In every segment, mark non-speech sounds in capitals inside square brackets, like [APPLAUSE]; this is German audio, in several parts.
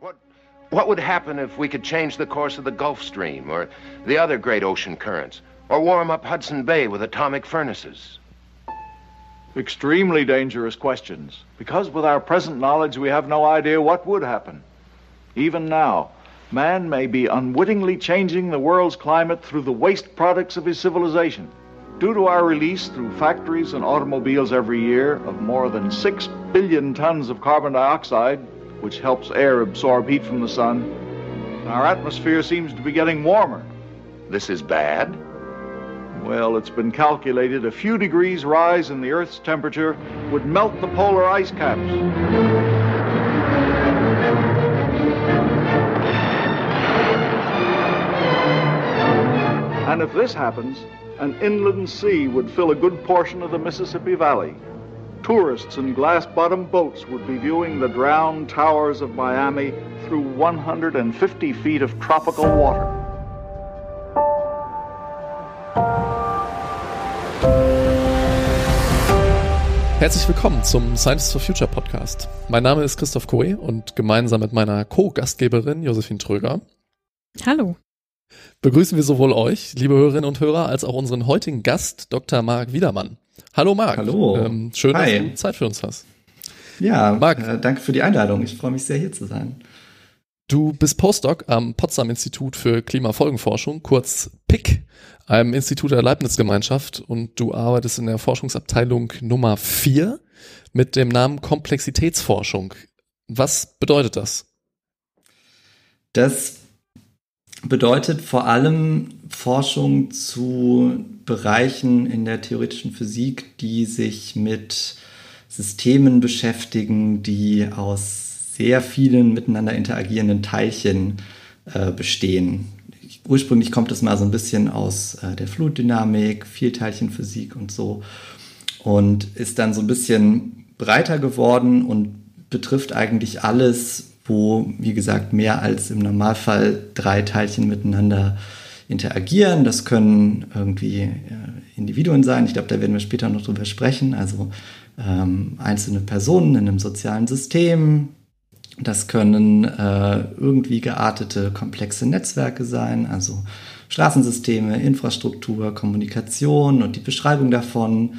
What, what would happen if we could change the course of the Gulf Stream or the other great ocean currents? Or warm up Hudson Bay with atomic furnaces? Extremely dangerous questions, because with our present knowledge we have no idea what would happen. Even now, man may be unwittingly changing the world's climate through the waste products of his civilization. Due to our release through factories and automobiles every year of more than 6 billion tons of carbon dioxide, which helps air absorb heat from the sun, our atmosphere seems to be getting warmer. This is bad? Well, it's been calculated a few degrees rise in the Earth's temperature would melt the polar ice caps. And if this happens, an inland sea would fill a good portion of the Mississippi Valley. Tourists in glass bottomed boats would be viewing the drowned towers of Miami through 150 feet of tropical water. Herzlich willkommen zum Science for Future Podcast. Mein Name ist Christoph Koe und gemeinsam mit meiner Co-Gastgeberin Josephine Tröger Hallo. begrüßen wir sowohl euch, liebe Hörerinnen und Hörer, als auch unseren heutigen Gast, Dr. Marc Wiedermann. Hallo Marc. Hallo. Ähm, schön, Hi. dass du Zeit für uns hast. Ja, Marc. äh, danke für die Einladung. Ich freue mich sehr, hier zu sein. Du bist Postdoc am Potsdam Institut für Klimafolgenforschung, kurz PIC, einem Institut der Leibniz-Gemeinschaft und du arbeitest in der Forschungsabteilung Nummer 4 mit dem Namen Komplexitätsforschung. Was bedeutet das? Das bedeutet vor allem Forschung zu Bereichen in der theoretischen Physik, die sich mit Systemen beschäftigen, die aus sehr vielen miteinander interagierenden Teilchen äh, bestehen. Ursprünglich kommt es mal so ein bisschen aus äh, der Flutdynamik, Vielteilchenphysik und so und ist dann so ein bisschen breiter geworden und betrifft eigentlich alles, wo, wie gesagt, mehr als im Normalfall drei Teilchen miteinander interagieren. Das können irgendwie äh, Individuen sein. Ich glaube, da werden wir später noch drüber sprechen. Also ähm, einzelne Personen in einem sozialen System. Das können äh, irgendwie geartete komplexe Netzwerke sein, also Straßensysteme, Infrastruktur, Kommunikation und die Beschreibung davon.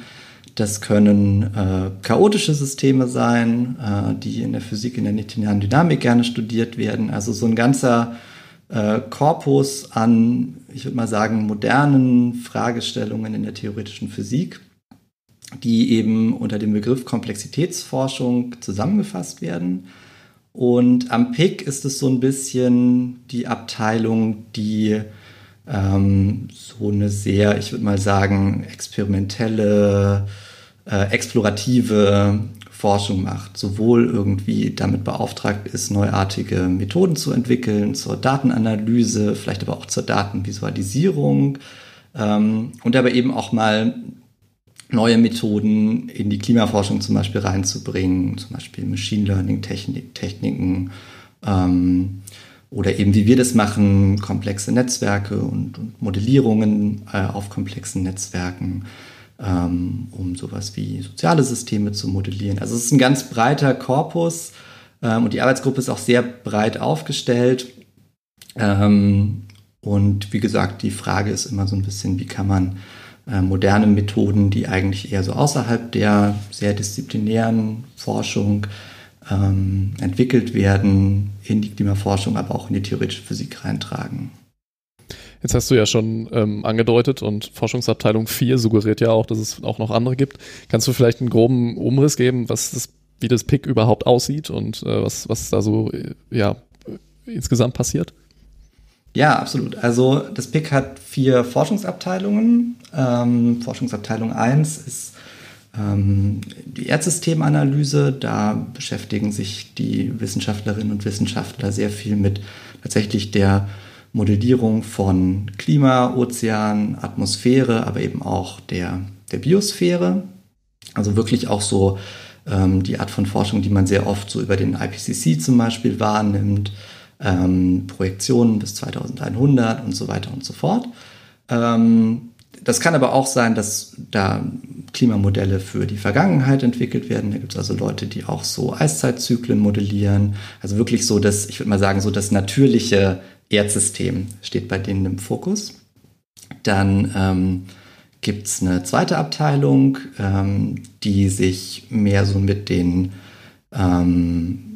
Das können äh, chaotische Systeme sein, äh, die in der Physik, in der linearen Dynamik gerne studiert werden. Also so ein ganzer äh, Korpus an, ich würde mal sagen, modernen Fragestellungen in der theoretischen Physik, die eben unter dem Begriff Komplexitätsforschung zusammengefasst werden. Und am PIC ist es so ein bisschen die Abteilung, die ähm, so eine sehr, ich würde mal sagen, experimentelle, äh, explorative Forschung macht. Sowohl irgendwie damit beauftragt ist, neuartige Methoden zu entwickeln, zur Datenanalyse, vielleicht aber auch zur Datenvisualisierung ähm, und aber eben auch mal neue Methoden in die Klimaforschung zum Beispiel reinzubringen, zum Beispiel Machine Learning Technik, Techniken ähm, oder eben wie wir das machen, komplexe Netzwerke und, und Modellierungen äh, auf komplexen Netzwerken, um sowas wie soziale Systeme zu modellieren. Also es ist ein ganz breiter Korpus ähm, und die Arbeitsgruppe ist auch sehr breit aufgestellt. Ähm, und wie gesagt, die Frage ist immer so ein bisschen, wie kann man äh, moderne Methoden, die eigentlich eher so außerhalb der sehr disziplinären Forschung ähm, entwickelt werden, in die Klimaforschung, aber auch in die theoretische Physik reintragen. Jetzt hast du ja schon ähm, angedeutet und Forschungsabteilung 4 suggeriert ja auch, dass es auch noch andere gibt. Kannst du vielleicht einen groben Umriss geben, was das, wie das PIC überhaupt aussieht und äh, was, was da so äh, ja, insgesamt passiert? Ja, absolut. Also das PIC hat vier Forschungsabteilungen. Ähm, Forschungsabteilung 1 ist ähm, die Erdsystemanalyse. Da beschäftigen sich die Wissenschaftlerinnen und Wissenschaftler sehr viel mit tatsächlich der Modellierung von Klima, Ozean, Atmosphäre, aber eben auch der, der Biosphäre. Also wirklich auch so ähm, die Art von Forschung, die man sehr oft so über den IPCC zum Beispiel wahrnimmt ähm, Projektionen bis 2100 und so weiter und so fort. Ähm, das kann aber auch sein, dass da Klimamodelle für die Vergangenheit entwickelt werden. Da gibt es also Leute, die auch so Eiszeitzyklen modellieren. Also wirklich so das, ich würde mal sagen, so das natürliche Erdsystem steht bei denen im Fokus. Dann ähm, gibt es eine zweite Abteilung, ähm, die sich mehr so mit den ähm,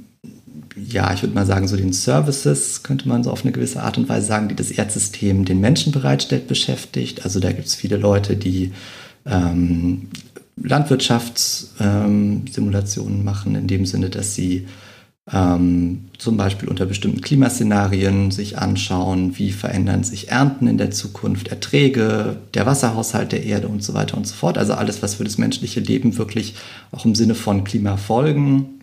ja, ich würde mal sagen, so den Services, könnte man so auf eine gewisse Art und Weise sagen, die das Erdsystem den Menschen bereitstellt, beschäftigt. Also da gibt es viele Leute, die ähm, Landwirtschaftssimulationen ähm, machen, in dem Sinne, dass sie ähm, zum Beispiel unter bestimmten Klimaszenarien sich anschauen, wie verändern sich Ernten in der Zukunft, Erträge, der Wasserhaushalt der Erde und so weiter und so fort. Also alles, was für das menschliche Leben wirklich auch im Sinne von Klimafolgen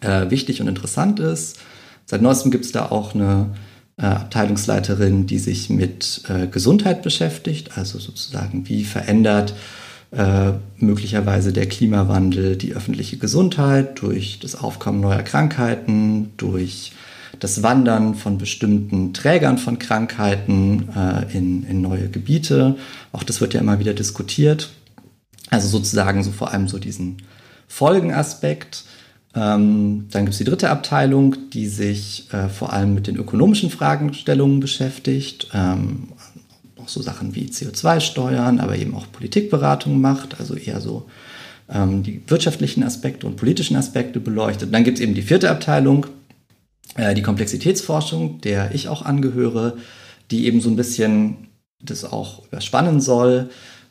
äh, wichtig und interessant ist. Seit neuestem gibt es da auch eine äh, Abteilungsleiterin, die sich mit äh, Gesundheit beschäftigt, also sozusagen wie verändert äh, möglicherweise der Klimawandel die öffentliche Gesundheit durch das Aufkommen neuer Krankheiten, durch das Wandern von bestimmten Trägern von Krankheiten äh, in, in neue Gebiete. Auch das wird ja immer wieder diskutiert. Also sozusagen so vor allem so diesen Folgenaspekt. Ähm, dann gibt es die dritte Abteilung, die sich äh, vor allem mit den ökonomischen Fragestellungen beschäftigt. Ähm, auch so Sachen wie CO2-Steuern, aber eben auch Politikberatung macht, also eher so ähm, die wirtschaftlichen Aspekte und politischen Aspekte beleuchtet. dann gibt es eben die vierte Abteilung, äh, die Komplexitätsforschung, der ich auch angehöre, die eben so ein bisschen das auch überspannen soll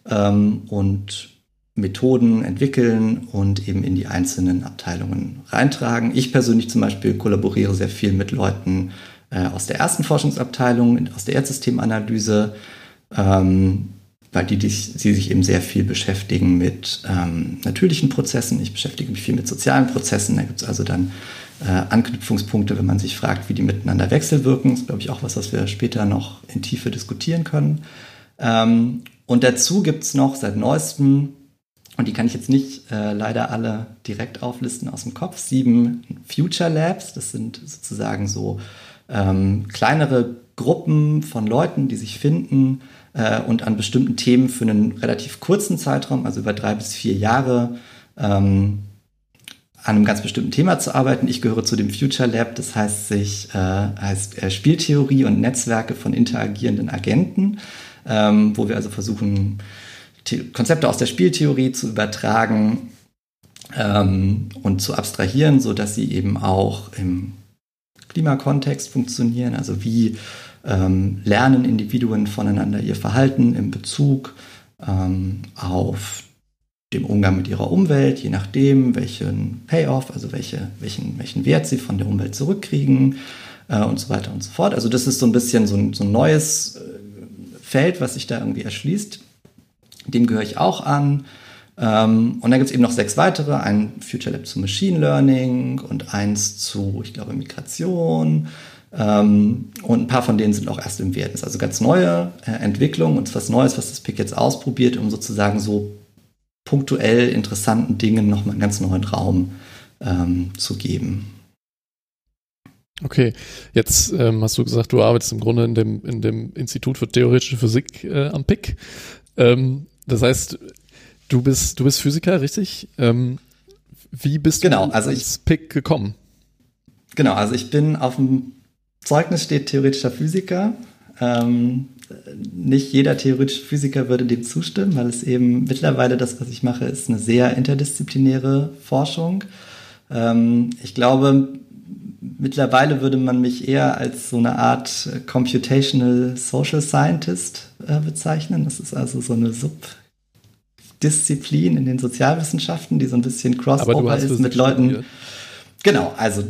ähm, und Methoden entwickeln und eben in die einzelnen Abteilungen reintragen. Ich persönlich zum Beispiel kollaboriere sehr viel mit Leuten äh, aus der ersten Forschungsabteilung, aus der Erdsystemanalyse, ähm, weil die, die, sie sich eben sehr viel beschäftigen mit ähm, natürlichen Prozessen. Ich beschäftige mich viel mit sozialen Prozessen. Da gibt es also dann äh, Anknüpfungspunkte, wenn man sich fragt, wie die miteinander wechselwirken. Das ist, glaube ich, auch was, was wir später noch in Tiefe diskutieren können. Ähm, und dazu gibt es noch seit neuestem, und die kann ich jetzt nicht äh, leider alle direkt auflisten aus dem Kopf, sieben Future Labs. Das sind sozusagen so ähm, kleinere Gruppen von Leuten, die sich finden äh, und an bestimmten Themen für einen relativ kurzen Zeitraum, also über drei bis vier Jahre, ähm, an einem ganz bestimmten Thema zu arbeiten. Ich gehöre zu dem Future Lab, das heißt sich äh, heißt äh, Spieltheorie und Netzwerke von interagierenden Agenten, ähm, wo wir also versuchen The Konzepte aus der Spieltheorie zu übertragen ähm, und zu abstrahieren, so dass sie eben auch im Klimakontext funktionieren. Also wie ähm, lernen Individuen voneinander ihr Verhalten in Bezug ähm, auf dem Umgang mit ihrer Umwelt, je nachdem, welchen Payoff, also welche, welchen, welchen Wert sie von der Umwelt zurückkriegen äh, und so weiter und so fort. Also das ist so ein bisschen so ein, so ein neues äh, Feld, was sich da irgendwie erschließt. Dem gehöre ich auch an. Ähm, und dann gibt es eben noch sechs weitere, ein Future Lab zu Machine Learning und eins zu, ich glaube, Migration und ein paar von denen sind auch erst im Wert. Das ist also ganz neue äh, Entwicklung und was Neues, was das PIC jetzt ausprobiert, um sozusagen so punktuell interessanten Dingen nochmal einen ganz neuen Raum ähm, zu geben. Okay, jetzt ähm, hast du gesagt, du arbeitest im Grunde in dem, in dem Institut für theoretische Physik äh, am PIC. Ähm, das heißt, du bist, du bist Physiker, richtig? Ähm, wie bist genau, du also ins PIC gekommen? Genau, also ich bin auf dem Zeugnis steht theoretischer Physiker. Ähm, nicht jeder theoretische Physiker würde dem zustimmen, weil es eben mittlerweile das, was ich mache, ist eine sehr interdisziplinäre Forschung. Ähm, ich glaube, mittlerweile würde man mich eher als so eine Art Computational Social Scientist äh, bezeichnen. Das ist also so eine Subdisziplin in den Sozialwissenschaften, die so ein bisschen Crossover ist mit Leuten. Studiert. Genau, also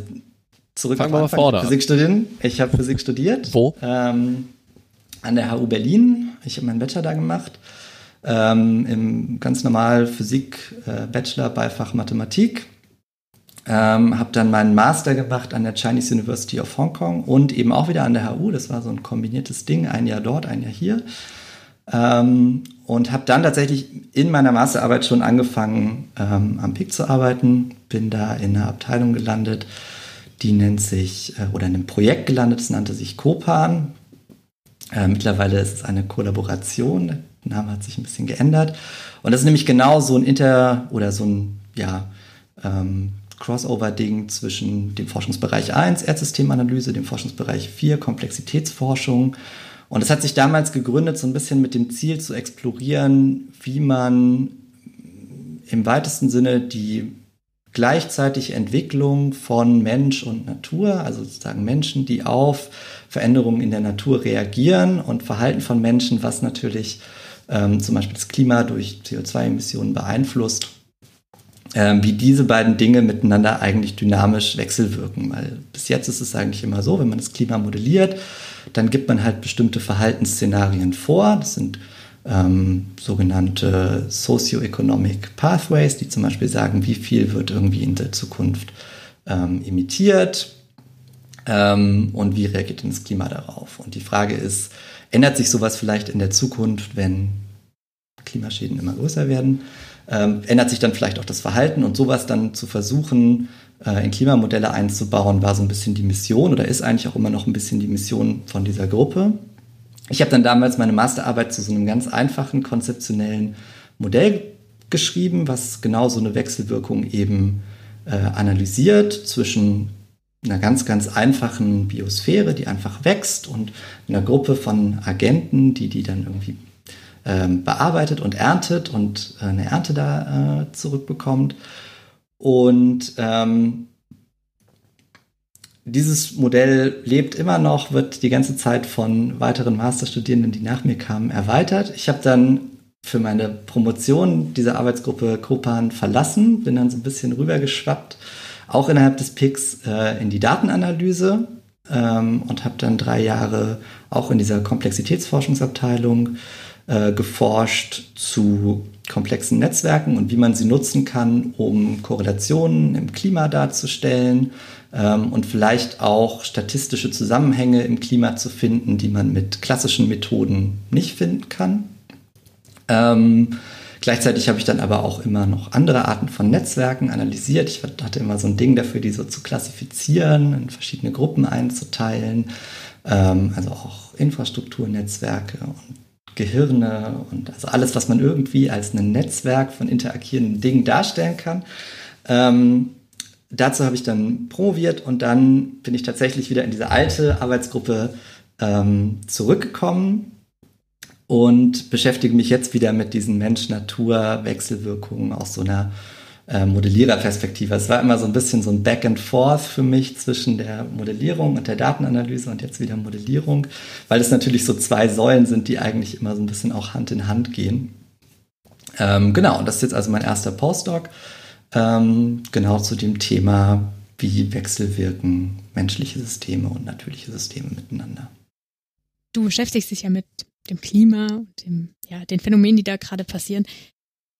zurück Fangen wir mal vorne Physik studieren. Ich habe Physik studiert. Wo? Ähm, an der HU Berlin. Ich habe meinen Bachelor da gemacht. Ähm, Im ganz normal Physik, äh, Bachelor bei Fach Mathematik. Ähm, habe dann meinen Master gemacht an der Chinese University of Hong Kong und eben auch wieder an der HU. Das war so ein kombiniertes Ding, ein Jahr dort, ein Jahr hier. Ähm, und habe dann tatsächlich in meiner Masterarbeit schon angefangen, ähm, am PIC zu arbeiten. Bin da in einer Abteilung gelandet, die nennt sich, äh, oder in einem Projekt gelandet, das nannte sich Copan. Äh, mittlerweile ist es eine Kollaboration Name hat sich ein bisschen geändert. Und das ist nämlich genau so ein Inter- oder so ein, ja, ähm, Crossover-Ding zwischen dem Forschungsbereich 1, Erdsystemanalyse, dem Forschungsbereich 4, Komplexitätsforschung. Und es hat sich damals gegründet, so ein bisschen mit dem Ziel zu explorieren, wie man im weitesten Sinne die gleichzeitige Entwicklung von Mensch und Natur, also sozusagen Menschen, die auf Veränderungen in der Natur reagieren und Verhalten von Menschen, was natürlich ähm, zum Beispiel das Klima durch CO2-Emissionen beeinflusst, ähm, wie diese beiden Dinge miteinander eigentlich dynamisch wechselwirken. Weil bis jetzt ist es eigentlich immer so, wenn man das Klima modelliert, dann gibt man halt bestimmte Verhaltensszenarien vor. Das sind ähm, sogenannte Socioeconomic Pathways, die zum Beispiel sagen, wie viel wird irgendwie in der Zukunft ähm, emittiert ähm, und wie reagiert denn das Klima darauf. Und die Frage ist, ändert sich sowas vielleicht in der Zukunft, wenn Klimaschäden immer größer werden? ähm, ändert sich dann vielleicht auch das Verhalten und sowas dann zu versuchen, äh, in Klimamodelle einzubauen, war so ein bisschen die Mission oder ist eigentlich auch immer noch ein bisschen die Mission von dieser Gruppe. Ich habe dann damals meine Masterarbeit zu so einem ganz einfachen konzeptionellen Modell geschrieben, was genau so eine Wechselwirkung eben äh, analysiert zwischen einer ganz, ganz einfachen Biosphäre, die einfach wächst und einer Gruppe von Agenten, die die dann irgendwie ähm, bearbeitet und erntet und äh, eine Ernte da äh, zurückbekommt. Und ähm, dieses Modell lebt immer noch, wird die ganze Zeit von weiteren Masterstudierenden, die nach mir kamen, erweitert. Ich habe dann für meine Promotion diese Arbeitsgruppe Kopan verlassen, bin dann so ein bisschen rübergeschwappt, auch innerhalb des PICs äh, in die Datenanalyse ähm, und habe dann drei Jahre auch in dieser Komplexitätsforschungsabteilung äh, geforscht zu komplexen Netzwerken und wie man sie nutzen kann, um Korrelationen im Klima darzustellen und vielleicht auch statistische Zusammenhänge im Klima zu finden, die man mit klassischen Methoden nicht finden kann. Ähm, gleichzeitig habe ich dann aber auch immer noch andere Arten von Netzwerken analysiert. Ich hatte immer so ein Ding dafür, die so zu klassifizieren, in verschiedene Gruppen einzuteilen, ähm, also auch Infrastrukturnetzwerke und Gehirne und also alles, was man irgendwie als ein Netzwerk von interagierenden Dingen darstellen kann. Ähm, dazu habe ich dann promoviert und dann bin ich tatsächlich wieder in diese alte Arbeitsgruppe ähm, zurückgekommen und beschäftige mich jetzt wieder mit diesen Mensch-Natur-Wechselwirkungen aus so einer äh, Modelliererperspektive. Es war immer so ein bisschen so ein Back and Forth für mich zwischen der Modellierung und der Datenanalyse und jetzt wieder Modellierung, weil es natürlich so zwei Säulen sind, die eigentlich immer so ein bisschen auch Hand in Hand gehen. Ähm, genau, und das ist jetzt also mein erster Postdoc, ähm, genau zu dem Thema, wie wechselwirken menschliche Systeme und natürliche Systeme miteinander. Du beschäftigst dich ja mit dem Klima, dem, ja, den Phänomenen, die da gerade passieren.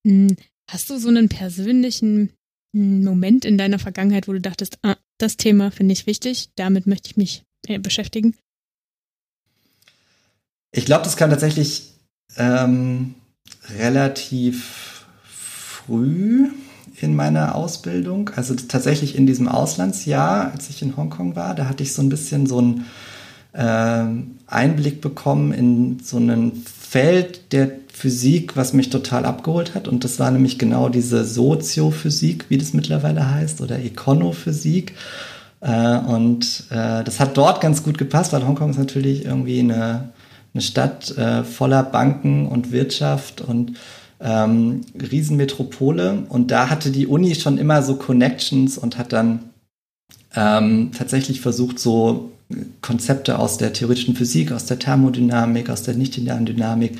Hm, Hast du so einen persönlichen hm, Moment in deiner Vergangenheit, wo du dachtest, ah, das Thema finde ich wichtig, damit möchte ich mich äh, beschäftigen? Ich glaube, das kam tatsächlich ähm, relativ früh in meiner Ausbildung. Also tatsächlich in diesem Auslandsjahr, als ich in Hongkong war, da hatte ich so ein bisschen so einen ähm, Einblick bekommen in so ein Feld der Physik, was mich total abgeholt hat. Und das war nämlich genau diese Soziophysik, wie das mittlerweile heißt, oder Econophysik. Äh, und äh, das hat dort ganz gut gepasst, weil Hongkong ist natürlich irgendwie eine, eine Stadt äh, voller Banken und Wirtschaft und ähm, Riesenmetropole. Und da hatte die Uni schon immer so Connections und hat dann ähm, tatsächlich versucht, so Konzepte aus der theoretischen Physik, aus der Thermodynamik, aus der nicht-linearen Dynamik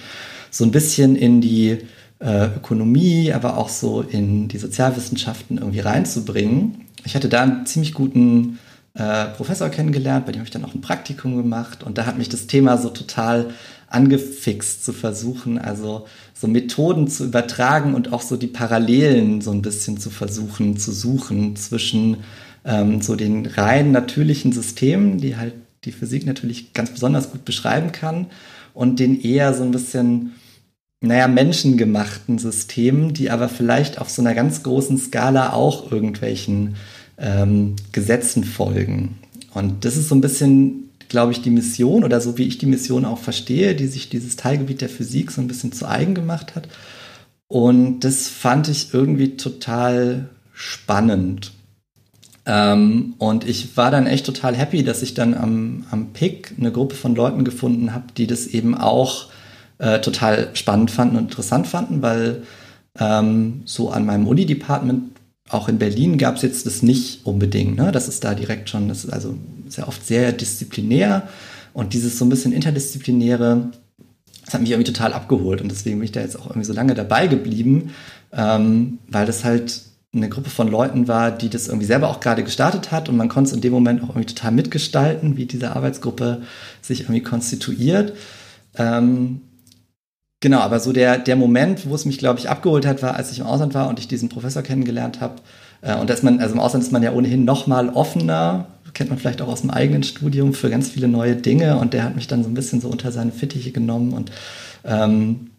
so ein bisschen in die äh, Ökonomie, aber auch so in die Sozialwissenschaften irgendwie reinzubringen. Ich hatte da einen ziemlich guten äh, Professor kennengelernt, bei dem habe ich dann auch ein Praktikum gemacht und da hat mich das Thema so total angefixt zu versuchen, also so Methoden zu übertragen und auch so die Parallelen so ein bisschen zu versuchen zu suchen zwischen ähm, so den rein natürlichen Systemen, die halt die Physik natürlich ganz besonders gut beschreiben kann und den eher so ein bisschen naja, menschengemachten Systemen, die aber vielleicht auf so einer ganz großen Skala auch irgendwelchen ähm, Gesetzen folgen. Und das ist so ein bisschen glaube ich, die Mission oder so wie ich die Mission auch verstehe, die sich dieses Teilgebiet der Physik so ein bisschen zu eigen gemacht hat. Und das fand ich irgendwie total spannend. Ähm, und ich war dann echt total happy, dass ich dann am, am PIC eine Gruppe von Leuten gefunden habe, die das eben auch äh, total spannend fanden und interessant fanden, weil ähm, so an meinem Uni-Department, auch in Berlin, gab es jetzt das nicht unbedingt. Ne? Das ist da direkt schon, das also sehr oft sehr disziplinär und dieses so ein bisschen interdisziplinäre, das hat mich irgendwie total abgeholt und deswegen bin ich da jetzt auch irgendwie so lange dabei geblieben, ähm, weil das halt eine Gruppe von Leuten war, die das irgendwie selber auch gerade gestartet hat und man konnte es in dem Moment auch irgendwie total mitgestalten, wie diese Arbeitsgruppe sich irgendwie konstituiert. Ähm, genau, aber so der, der Moment, wo es mich, glaube ich, abgeholt hat, war, als ich im Ausland war und ich diesen Professor kennengelernt habe. Äh, und dass man, also im Ausland ist man ja ohnehin noch mal offener, kennt man vielleicht auch aus dem eigenen Studium, für ganz viele neue Dinge und der hat mich dann so ein bisschen so unter seine Fittiche genommen und ähm,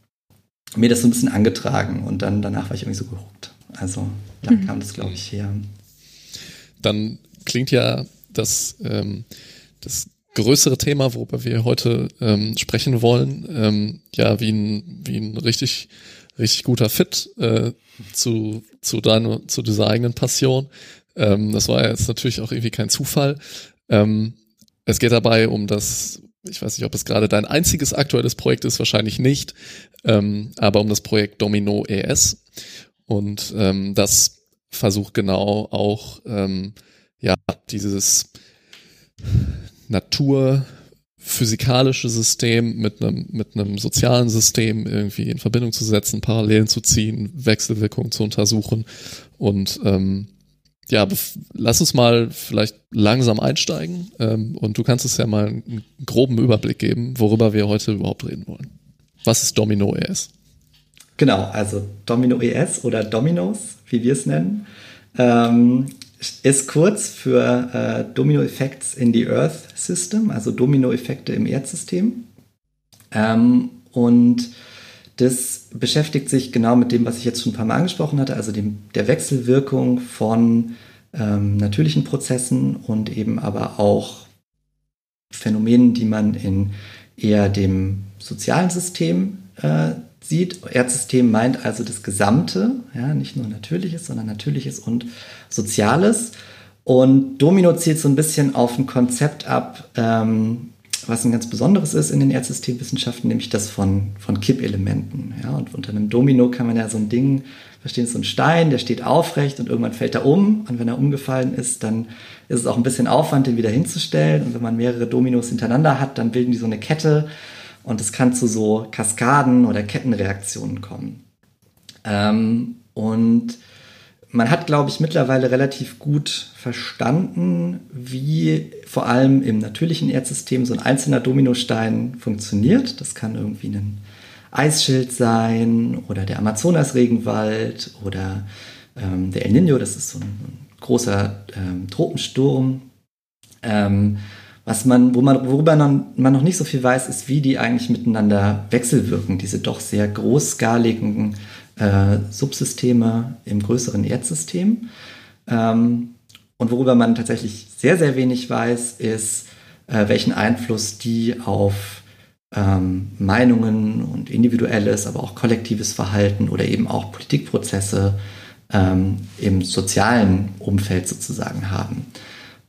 mir das so ein bisschen angetragen und dann danach war ich irgendwie so gehuckt. Also da mhm. kam das, glaube ich, her. Dann klingt ja das, ähm, das größere Thema, worüber wir heute ähm, sprechen wollen, ähm, ja, wie ein, wie ein richtig, richtig guter Fit äh, zu, zu deiner, zu dieser eigenen Passion. Ähm, das war jetzt natürlich auch irgendwie kein Zufall. Ähm, es geht dabei um das, ich weiß nicht, ob es gerade dein einziges aktuelles Projekt ist, wahrscheinlich nicht, ähm, aber um das Projekt Domino ES. Und ähm, das versucht genau auch ähm, ja dieses naturphysikalische System mit einem mit einem sozialen System irgendwie in Verbindung zu setzen, Parallelen zu ziehen, Wechselwirkungen zu untersuchen und ähm, ja, lass uns mal vielleicht langsam einsteigen ähm, und du kannst es ja mal einen groben Überblick geben, worüber wir heute überhaupt reden wollen. Was ist Domino ES? Genau, also Domino ES oder Dominos, wie wir es nennen, ähm, ist kurz für äh, Domino Effects in the Earth System, also Domino-Effekte im Erdsystem. Ähm, und das beschäftigt sich genau mit dem, was ich jetzt schon ein paar Mal angesprochen hatte, also dem, der Wechselwirkung von ähm, natürlichen Prozessen und eben aber auch Phänomenen, die man in eher dem sozialen System äh, sieht. Erdsystem meint also das Gesamte, ja, nicht nur Natürliches, sondern Natürliches und Soziales. Und Domino zielt so ein bisschen auf ein Konzept ab, ähm, was ein ganz besonderes ist in den Erdsystemwissenschaften, nämlich das von, von Kippelementen. Ja, und unter einem Domino kann man ja so ein Ding verstehen, so ein Stein, der steht aufrecht und irgendwann fällt er um. Und wenn er umgefallen ist, dann ist es auch ein bisschen Aufwand, den wieder hinzustellen. Und wenn man mehrere Dominos hintereinander hat, dann bilden die so eine Kette und es kann zu so Kaskaden oder Kettenreaktionen kommen. Ähm, und man hat, glaube ich, mittlerweile relativ gut verstanden, wie vor allem im natürlichen Erdsystem so ein einzelner Dominostein funktioniert. Das kann irgendwie ein Eisschild sein oder der Amazonas-Regenwald oder ähm, der El Nino, das ist so ein, großer ähm, Tropensturm. Ähm, was man, wo man, worüber man noch nicht so viel weiß, ist, wie die eigentlich miteinander wechselwirken, diese doch sehr großskaligen äh, Subsysteme im größeren Erdsystem. Ähm, und worüber man tatsächlich sehr, sehr wenig weiß, ist, äh, welchen Einfluss die auf ähm, Meinungen und individuelles, aber auch kollektives Verhalten oder eben auch Politikprozesse ähm, im sozialen Umfeld sozusagen haben.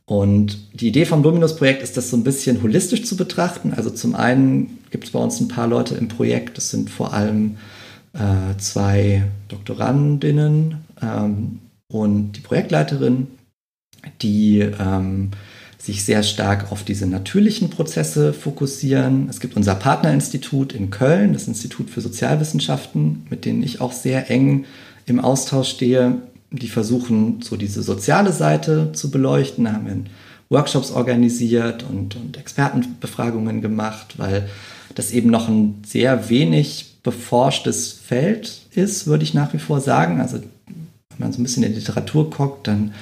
Und die Idee vom Dominus-Projekt ist, das so ein bisschen holistisch zu betrachten. Also zum einen gibt es bei uns ein paar Leute im Projekt, das sind vor allem äh, zwei Doktorandinnen ähm, und die Projektleiterin, die ähm, sich sehr stark auf diese natürlichen Prozesse fokussieren. Es gibt unser Partnerinstitut in Köln, das Institut für Sozialwissenschaften, mit denen ich auch sehr eng im Austausch stehe, die versuchen, so diese soziale Seite zu beleuchten. Da haben wir Workshops organisiert und, und Expertenbefragungen gemacht, weil das eben noch ein sehr wenig beforschtes Feld ist, würde ich nach wie vor sagen. Also wenn man so ein bisschen in die Literatur guckt, dann,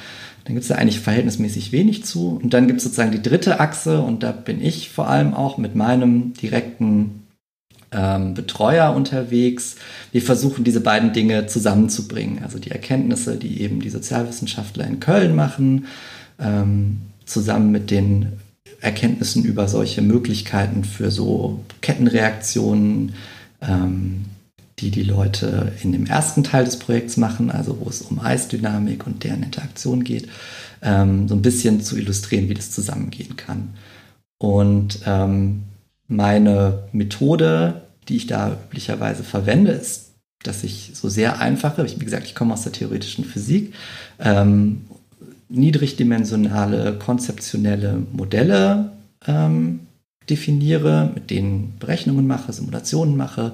dann gibt es da eigentlich verhältnismäßig wenig zu. Und dann gibt es sozusagen die dritte Achse und da bin ich vor allem auch mit meinem direkten ähm, Betreuer unterwegs. Wir versuchen diese beiden Dinge zusammenzubringen. Also die Erkenntnisse, die eben die Sozialwissenschaftler in Köln machen, ähm, zusammen mit den Erkenntnissen über solche Möglichkeiten für so Kettenreaktionen, ähm, die die Leute in dem ersten Teil des Projekts machen, also wo es um Eisdynamik und deren Interaktion geht, ähm, so ein bisschen zu illustrieren, wie das zusammengehen kann. Und ähm, meine Methode, die ich da üblicherweise verwende, ist, dass ich so sehr einfache, wie gesagt, ich komme aus der theoretischen Physik, ähm, niedrigdimensionale konzeptionelle Modelle ähm, definiere, mit denen Berechnungen mache, Simulationen mache,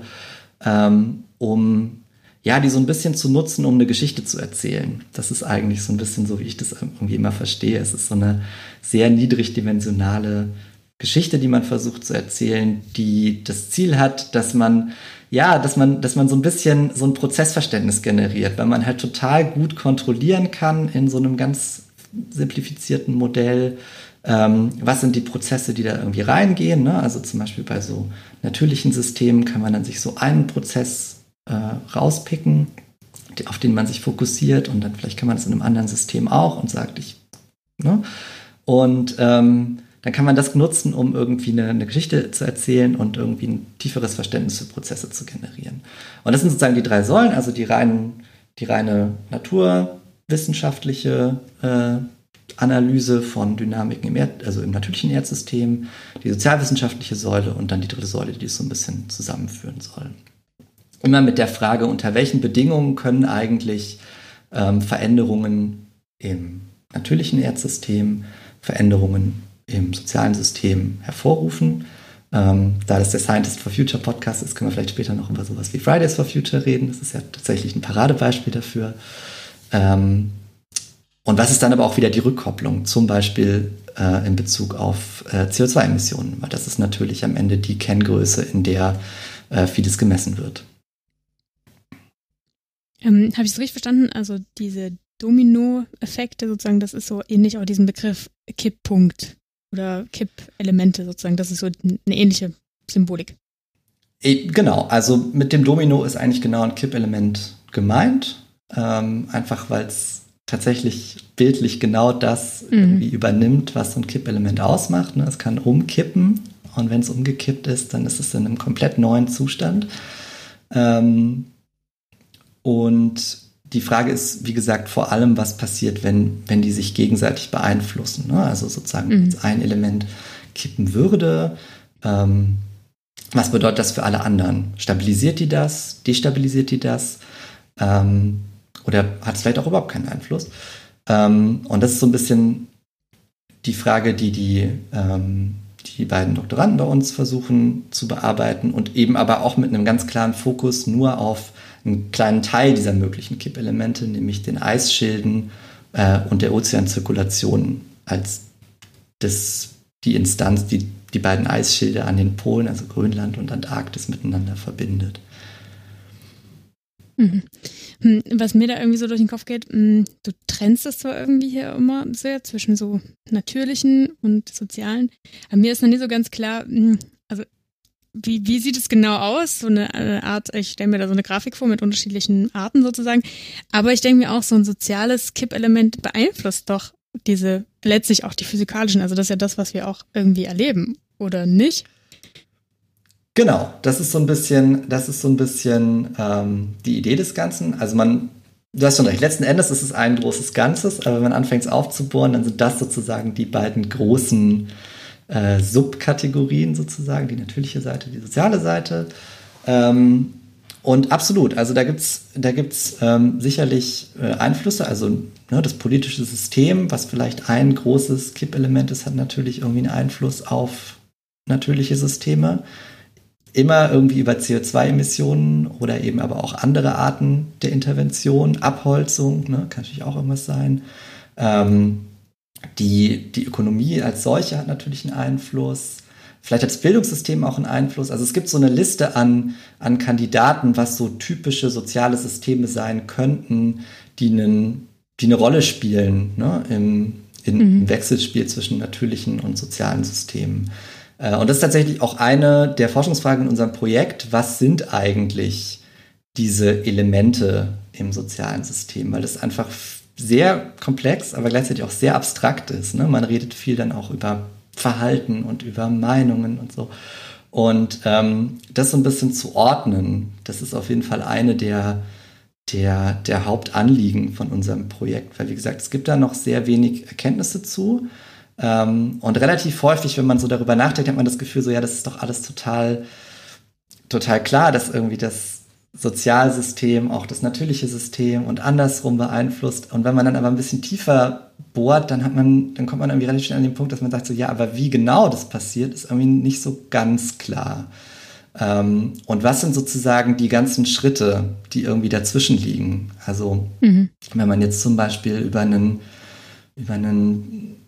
ähm, um ja, die so ein bisschen zu nutzen, um eine Geschichte zu erzählen. Das ist eigentlich so ein bisschen so, wie ich das irgendwie immer verstehe. Es ist so eine sehr niedrigdimensionale Geschichte, die man versucht zu erzählen, die das Ziel hat, dass man ja, dass man, dass man so ein bisschen so ein Prozessverständnis generiert, weil man halt total gut kontrollieren kann in so einem ganz simplifizierten Modell, ähm, was sind die Prozesse, die da irgendwie reingehen. Ne? Also zum Beispiel bei so natürlichen Systemen kann man dann sich so einen Prozess äh, rauspicken, auf den man sich fokussiert und dann vielleicht kann man das in einem anderen System auch und sagt, ich. Ne? Und ähm, dann kann man das nutzen, um irgendwie eine, eine, Geschichte zu erzählen und irgendwie ein tieferes Verständnis für Prozesse zu generieren. Und das sind sozusagen die drei Säulen, also die, rein, die reine naturwissenschaftliche äh, Analyse von Dynamiken im, Erd, also im natürlichen Erdsystem, die sozialwissenschaftliche Säule und dann die dritte Säule, die es so ein bisschen zusammenführen soll. Immer mit der Frage, unter welchen Bedingungen können eigentlich ähm, Veränderungen im natürlichen Erdsystem, Veränderungen im sozialen System hervorrufen. Ähm, da das der Scientist for Future Podcast ist, können wir vielleicht später noch über sowas wie Fridays for Future reden. Das ist ja tatsächlich ein Paradebeispiel dafür. Ähm, und was ist dann aber auch wieder die Rückkopplung, zum Beispiel äh, in Bezug auf äh, CO2-Emissionen, weil das ist natürlich am Ende die Kenngröße, in der äh, vieles gemessen wird. Ähm, Habe ich es richtig verstanden? Also diese Domino-Effekte sozusagen, das ist so ähnlich auch diesen Begriff Kipppunkt oder Kippelemente sozusagen, das ist so eine ähnliche Symbolik. Genau, also mit dem Domino ist eigentlich genau ein Kippelement gemeint, ähm, einfach weil es tatsächlich bildlich genau das mhm. irgendwie übernimmt, was so ein Kippelement ausmacht. Ne? Es kann umkippen und wenn es umgekippt ist, dann ist es in einem komplett neuen Zustand. Ähm, und die Frage ist, wie gesagt, vor allem, was passiert, wenn, wenn die sich gegenseitig beeinflussen. Ne? Also sozusagen, mhm. wenn ein Element kippen würde, ähm, was bedeutet das für alle anderen? Stabilisiert die das? Destabilisiert die das? Ähm, oder hat es vielleicht auch überhaupt keinen Einfluss? Ähm, und das ist so ein bisschen die Frage, die die, ähm, die beiden Doktoranden bei uns versuchen zu bearbeiten und eben aber auch mit einem ganz klaren Fokus nur auf einen kleinen Teil dieser möglichen Kippelemente, nämlich den Eisschilden äh, und der Ozeanzirkulation als das, die Instanz, die die beiden Eisschilde an den Polen, also Grönland und Antarktis, miteinander verbindet. Mhm. Hm, was mir da irgendwie so durch den Kopf geht, hm, du trennst das zwar irgendwie hier immer sehr zwischen so natürlichen und sozialen, aber mir ist noch nie so ganz klar, hm, also wie, wie sieht es genau aus? So eine, eine Art, ich stelle mir da so eine Grafik vor mit unterschiedlichen Arten sozusagen, aber ich denke mir auch, so ein soziales Kippelement beeinflusst doch diese, letztlich auch die physikalischen, also das ist ja das, was wir auch irgendwie erleben, oder nicht? Genau, das ist so ein bisschen, das ist so ein bisschen ähm, die Idee des Ganzen. Also man, du hast schon recht, letzten Endes ist es ein großes Ganzes, aber wenn man anfängt es aufzubohren, dann sind das sozusagen die beiden großen äh, Subkategorien sozusagen, die natürliche Seite, die soziale Seite. Ähm, und absolut, also da gibt's da gibt's ähm, sicherlich äh, Einflüsse. Also ne, das politische System, was vielleicht ein großes Kippelement ist, hat natürlich irgendwie einen Einfluss auf natürliche Systeme immer irgendwie über CO2-Emissionen oder eben aber auch andere Arten der Intervention, Abholzung, ne, kann natürlich auch irgendwas sein. Ähm, die, die Ökonomie als solche hat natürlich einen Einfluss. Vielleicht hat das Bildungssystem auch einen Einfluss. Also es gibt so eine Liste an, an Kandidaten, was so typische soziale Systeme sein könnten, die, einen, die eine Rolle spielen ne, im, in, mhm. im Wechselspiel zwischen natürlichen und sozialen Systemen. Äh, und das ist tatsächlich auch eine der Forschungsfragen in unserem Projekt. Was sind eigentlich diese Elemente im sozialen System? Weil das einfach sehr komplex, aber gleichzeitig auch sehr abstrakt ist. Ne? Man redet viel dann auch über Verhalten und über Meinungen und so. Und ähm, das so ein bisschen zu ordnen, das ist auf jeden Fall eine der, der, der Hauptanliegen von unserem Projekt. Weil, wie gesagt, es gibt da noch sehr wenig Erkenntnisse zu. Ähm, und relativ häufig, wenn man so darüber nachdenkt, hat man das Gefühl, so ja, das ist doch alles total, total klar, dass irgendwie das Sozialsystem auch das natürliche System und andersrum beeinflusst. Und wenn man dann aber ein bisschen tiefer bohrt, dann hat man, dann kommt man irgendwie relativ schnell an den Punkt, dass man sagt so, ja, aber wie genau das passiert, ist irgendwie nicht so ganz klar. Ähm, und was sind sozusagen die ganzen Schritte, die irgendwie dazwischen liegen? Also, mhm. wenn man jetzt zum Beispiel über einen, über einen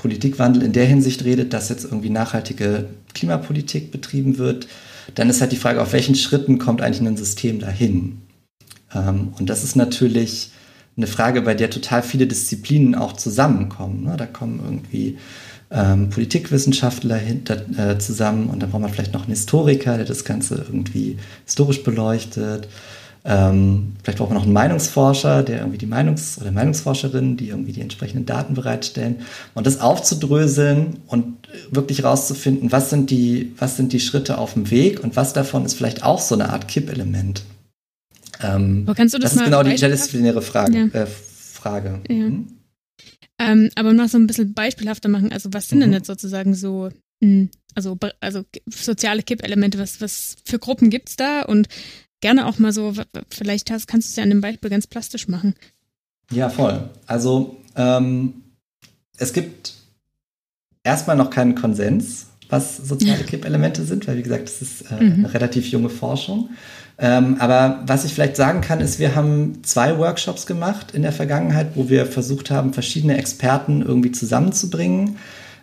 Politikwandel in der Hinsicht redet, dass jetzt irgendwie nachhaltige Klimapolitik betrieben wird, dann ist halt die Frage, auf welchen Schritten kommt eigentlich ein System dahin? Ähm, und das ist natürlich eine Frage, bei der total viele Disziplinen auch zusammenkommen. Ne? Da kommen irgendwie ähm, Politikwissenschaftler hinter, äh, zusammen und dann braucht man vielleicht noch einen Historiker, der das Ganze irgendwie historisch beleuchtet. Ähm, vielleicht braucht man noch einen Meinungsforscher, der irgendwie die Meinungs- oder Meinungsforscherin, die irgendwie die entsprechenden Daten bereitstellen. Und das aufzudröseln und wirklich rauszufinden, was sind die, was sind die Schritte auf dem Weg und was davon ist vielleicht auch so eine Art Kippelement. Ähm, aber kannst du das, das ist genau die interdisziplinäre Frage. Ja. Äh, Frage. Ja. Mhm. Ähm, aber noch so ein bisschen beispielhafter machen. Also was sind mhm. denn jetzt sozusagen so, mh, hm, also, also soziale Kippelemente, was, was für Gruppen gibt es da? Und gerne auch mal so, vielleicht hast, kannst du es ja an dem Beispiel ganz plastisch machen. Ja, voll. Also ähm, es gibt erstmal noch keinen Konsens, was soziale [LAUGHS] Kippelemente sind, weil wie gesagt, das ist äh, mhm. eine relativ junge Forschung. Ähm, aber was ich vielleicht sagen kann, ist, wir haben zwei Workshops gemacht in der Vergangenheit, wo wir versucht haben, verschiedene Experten irgendwie zusammenzubringen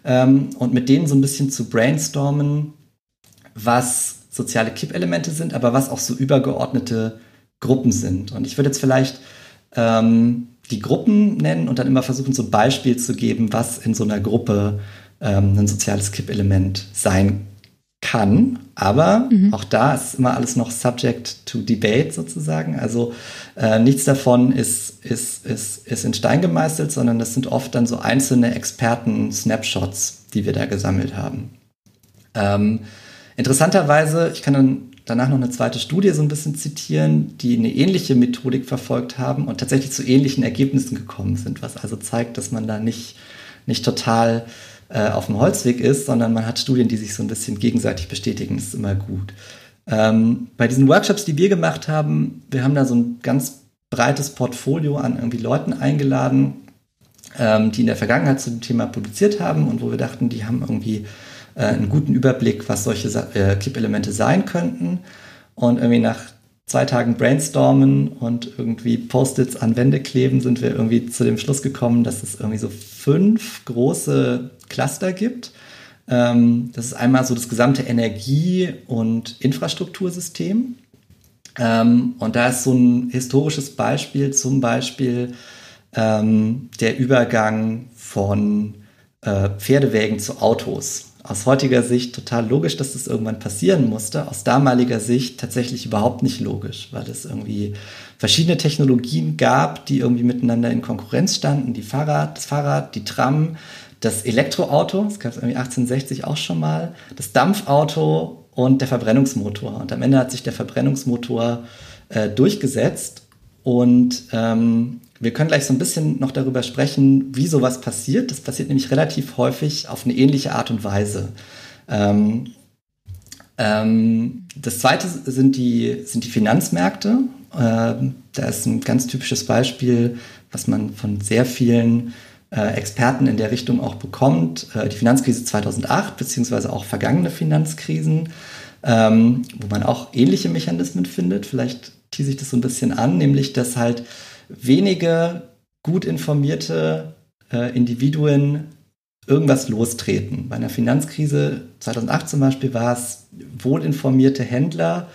ähm, und mit denen so ein bisschen zu brainstormen, was soziale Kippelemente sind, aber was auch so übergeordnete Gruppen sind. Und ich würde jetzt vielleicht ähm, die Gruppen nennen und dann immer versuchen, so ein Beispiel zu geben, was in so einer Gruppe ähm, ein soziales Kippelement sein kann. Aber mhm. auch da ist immer alles noch subject to debate sozusagen. Also äh, nichts davon ist, ist, ist, ist in Stein gemeißelt, sondern das sind oft dann so einzelne Experten-Snapshots, die wir da gesammelt haben. Ähm, interessanterweise, ich kann dann danach noch eine zweite Studie so ein bisschen zitieren, die eine ähnliche Methodik verfolgt haben und tatsächlich zu ähnlichen Ergebnissen gekommen sind, was also zeigt, dass man da nicht, nicht total äh, auf dem Holzweg ist, sondern man hat Studien, die sich so ein bisschen gegenseitig bestätigen. Das ist immer gut. Ähm, bei diesen Workshops, die wir gemacht haben, wir haben da so ein ganz breites Portfolio an irgendwie Leuten eingeladen, ähm, die in der Vergangenheit zu dem Thema publiziert haben und wo wir dachten, die haben irgendwie äh, einen guten Überblick, was solche äh, Kippelemente sein könnten. Und irgendwie nach zwei Tagen brainstormen und irgendwie Post-its an Wände kleben, sind wir irgendwie zu dem Schluss gekommen, dass es irgendwie so fünf große Cluster gibt. Ähm, das ist einmal so das gesamte Energie- und Infrastruktursystem. Ähm, und da ist so ein historisches Beispiel, zum Beispiel ähm, der Übergang von äh, Pferdewägen zu Autos aus heutiger Sicht total logisch, dass das irgendwann passieren musste. Aus damaliger Sicht tatsächlich überhaupt nicht logisch, weil es irgendwie verschiedene Technologien gab, die irgendwie miteinander in Konkurrenz standen. Die Fahrrad, das Fahrrad, die Tram, das Elektroauto, das gab es irgendwie 1860 auch schon mal, das Dampfauto und der Verbrennungsmotor. Und am Ende hat sich der Verbrennungsmotor äh, durchgesetzt und ähm, wir können gleich so ein bisschen noch darüber sprechen, wie sowas passiert. Das passiert nämlich relativ häufig auf eine ähnliche Art und Weise. Ähm, ähm, das zweite sind die, sind die Finanzmärkte. Ähm, da ist ein ganz typisches Beispiel, was man von sehr vielen äh, Experten in der Richtung auch bekommt. Äh, die Finanzkrise 2008, beziehungsweise auch vergangene Finanzkrisen, ähm, wo man auch ähnliche Mechanismen findet. Vielleicht tease ich das so ein bisschen an, nämlich dass halt wenige gut informierte äh, Individuen irgendwas lostreten. Bei einer Finanzkrise 2008 zum Beispiel war es wohlinformierte Händler,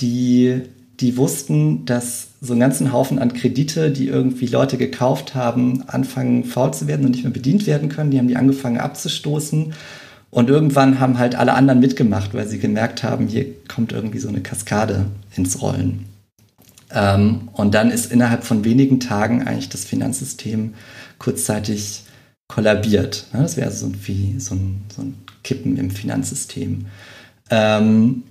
die, die wussten, dass so einen ganzen Haufen an Kredite, die irgendwie Leute gekauft haben, anfangen faul zu werden und nicht mehr bedient werden können. Die haben die angefangen abzustoßen. Und irgendwann haben halt alle anderen mitgemacht, weil sie gemerkt haben, hier kommt irgendwie so eine Kaskade ins Rollen. Ähm, und dann ist innerhalb von wenigen Tagen eigentlich das Finanzsystem kurzzeitig kollabiert. Ne? Das wäre so, wie so ein, so ein Kippen im Finanzsystem. Ähm,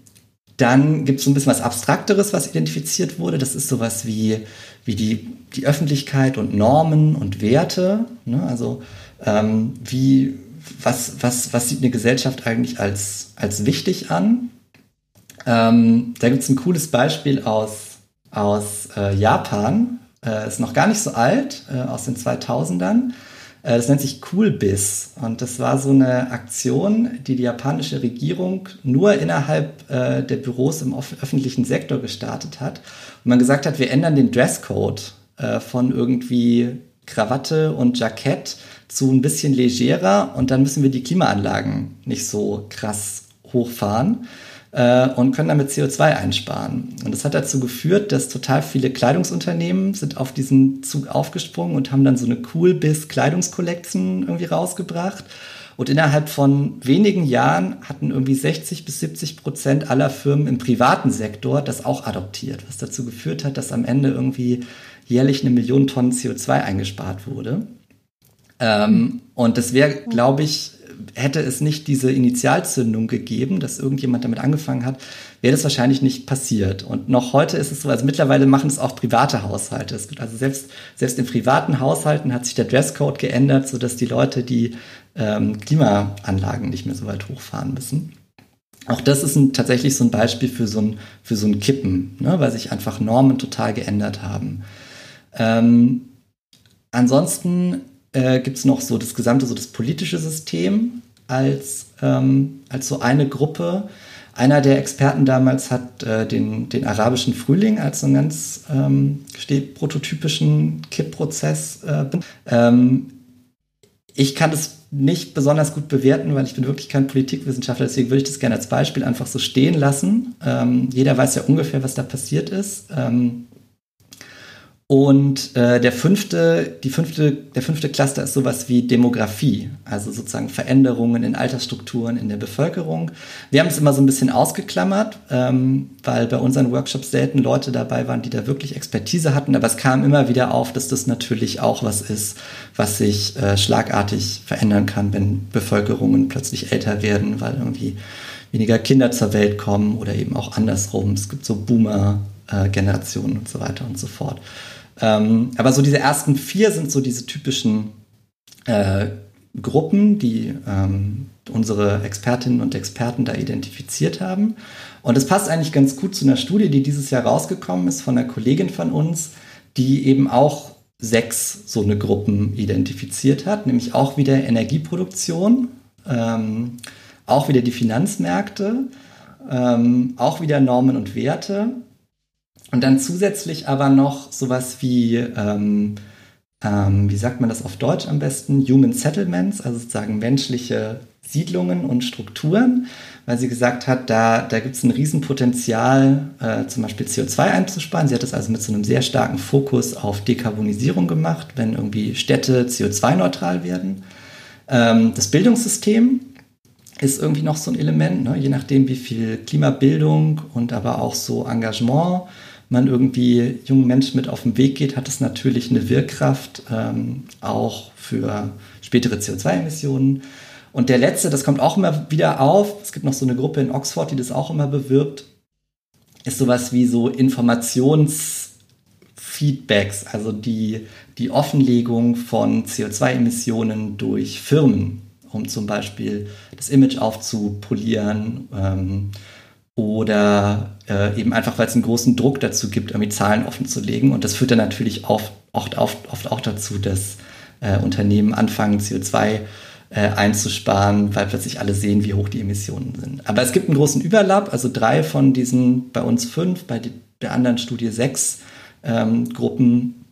dann gibt es so ein bisschen was Abstrakteres, was identifiziert wurde. Das ist sowas wie, wie die, die Öffentlichkeit und Normen und Werte. Ne? Also ähm, wie, was, was, was sieht eine Gesellschaft eigentlich als, als wichtig an? Ähm, da gibt es ein cooles Beispiel aus, aus äh, Japan. Äh, ist noch gar nicht so alt, äh, aus den 2000ern. Äh, das nennt sich Coolbiz und das war so eine Aktion, die die japanische Regierung nur innerhalb äh, der Büros im öffentlichen Sektor gestartet hat. Und man gesagt hat, wir ändern den Dresscode von irgendwie Krawatte und Jackett zu ein bisschen legerer und dann müssen wir die Klimaanlagen nicht so krass hochfahren äh, und können damit CO2 einsparen. Und das hat dazu geführt, dass total viele Kleidungsunternehmen sind auf diesen Zug aufgesprungen und haben dann so eine Cool-Biz Kleidungskollection irgendwie rausgebracht. Und innerhalb von wenigen Jahren hatten irgendwie 60 bis 70 Prozent aller Firmen im privaten Sektor das auch adoptiert, was dazu geführt hat, dass am Ende irgendwie jährlich eine Million Tonnen CO2 eingespart wurde. Ähm, und das wäre, glaube ich, hätte es nicht diese Initialzündung gegeben, dass irgendjemand damit angefangen hat, wäre das wahrscheinlich nicht passiert. Und noch heute ist es so, also mittlerweile machen es auch private Haushalte. Es wird also selbst, selbst in privaten Haushalten hat sich der Dresscode geändert, sodass die Leute die ähm, Klimaanlagen nicht mehr so weit hochfahren müssen. Auch das ist ein, tatsächlich so ein Beispiel für so ein, für so ein Kippen, ne, weil sich einfach Normen total geändert haben. Ähm, ansonsten äh, gibt es noch so das gesamte, so das politische System als, ähm, als so eine Gruppe. Einer der Experten damals hat äh, den, den arabischen Frühling als so einen ganz ähm, prototypischen Kippprozess. Äh, ähm, ich kann das nicht besonders gut bewerten, weil ich bin wirklich kein Politikwissenschaftler, deswegen würde ich das gerne als Beispiel einfach so stehen lassen. Ähm, jeder weiß ja ungefähr, was da passiert ist. Ähm, und äh, der fünfte, die fünfte, der fünfte Cluster ist sowas wie Demografie, also sozusagen Veränderungen in Altersstrukturen in der Bevölkerung. Wir haben es immer so ein bisschen ausgeklammert, ähm, weil bei unseren Workshops selten Leute dabei waren, die da wirklich Expertise hatten. Aber es kam immer wieder auf, dass das natürlich auch was ist, was sich äh, schlagartig verändern kann, wenn Bevölkerungen plötzlich älter werden, weil irgendwie weniger Kinder zur Welt kommen oder eben auch andersrum. Es gibt so Boomer-Generationen äh, und so weiter und so fort. Ähm, aber so diese ersten vier sind so diese typischen äh, Gruppen, die ähm, unsere Expertinnen und Experten da identifiziert haben. Und es passt eigentlich ganz gut zu einer Studie, die dieses Jahr rausgekommen ist von einer Kollegin von uns, die eben auch sechs so eine Gruppen identifiziert hat, nämlich auch wieder Energieproduktion, ähm, auch wieder die Finanzmärkte, ähm, auch wieder Normen und Werte und dann zusätzlich aber noch sowas wie, ähm, ähm, wie sagt man das auf Deutsch am besten, Human Settlements, also sozusagen menschliche Siedlungen und Strukturen, weil sie gesagt hat, da, da gibt es ein Riesenpotenzial, äh, zum Beispiel CO2 einzusparen. Sie hat das also mit so einem sehr starken Fokus auf Dekarbonisierung gemacht, wenn irgendwie Städte CO2-neutral werden. Ähm, das Bildungssystem ist irgendwie noch so ein Element, ne? je nachdem, wie viel Klimabildung und aber auch so Engagement man irgendwie jungen Menschen mit auf den Weg geht, hat es natürlich eine Wirkkraft ähm, auch für spätere CO2-Emissionen. Und der letzte, das kommt auch immer wieder auf, es gibt noch so eine Gruppe in Oxford, die das auch immer bewirbt, ist sowas wie so Informationsfeedbacks, also die, die Offenlegung von CO2-Emissionen durch Firmen, um zum Beispiel das Image aufzupolieren. Ähm, oder äh, eben einfach, weil es einen großen Druck dazu gibt, irgendwie Zahlen offen zu legen. Und das führt dann natürlich oft, oft, oft, oft auch dazu, dass äh, Unternehmen anfangen, CO2 äh, einzusparen, weil plötzlich alle sehen, wie hoch die Emissionen sind. Aber es gibt einen großen Überlapp, also drei von diesen, bei uns fünf, bei die, der anderen Studie sechs ähm, Gruppen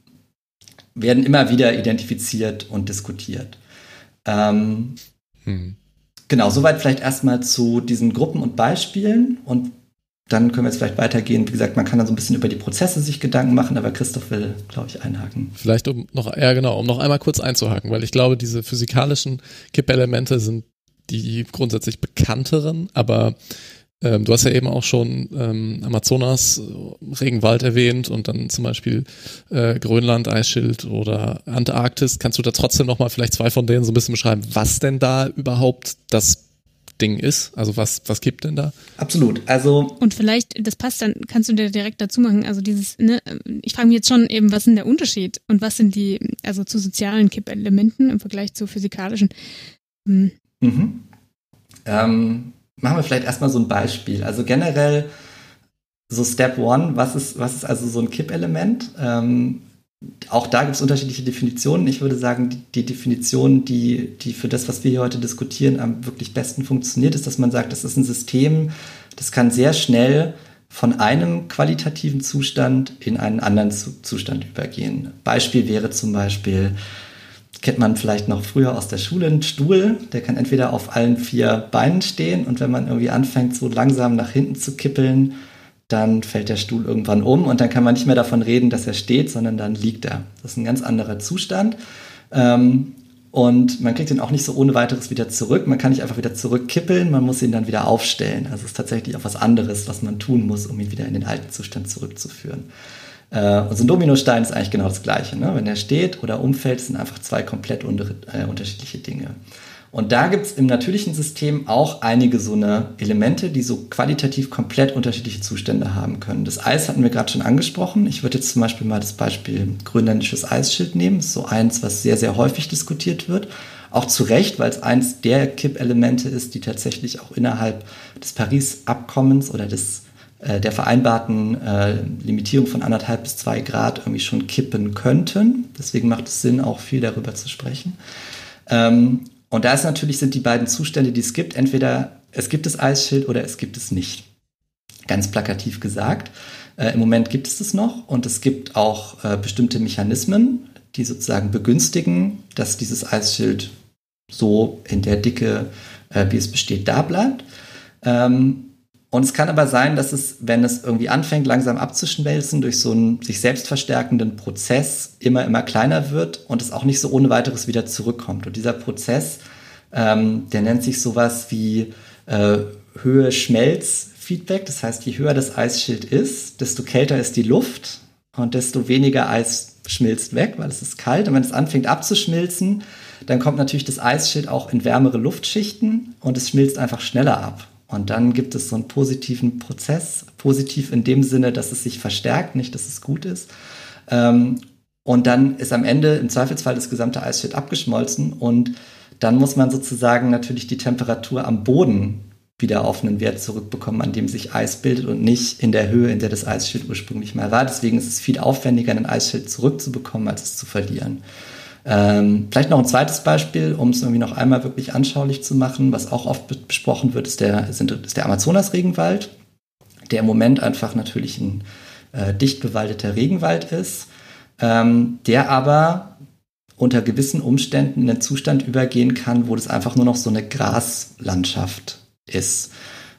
werden immer wieder identifiziert und diskutiert. Ähm, hm. Genau, soweit vielleicht erstmal zu diesen Gruppen und Beispielen und dann können wir jetzt vielleicht weitergehen. Wie gesagt, man kann dann so ein bisschen über die Prozesse sich Gedanken machen, aber Christoph will, glaube ich, einhaken. Vielleicht um noch, ja genau, um noch einmal kurz einzuhaken, weil ich glaube, diese physikalischen Kippelemente sind die grundsätzlich bekannteren, aber Ähm, du hast ja eben auch schon ähm, Amazonas, Regenwald erwähnt und dann zum Beispiel äh, Grönland, Eisschild oder Antarktis. Kannst du da trotzdem nochmal vielleicht zwei von denen so ein bisschen beschreiben, was denn da überhaupt das Ding ist? Also was, was gibt denn da? Absolut. Also. Und vielleicht, das passt dann, kannst du dir direkt dazu machen. Also dieses, ne, ich frage mich jetzt schon eben, was ist denn der Unterschied und was sind die, also zu sozialen Kippelementen im Vergleich zu physikalischen? Hm. Mhm. Ähm, machen wir vielleicht erstmal so ein Beispiel. Also generell so Step One, was ist, was ist also so ein Kippelement? Ähm, auch da gibt es unterschiedliche Definitionen. Ich würde sagen, die, die, Definition, die, die für das, was wir hier heute diskutieren, am wirklich besten funktioniert, ist, dass man sagt, das ist ein System, das kann sehr schnell von einem qualitativen Zustand in einen anderen Zustand übergehen. Beispiel wäre zum Beispiel, kennt man vielleicht noch früher aus der Schule, ein Stuhl, der kann entweder auf allen vier Beinen stehen und wenn man irgendwie anfängt, so langsam nach hinten zu kippeln, dann fällt der Stuhl irgendwann um und dann kann man nicht mehr davon reden, dass er steht, sondern dann liegt er. Das ist ein ganz anderer Zustand. Ähm, und man kriegt ihn auch nicht so ohne weiteres wieder zurück. Man kann nicht einfach wieder zurückkippeln, man muss ihn dann wieder aufstellen. Also es ist tatsächlich auch was anderes, was man tun muss, um ihn wieder in den alten Zustand zurückzuführen. Äh, und so ein Dominostein ist eigentlich genau das Gleiche. Ne? Wenn er steht oder umfällt, sind einfach zwei komplett äh, unterschiedliche Dinge. Und da gibt es im natürlichen System auch einige so eine Elemente, die so qualitativ komplett unterschiedliche Zustände haben können. Das Eis hatten wir gerade schon angesprochen. Ich würde jetzt zum Beispiel mal das Beispiel grönländisches Eisschild nehmen. Das ist so eins, was sehr, sehr häufig diskutiert wird. Auch zu Recht, weil es eins der Kippelemente ist, die tatsächlich auch innerhalb des Paris-Abkommens oder des der vereinbarten äh, Limitierung von anderthalb bis zwei Grad irgendwie schon kippen könnten. Deswegen macht es Sinn, auch viel darüber zu sprechen. Ähm, und da ist natürlich sind die beiden Zustände, die es gibt, entweder es gibt das Eisschild oder es gibt es nicht. Ganz plakativ gesagt. Äh, Im Moment gibt es das noch und es gibt auch äh, bestimmte Mechanismen, die sozusagen begünstigen, dass dieses Eisschild so in der Dicke, äh, wie es besteht, da bleibt. Ähm, und es kann aber sein, dass es, wenn es irgendwie anfängt, langsam abzuschmelzen, durch so einen sich selbst verstärkenden Prozess immer, immer kleiner wird und es auch nicht so ohne weiteres wieder zurückkommt. Und dieser Prozess, ähm, der nennt sich sowas wie äh, Höhe-Schmelz-Feedback. Das heißt, je höher das Eisschild ist, desto kälter ist die Luft und desto weniger Eis schmilzt weg, weil es ist kalt. Und wenn es anfängt abzuschmilzen, dann kommt natürlich das Eisschild auch in wärmere Luftschichten und es schmilzt einfach schneller ab. Und dann gibt es so einen positiven Prozess, positiv in dem Sinne, dass es sich verstärkt, nicht, dass es gut ist. Ähm, und dann ist am Ende im Zweifelsfall das gesamte Eisschild abgeschmolzen und dann muss man sozusagen natürlich die Temperatur am Boden wieder auf einen Wert zurückbekommen, an dem sich Eis bildet und nicht in der Höhe, in der das Eisschild ursprünglich mal war. Deswegen ist es viel aufwendiger, ein Eisschild zurückzubekommen, als es zu verlieren. Ähm, vielleicht noch ein zweites Beispiel, um es irgendwie noch einmal wirklich anschaulich zu machen, was auch oft besprochen wird, ist der, sind, ist der Amazonas-Regenwald, der im Moment einfach natürlich ein äh, dicht bewaldeter Regenwald ist, ähm, der aber unter gewissen Umständen in einen Zustand übergehen kann, wo das einfach nur noch so eine Graslandschaft ist.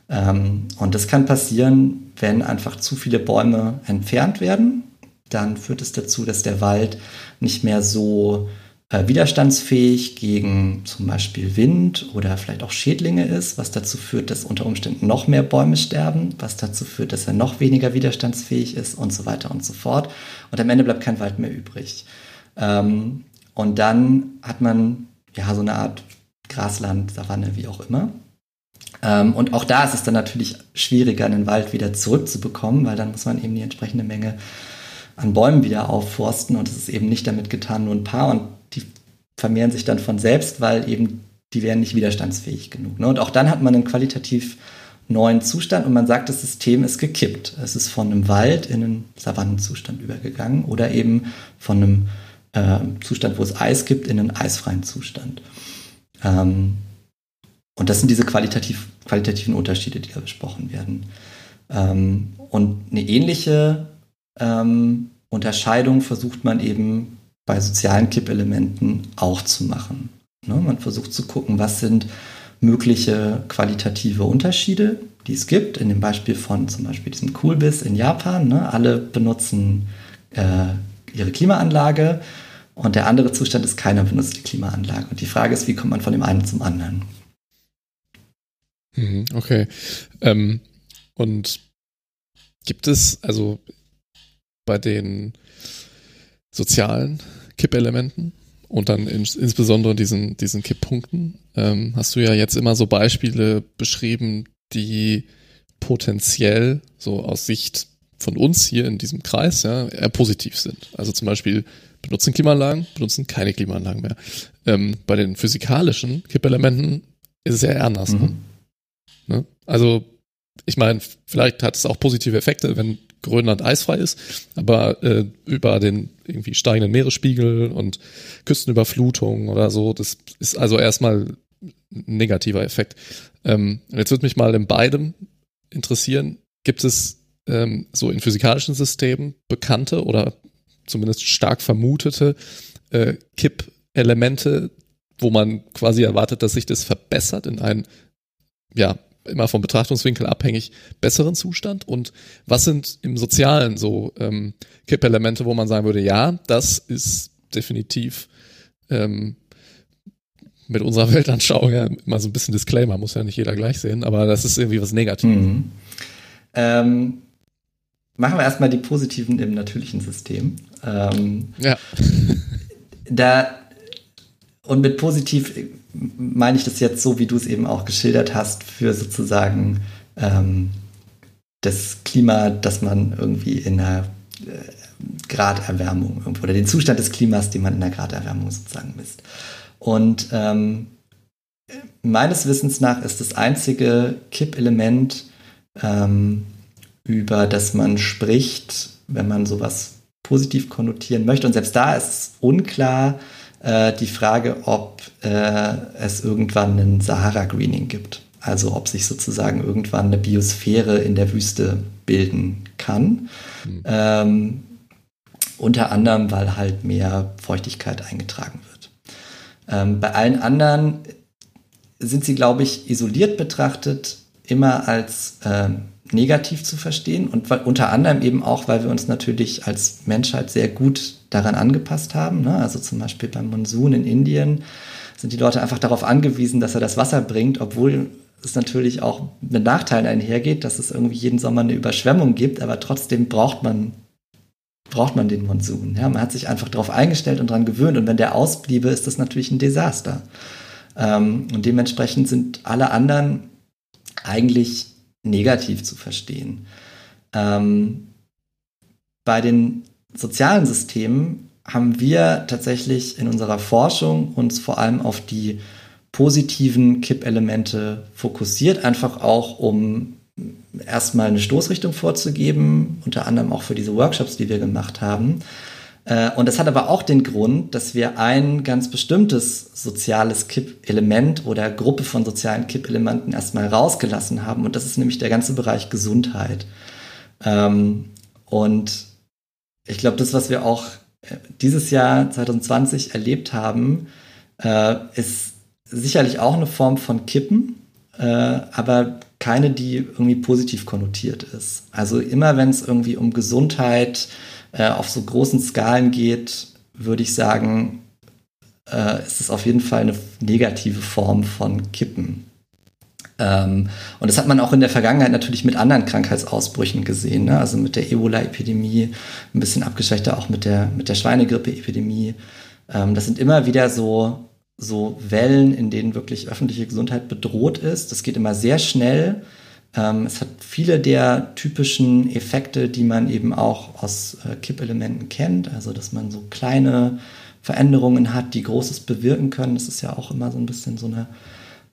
Ähm, und das kann passieren, wenn einfach zu viele Bäume entfernt werden. Dann führt es dazu, dass der Wald nicht mehr so äh, widerstandsfähig gegen zum Beispiel Wind oder vielleicht auch Schädlinge ist, was dazu führt, dass unter Umständen noch mehr Bäume sterben, was dazu führt, dass er noch weniger widerstandsfähig ist und so weiter und so fort. Und am Ende bleibt kein Wald mehr übrig. Ähm, und dann hat man ja so eine Art Grasland, Savanne, wie auch immer. Ähm, und auch da ist es dann natürlich schwieriger, einen Wald wieder zurückzubekommen, weil dann muss man eben die entsprechende Menge an Bäumen wieder aufforsten und es ist eben nicht damit getan, nur ein paar und die vermehren sich dann von selbst, weil eben die wären nicht widerstandsfähig genug. Ne? Und auch dann hat man einen qualitativ neuen Zustand und man sagt, das System ist gekippt. Es ist von einem Wald in einen Savannenzustand übergegangen oder eben von einem äh, Zustand, wo es Eis gibt, in einen eisfreien Zustand. Ähm, und das sind diese qualitativ, qualitativen Unterschiede, die da besprochen werden. Ähm, und eine ähnliche ähm, Unterscheidung versucht man eben bei sozialen Kippelementen auch zu machen. Ne? Man versucht zu gucken, was sind mögliche qualitative Unterschiede, die es gibt. In dem Beispiel von zum Beispiel diesem Coolbiz in Japan. Ne? Alle benutzen äh, ihre Klimaanlage und der andere Zustand ist, keiner benutzt die Klimaanlage. Und die Frage ist, wie kommt man von dem einen zum anderen? Mhm, okay. Ähm, Und gibt es also bei den sozialen Kippelementen und dann ins, insbesondere diesen, diesen Kipppunkten, ähm, hast du ja jetzt immer so Beispiele beschrieben, die potenziell so aus Sicht von uns hier in diesem Kreis ja, eher positiv sind. Also zum Beispiel benutzen Klimaanlagen, benutzen keine Klimaanlagen mehr. Ähm, bei den physikalischen Kippelementen ist es ja eher anders. Ne? Mhm. Ne? Also ich meine, vielleicht hat es auch positive Effekte, wenn Grönland eisfrei ist, aber äh, über den irgendwie steigenden Meeresspiegel und Küstenüberflutung oder so, das ist also erstmal ein negativer Effekt. Ähm, jetzt würde mich mal in beidem interessieren, gibt es ähm, so in physikalischen Systemen bekannte oder zumindest stark vermutete äh, Kippelemente, wo man quasi erwartet, dass sich das verbessert in einen, ja, immer vom Betrachtungswinkel abhängig besseren Zustand? Und was sind im Sozialen so ähm, Kippelemente, wo man sagen würde, ja, das ist definitiv ähm, mit unserer [LAUGHS] Weltanschauung ja immer so ein bisschen Disclaimer, muss ja nicht jeder gleich sehen, aber das ist irgendwie was Negatives. Mhm. Ähm, machen wir erstmal die positiven im natürlichen System. Ähm, ja. da, und mit positiv meine ich das jetzt so, wie du es eben auch geschildert hast, für sozusagen ähm, das Klima, das man irgendwie in einer äh, Graderwärmung oder den Zustand des Klimas, den man in der Graderwärmung sozusagen misst. Und ähm, meines Wissens nach ist das einzige Kippelement, ähm, über das man spricht, wenn man sowas positiv konnotieren möchte. Und selbst da ist es unklar äh, die Frage, ob äh, es irgendwann einen Sahara-Greening gibt. Also ob sich sozusagen irgendwann eine Biosphäre in der Wüste bilden kann. Mhm. Ähm, unter anderem, weil halt mehr Feuchtigkeit eingetragen wird. Ähm, bei allen anderen sind sie, glaube ich, isoliert betrachtet immer als ähm, negativ zu verstehen und unter anderem eben auch, weil wir uns natürlich als Menschheit sehr gut daran angepasst haben. Ne? Also zum Beispiel beim Monsun in Indien sind die Leute einfach darauf angewiesen, dass er das Wasser bringt, obwohl es natürlich auch mit Nachteilen einhergeht, dass es irgendwie jeden Sommer eine Überschwemmung gibt, aber trotzdem braucht man braucht man den Monsun. Ja, man hat sich einfach darauf eingestellt und daran gewöhnt und wenn der ausbliebe, ist das natürlich ein Desaster. Ähm, und dementsprechend sind alle anderen eigentlich negativ zu verstehen. Ähm, bei den sozialen Systemen haben wir tatsächlich in unserer Forschung uns vor allem auf die positiven Kippelemente fokussiert, einfach auch um erstmal eine Stoßrichtung vorzugeben, unter anderem auch für diese Workshops, die wir gemacht haben. Äh, und das hat aber auch den Grund, dass wir ein ganz bestimmtes soziales Kippelement oder Gruppe von sozialen Kippelementen erstmal rausgelassen haben. Und das ist nämlich der ganze Bereich Gesundheit. Ähm, und ich glaube, das, was wir auch äh, dieses Jahr 2020 erlebt haben, äh, ist sicherlich auch eine Form von Kippen, aber keine, die irgendwie positiv konnotiert ist. Also immer, wenn es irgendwie um Gesundheit, äh, auf so großen Skalen geht, würde ich sagen, äh, ist es auf jeden Fall eine negative Form von Kippen. Ähm, und das hat man auch in der Vergangenheit natürlich mit anderen Krankheitsausbrüchen gesehen, ne? also mit der Ebola-Epidemie, ein bisschen abgeschwächter auch mit der, mit der Schweinegrippe-Epidemie. Ähm, das sind immer wieder so, so Wellen, in denen wirklich öffentliche Gesundheit bedroht ist. Das geht immer sehr schnell. Ähm, es hat viele der typischen Effekte, die man eben auch aus äh, Kippelementen kennt, also dass man so kleine Veränderungen hat, die Großes bewirken können. Das ist ja auch immer so ein bisschen so eine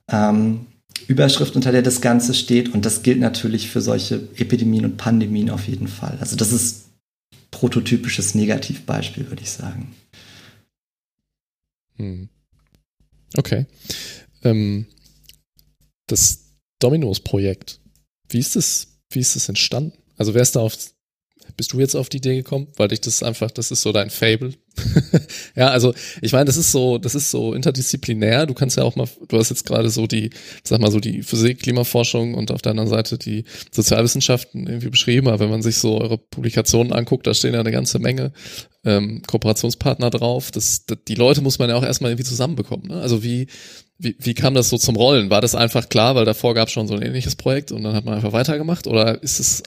ähm, Überschrift, unter der das Ganze steht. Und das gilt natürlich für solche Epidemien und Pandemien auf jeden Fall. Also das ist prototypisches Negativbeispiel, würde ich sagen. Hm. Okay. Ähm, das Dominos-Projekt wie ist das, wie ist das entstanden? Also wer ist da auf, bist du jetzt auf die Idee gekommen? Weil dich das einfach, das ist so dein Fable. [LAUGHS] ja, also ich meine, das ist so, das ist so interdisziplinär. Du kannst ja auch mal, du hast jetzt gerade so die, sag mal so die Physik, Klimaforschung und auf der anderen Seite die Sozialwissenschaften irgendwie beschrieben. Aber wenn man sich so eure Publikationen anguckt, da stehen ja eine ganze Menge ähm, Kooperationspartner drauf. Das, das, die Leute muss man ja auch erstmal irgendwie zusammenbekommen. Ne? Also wie, wie, wie kam das so zum Rollen? War das einfach klar, weil davor gab es schon so ein ähnliches Projekt und dann hat man einfach weitergemacht? Oder ist es,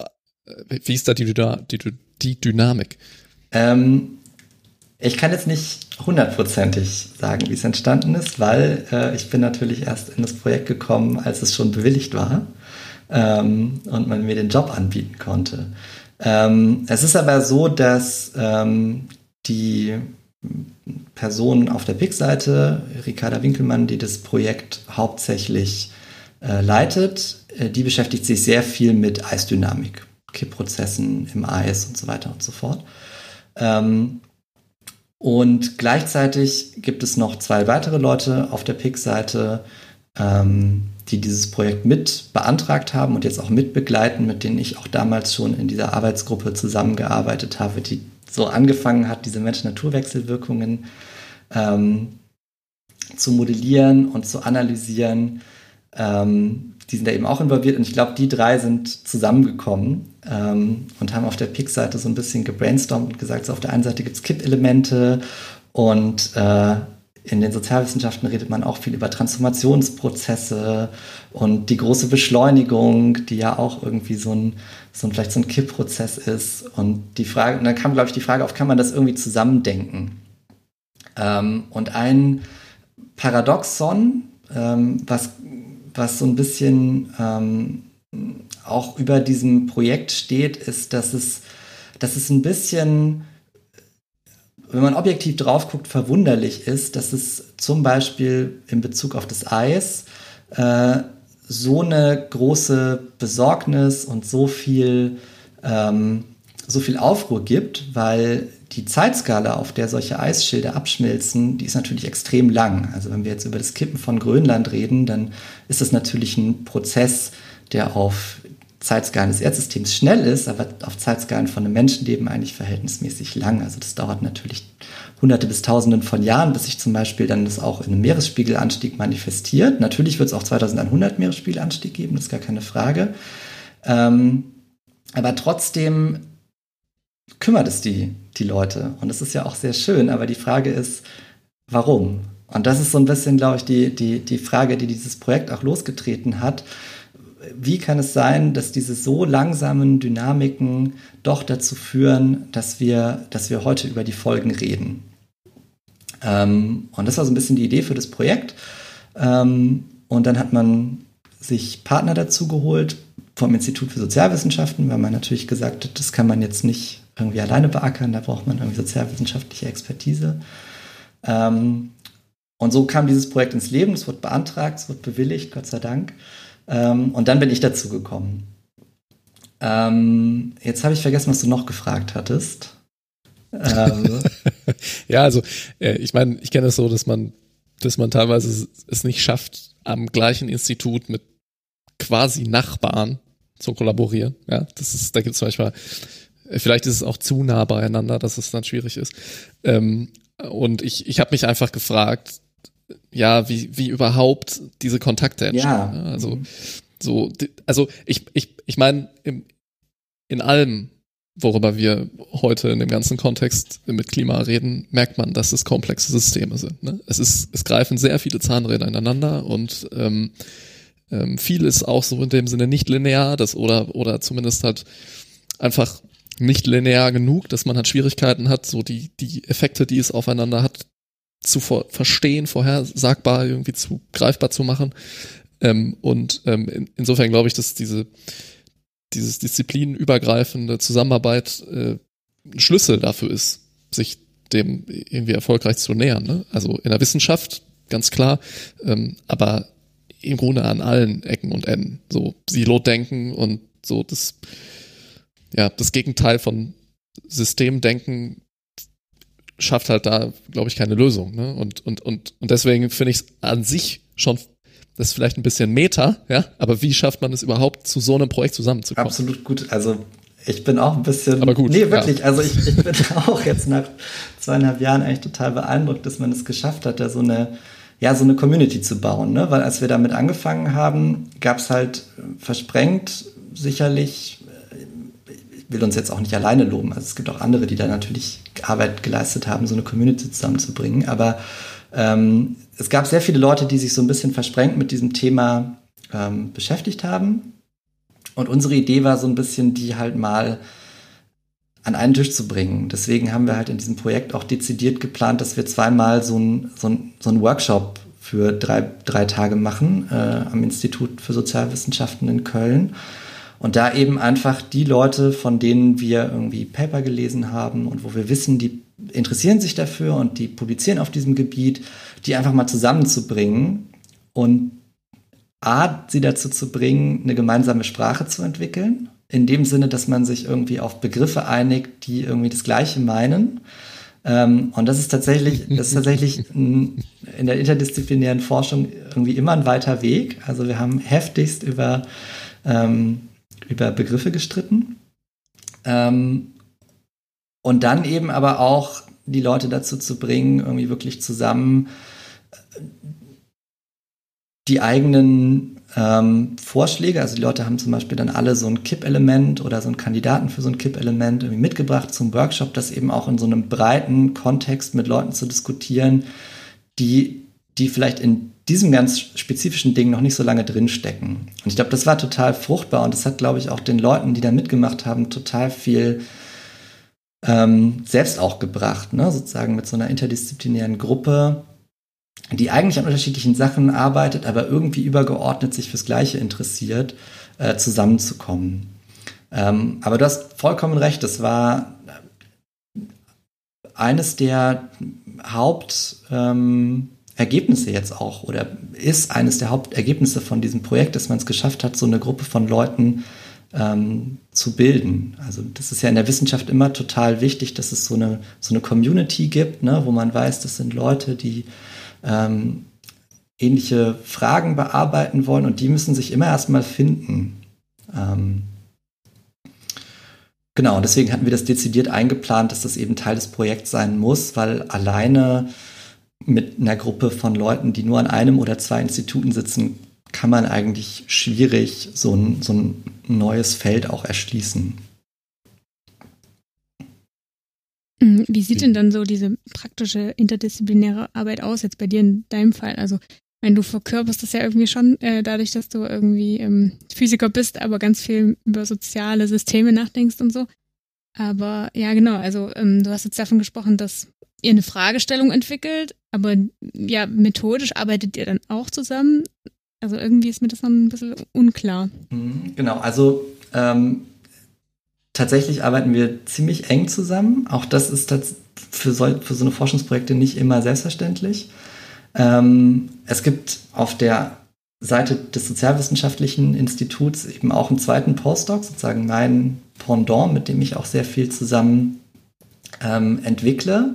äh, wie ist da die, die, die Dynamik? Ähm, ich kann jetzt nicht hundertprozentig sagen, wie es entstanden ist, weil äh, ich bin natürlich erst in das Projekt gekommen, als es schon bewilligt war ähm, und man mir den Job anbieten konnte. Ähm, es ist aber so, dass ähm, die Person auf der PIC-Seite, Ricarda Winkelmann, die das Projekt hauptsächlich äh, leitet, äh, die beschäftigt sich sehr viel mit Eisdynamik, Kippprozessen im Eis und so weiter und so fort. Ähm, und gleichzeitig gibt es noch zwei weitere Leute auf der PIC-Seite, ähm, die dieses Projekt mit beantragt haben und jetzt auch mit begleiten, mit denen ich auch damals schon in dieser Arbeitsgruppe zusammengearbeitet habe, die so angefangen hat, diese Mensch-Natur-Wechselwirkungen ähm, zu modellieren und zu analysieren. Ähm, die sind da eben auch involviert und ich glaube, die drei sind zusammengekommen ähm, und haben auf der PIC-Seite so ein bisschen gebrainstormt und gesagt, so auf der einen Seite gibt es Kipp-Elemente und äh, in den Sozialwissenschaften redet man auch viel über Transformationsprozesse und die große Beschleunigung, die ja auch irgendwie so ein, so ein vielleicht so ein Kippprozess ist. Und die Frage, und dann kam, glaube ich, die Frage auf, kann man das irgendwie zusammendenken? Ähm, und ein Paradoxon, ähm, was was so ein bisschen ähm, auch über diesem Projekt steht, ist, dass es, dass es ein bisschen, wenn man objektiv drauf guckt, verwunderlich ist, dass es zum Beispiel in Bezug auf das Eis äh, so eine große Besorgnis und so viel, ähm, so viel Aufruhr gibt, weil die Zeitskala, auf der solche Eisschilde abschmilzen, die ist natürlich extrem lang. Also wenn wir jetzt über das Kippen von Grönland reden, dann ist das natürlich ein Prozess, der auf Zeitskalen des Erdsystems schnell ist, aber auf Zeitskalen von einem Menschenleben eigentlich verhältnismäßig lang. Also das dauert natürlich hunderte bis tausenden von Jahren, bis sich zum Beispiel dann das auch in einem Meeresspiegelanstieg manifestiert. Natürlich wird es auch 2100 Meeresspiegelanstieg geben, das ist gar keine Frage. Ähm, aber trotzdem kümmert es die, die Leute. Und das ist ja auch sehr schön, aber die Frage ist, warum? Und das ist so ein bisschen, glaube ich, die, die, die Frage, die dieses Projekt auch losgetreten hat. Wie kann es sein, dass diese so langsamen Dynamiken doch dazu führen, dass wir, dass wir heute über die Folgen reden? Ähm, und das war so ein bisschen die Idee für das Projekt. Ähm, und dann hat man sich Partner dazu geholt vom Institut für Sozialwissenschaften, weil man natürlich gesagt hat, das kann man jetzt nicht irgendwie alleine beackern, da braucht man irgendwie sozialwissenschaftliche Expertise. Ähm, und so kam dieses Projekt ins Leben, es wurde beantragt, es wurde bewilligt, Gott sei Dank. Ähm, und dann bin ich dazu gekommen. Ähm, jetzt habe ich vergessen, was du noch gefragt hattest. Ähm, [LAUGHS] ja, also äh, ich meine, ich kenne es so, dass man, dass man teilweise es nicht schafft, am gleichen Institut mit quasi Nachbarn zu kollaborieren. Ja, das ist, da gibt es manchmal Vielleicht ist es auch zu nah beieinander, dass es dann schwierig ist. Ähm, und ich, ich habe mich einfach gefragt, ja, wie, wie überhaupt diese Kontakte entstehen. Ja. Ne? Also, so, also ich, ich, ich meine, in allem, worüber wir heute in dem ganzen Kontext mit Klima reden, merkt man, dass es komplexe Systeme sind. Ne? Es ist, es greifen sehr viele Zahnräder ineinander und ähm, ähm, viel ist auch so in dem Sinne nicht linear, das oder oder zumindest halt einfach nicht linear genug, dass man halt Schwierigkeiten hat, so die, die Effekte, die es aufeinander hat, zu ver verstehen, vorhersagbar irgendwie zu greifbar zu machen. Ähm, und ähm, in, insofern glaube ich, dass diese dieses disziplinübergreifende Zusammenarbeit äh, ein Schlüssel dafür ist, sich dem irgendwie erfolgreich zu nähern. Ne? Also in der Wissenschaft, ganz klar, ähm, aber im Grunde an allen Ecken und Enden. So Silo-Denken und so das ja, das Gegenteil von Systemdenken schafft halt da, glaube ich, keine Lösung. Ne? Und, und, und, und deswegen finde ich es an sich schon, das ist vielleicht ein bisschen Meta, ja, aber wie schafft man es überhaupt, zu so einem Projekt zusammenzukommen? Absolut gut. Also ich bin auch ein bisschen. Aber gut. Nee, wirklich. Ja. Also ich, ich bin [LAUGHS] auch jetzt nach zweieinhalb Jahren eigentlich total beeindruckt, dass man es geschafft hat, da so eine, ja, so eine Community zu bauen. Ne? Weil als wir damit angefangen haben, gab es halt versprengt sicherlich will uns jetzt auch nicht alleine loben. Also es gibt auch andere, die da natürlich Arbeit geleistet haben, so eine Community zusammenzubringen. Aber Ähm, es gab sehr viele Leute, die sich so ein bisschen versprengt mit diesem Thema ähm, beschäftigt haben. Und unsere Idee war so ein bisschen, die halt mal an einen Tisch zu bringen. Deswegen haben wir halt in diesem Projekt auch dezidiert geplant, dass wir zweimal so ein, so so ein Workshop für drei, drei Tage machen äh, am Institut für Sozialwissenschaften in Köln. Und da eben einfach die Leute, von denen wir irgendwie Paper gelesen haben und wo wir wissen, die interessieren sich dafür und die publizieren auf diesem Gebiet, die einfach mal zusammenzubringen und A, sie dazu zu bringen, eine gemeinsame Sprache zu entwickeln. In dem Sinne, dass man sich irgendwie auf Begriffe einigt, die irgendwie das Gleiche meinen. Ähm, und das ist tatsächlich, das ist tatsächlich [LAUGHS] in der interdisziplinären Forschung irgendwie immer ein weiter Weg. Also wir haben heftigst über, ähm, über Begriffe gestritten. Ähm, und dann eben aber auch die Leute dazu zu bringen, irgendwie wirklich zusammen äh, die eigenen ähm, Vorschläge, also die Leute haben zum Beispiel dann alle so ein Kipp-Element oder so einen Kandidaten für so ein Kipp-Element irgendwie mitgebracht zum Workshop, das eben auch in so einem breiten Kontext mit Leuten zu diskutieren, die, die vielleicht in diesem ganz spezifischen Ding noch nicht so lange drinstecken. Und ich glaube, das war total fruchtbar und das hat, glaube ich, auch den Leuten, die da mitgemacht haben, total viel ähm, selbst auch gebracht, ne? sozusagen mit so einer interdisziplinären Gruppe, die eigentlich an unterschiedlichen Sachen arbeitet, aber irgendwie übergeordnet sich fürs Gleiche interessiert, äh, zusammenzukommen. Ähm, aber du hast vollkommen recht, das war eines der Hauptergebnisse ähm, jetzt auch oder ist eines der Hauptergebnisse von diesem Projekt, dass man es geschafft hat, so eine Gruppe von Leuten ähm, zu bilden. Also das ist ja in der Wissenschaft immer total wichtig, dass es so eine, so eine Community gibt, ne, wo man weiß, das sind Leute, die ähm, ähnliche Fragen bearbeiten wollen und die müssen sich immer erstmal finden. Ähm, genau, deswegen hatten wir das dezidiert eingeplant, dass das eben Teil des Projekts sein muss, weil alleine mit einer Gruppe von Leuten, die nur an einem oder zwei Instituten sitzen, kann man eigentlich schwierig so ein, so ein neues Feld auch erschließen. Mhm, wie sieht denn dann so diese praktische interdisziplinäre Arbeit aus, jetzt bei dir in deinem Fall? Also, wenn du verkörperst das ja irgendwie schon, äh, dadurch, dass du irgendwie ähm, Physiker bist, aber ganz viel über soziale Systeme nachdenkst und so. Aber ja, genau, also ähm, du hast jetzt davon gesprochen, dass ihr eine Fragestellung entwickelt, aber ja, methodisch arbeitet ihr dann auch zusammen. Also irgendwie ist mir das noch ein bisschen unklar. Mhm, genau, also ähm, tatsächlich arbeiten wir ziemlich eng zusammen. Auch das ist für so, für so eine Forschungsprojekte nicht immer selbstverständlich. Ähm, es gibt auf der Seite des Sozialwissenschaftlichen Instituts eben auch einen zweiten Postdoc, sozusagen mein Pendant, mit dem ich auch sehr viel zusammen ähm, entwickle.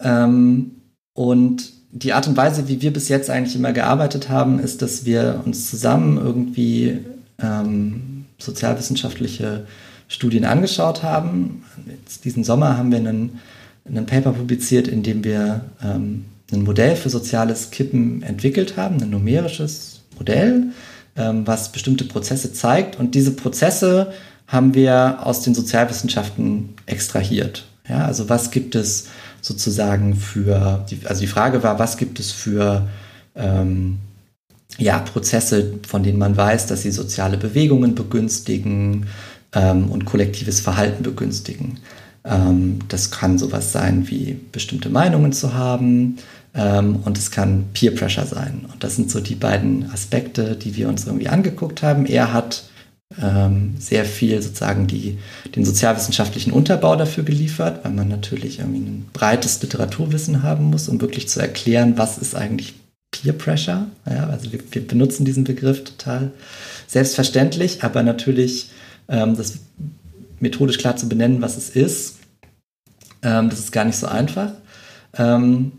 Ähm, und die Art und Weise, wie wir bis jetzt eigentlich immer gearbeitet haben, ist, dass wir uns zusammen irgendwie ähm, sozialwissenschaftliche Studien angeschaut haben. Jetzt diesen Sommer haben wir einen, einen Paper publiziert, in dem wir ähm, ein Modell für soziales Kippen entwickelt haben, ein numerisches Modell, ähm, was bestimmte Prozesse zeigt. Und diese Prozesse haben wir aus den Sozialwissenschaften extrahiert. Ja, also was gibt es sozusagen für, also die Frage war, was gibt es für ähm, ja, Prozesse, von denen man weiß, dass sie soziale Bewegungen begünstigen, ähm, und kollektives Verhalten begünstigen. Ähm, das kann sowas sein wie bestimmte Meinungen zu haben ähm, und es kann Peer Pressure sein. Und das sind so die beiden Aspekte, die wir uns irgendwie angeguckt haben. Er hat ähm, sehr viel sozusagen die, den sozialwissenschaftlichen Unterbau dafür geliefert, weil man natürlich irgendwie ein breites Literaturwissen haben muss, um wirklich zu erklären, was ist eigentlich Peer Pressure. Ja, also wir, wir benutzen diesen Begriff total selbstverständlich, aber natürlich ähm, das methodisch klar zu benennen, was es ist. Ähm, das ist gar nicht so einfach. Ähm,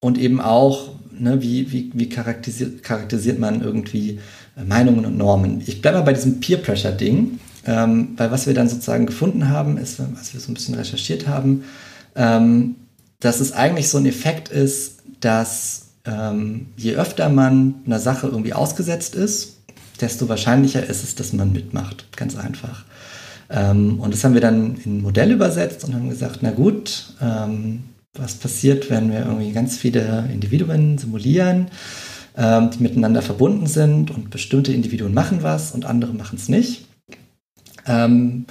und eben auch, ne, wie, wie, wie charakterisiert, charakterisiert man irgendwie Meinungen und Normen. Ich bleibe mal bei diesem Peer Pressure-Ding, ähm, weil was wir dann sozusagen gefunden haben, ist, als wir so ein bisschen recherchiert haben, ähm, dass es eigentlich so ein Effekt ist, dass ähm, je öfter man einer Sache irgendwie ausgesetzt ist, desto wahrscheinlicher ist es, dass man mitmacht. Ganz einfach. Ähm, und das haben wir dann in ein Modell übersetzt und haben gesagt, na gut, ähm, was passiert, wenn wir irgendwie ganz viele Individuen simulieren, ähm, die miteinander verbunden sind und bestimmte Individuen machen was und andere machen es nicht. Ähm,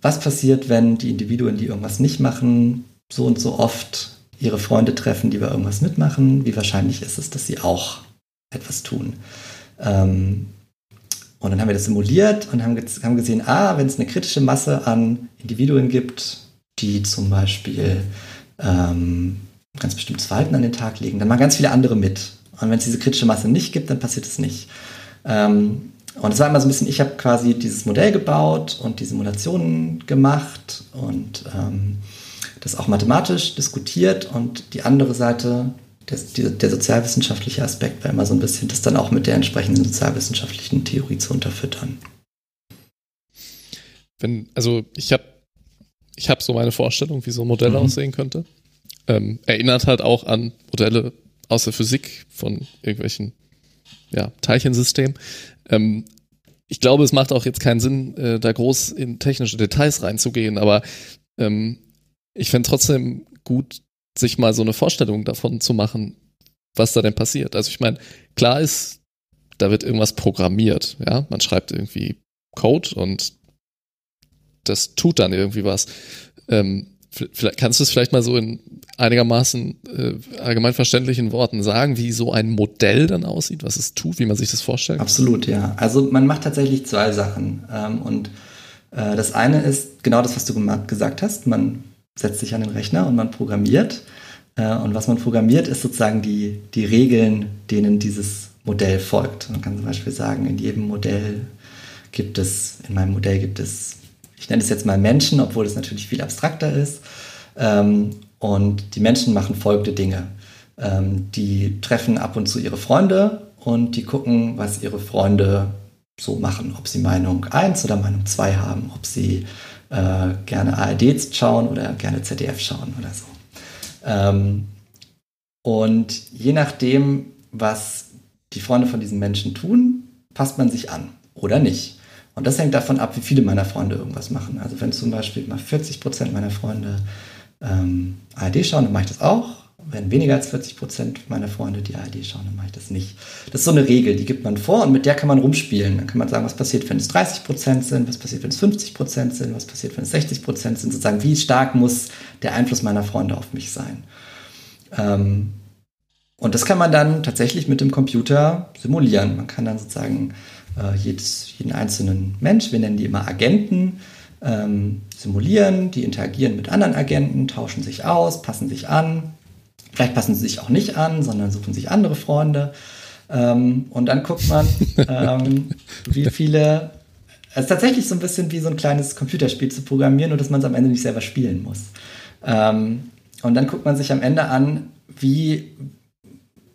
was passiert, wenn die Individuen, die irgendwas nicht machen, so und so oft ihre Freunde treffen, die bei irgendwas mitmachen? Wie wahrscheinlich ist es, dass sie auch etwas tun? Ähm, und dann haben wir das simuliert und haben, haben gesehen, ah, wenn es eine kritische Masse an Individuen gibt, die zum Beispiel ähm, ganz bestimmtes Verhalten an den Tag legen, dann machen ganz viele andere mit. Und wenn es diese kritische Masse nicht gibt, dann passiert es nicht. Ähm, und es war immer so ein bisschen, ich habe quasi dieses Modell gebaut und die Simulationen gemacht und ähm, das auch mathematisch diskutiert und die andere Seite, der, der, sozialwissenschaftliche Aspekt war immer so ein bisschen, das dann auch mit der entsprechenden sozialwissenschaftlichen Theorie zu unterfüttern. Wenn, also ich habe ich hab so meine Vorstellung, wie so ein Modell mhm. aussehen könnte. Ähm, erinnert halt auch an Modelle aus der Physik von irgendwelchen ja, Teilchensystemen. Ähm, ich glaube, es macht auch jetzt keinen Sinn, äh, da groß in technische Details reinzugehen, aber ähm, ich fände trotzdem gut, sich mal so eine Vorstellung davon zu machen, was da denn passiert. Also ich meine, klar ist, da wird irgendwas programmiert, ja, man schreibt irgendwie Code und das tut dann irgendwie was. Ähm, vielleicht kannst du es vielleicht mal so in einigermaßen äh, allgemein verständlichen Worten sagen, wie so ein Modell dann aussieht, was es tut, wie man sich das vorstellt? Absolut, ja. Also man macht tatsächlich zwei Sachen. Ähm, und äh, das eine ist genau das, was du gesagt hast. Man setzt sich an den Rechner und man programmiert. Äh, und was man programmiert, ist sozusagen die, die Regeln, denen dieses Modell folgt. Man kann zum Beispiel sagen, in jedem Modell gibt es, in meinem Modell gibt es, ich nenne es jetzt mal Menschen, obwohl es natürlich viel abstrakter ist. Ähm, und die Menschen machen folgende Dinge. Ähm, die treffen ab und zu ihre Freunde und die gucken, was ihre Freunde so machen. Ob sie Meinung 1 oder Meinung 2 haben, ob sie äh, gerne ARD schauen oder gerne ZDF schauen oder so. Ähm, und je nachdem, was die Freunde von diesen Menschen tun, passt man sich an oder nicht. Und das hängt davon ab, wie viele meiner Freunde irgendwas machen. Also wenn zum Beispiel mal 40 Prozent meiner Freunde ähm, ARD schauen, dann mache ich das auch. Wenn weniger als 40 Prozent meiner Freunde die ARD schauen, dann mache ich das nicht. Das ist so eine Regel, die gibt man vor und mit der kann man rumspielen. Dann kann man sagen, was passiert, wenn es 30 Prozent sind, was passiert, wenn es 50 Prozent sind, was passiert, wenn es 60 Prozent sind. Sozusagen, wie stark muss der Einfluss meiner Freunde auf mich sein. Ähm, und das kann man dann tatsächlich mit dem Computer simulieren. Man kann dann sozusagen äh, jedes, jeden einzelnen Mensch, wir nennen die immer Agenten, ähm, simulieren, die interagieren mit anderen Agenten, tauschen sich aus, passen sich an. Vielleicht passen sie sich auch nicht an, sondern suchen sich andere Freunde. Ähm, und dann guckt man, [LAUGHS] ähm, wie viele. Es ist tatsächlich so ein bisschen wie so ein kleines Computerspiel zu programmieren, nur dass man es am Ende nicht selber spielen muss. Ähm, und dann guckt man sich am Ende an, wie,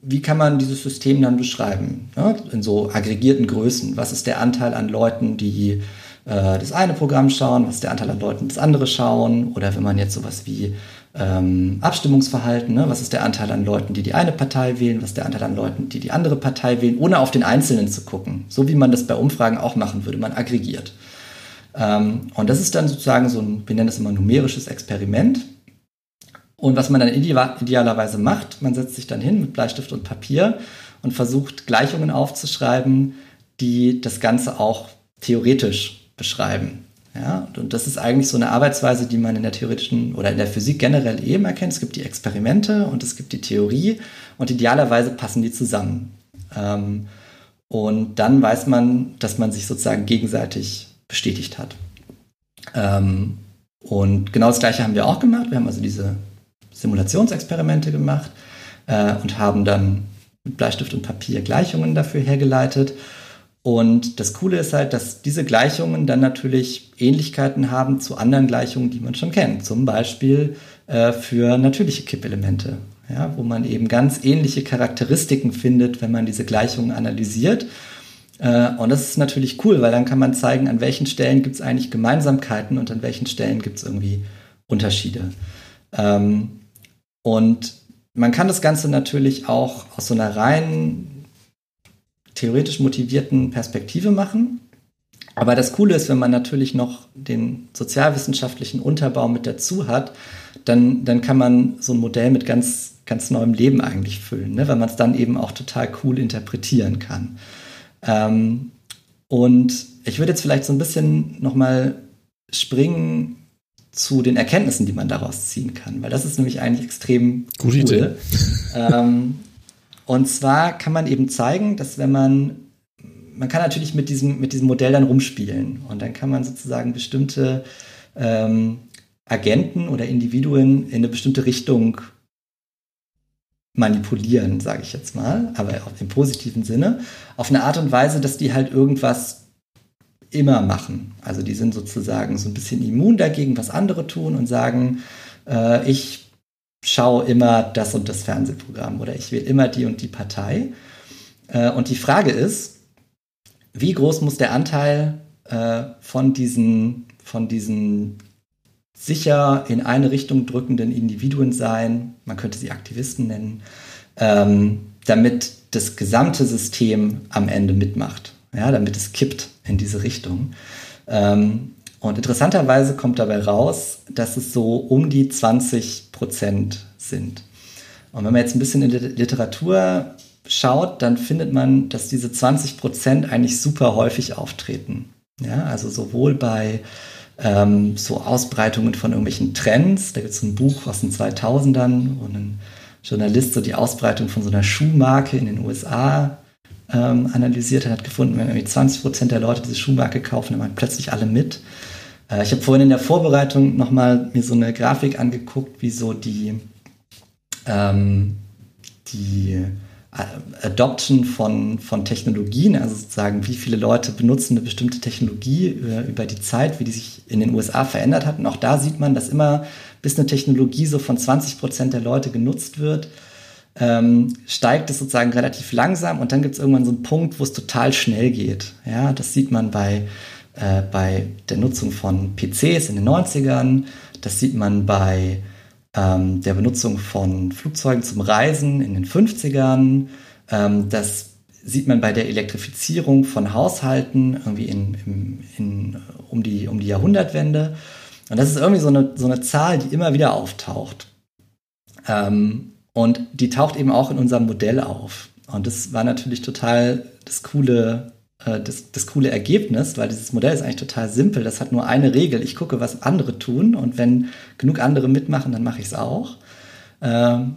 wie kann man dieses System dann beschreiben? Ja? In so aggregierten Größen. Was ist der Anteil an Leuten, die äh, das eine Programm schauen, was der Anteil an Leuten, das andere schauen? Oder wenn man jetzt sowas wie ähm, Abstimmungsverhalten, ne? was ist der Anteil an Leuten, die die eine Partei wählen, was ist der Anteil an Leuten, die die andere Partei wählen, ohne auf den Einzelnen zu gucken. So wie man das bei Umfragen auch machen würde, man aggregiert. Ähm, und das ist dann sozusagen so ein, wir nennen das immer numerisches Experiment. Und was man dann idealerweise macht, man setzt sich dann hin mit Bleistift und Papier und versucht Gleichungen aufzuschreiben, die das Ganze auch theoretisch beschreiben. Ja, und das ist eigentlich so eine Arbeitsweise, die man in der theoretischen oder in der Physik generell eben erkennt. Es gibt die Experimente und es gibt die Theorie und idealerweise passen die zusammen. Ähm, und dann weiß man, dass man sich sozusagen gegenseitig bestätigt hat. Ähm, und genau das Gleiche haben wir auch gemacht. Wir haben also diese Simulationsexperimente gemacht äh, und haben dann mit Bleistift und Papier Gleichungen dafür hergeleitet und das Coole ist halt, dass diese Gleichungen dann natürlich Ähnlichkeiten haben zu anderen Gleichungen, die man schon kennt. Zum Beispiel äh, für natürliche Kippelemente, ja, wo man eben ganz ähnliche Charakteristiken findet, wenn man diese Gleichungen analysiert. Äh, und das ist natürlich cool, weil dann kann man zeigen, an welchen Stellen gibt es eigentlich Gemeinsamkeiten und an welchen Stellen gibt es irgendwie Unterschiede. Ähm, und man kann das Ganze natürlich auch aus so einer reinen theoretisch motivierten Perspektive machen. Aber das Coole ist, wenn man natürlich noch den sozialwissenschaftlichen Unterbau mit dazu hat, dann, dann kann man so ein Modell mit ganz, ganz neuem Leben eigentlich füllen, ne? weil man es dann eben auch total cool interpretieren kann. Ähm, und ich würde jetzt vielleicht so ein bisschen nochmal springen zu den Erkenntnissen, die man daraus ziehen kann, weil das ist nämlich eigentlich extrem Gute cool. Idee. Ähm, und zwar kann man eben zeigen, dass wenn man, man kann natürlich mit diesem, mit diesem Modell dann rumspielen und dann kann man sozusagen bestimmte ähm, Agenten oder Individuen in eine bestimmte Richtung manipulieren, sage ich jetzt mal, aber auch im positiven Sinne, auf eine Art und Weise, dass die halt irgendwas immer machen. Also die sind sozusagen so ein bisschen immun dagegen, was andere tun und sagen, äh, ich schaue immer das und das Fernsehprogramm oder ich wähle immer die und die Partei. Äh, und die Frage ist, wie groß muss der Anteil äh, von diesen, von diesen sicher in eine Richtung drückenden Individuen sein, man könnte sie Aktivisten nennen, ähm, damit das gesamte System am Ende mitmacht, ja, damit es kippt in diese Richtung. Ähm, und interessanterweise kommt dabei raus, dass es so um die 20 Prozent sind. Und wenn man jetzt ein bisschen in der Literatur schaut, dann findet man, dass diese 20 Prozent eigentlich super häufig auftreten. Ja, also sowohl bei ähm, so Ausbreitungen von irgendwelchen Trends. Da gibt es ein Buch aus den 2000ern, wo ein Journalist so die Ausbreitung von so einer Schuhmarke in den USA ähm, analysiert hat, hat gefunden, wenn irgendwie 20 Prozent der Leute diese Schuhmarke kaufen, dann machen plötzlich alle mit. Äh, ich habe vorhin in der Vorbereitung nochmal mir so eine Grafik angeguckt, wie so die, ähm, die Adoption von, von Technologien, also sozusagen, wie viele Leute benutzen eine bestimmte Technologie über, über, die Zeit, wie die sich in den USA verändert hat. Und auch da sieht man, dass immer, bis eine Technologie so von 20 Prozent der Leute genutzt wird, ähm, steigt es sozusagen relativ langsam und dann gibt es irgendwann so einen Punkt, wo es total schnell geht. Ja, das sieht man bei, äh, bei der Nutzung von PCs in den 90ern, das sieht man bei ähm, der Benutzung von Flugzeugen zum Reisen in den 50ern. Ähm, das sieht man bei der Elektrifizierung von Haushalten irgendwie in, in, in, um, die, um die Jahrhundertwende. Und das ist irgendwie so eine, so eine Zahl, die immer wieder auftaucht. Ähm, und die taucht eben auch in unserem Modell auf. Und das war natürlich total das coole das, das coole Ergebnis, weil dieses Modell ist eigentlich total simpel. Das hat nur eine Regel. Ich gucke, was andere tun und wenn genug andere mitmachen, dann mache ich es auch. Ähm,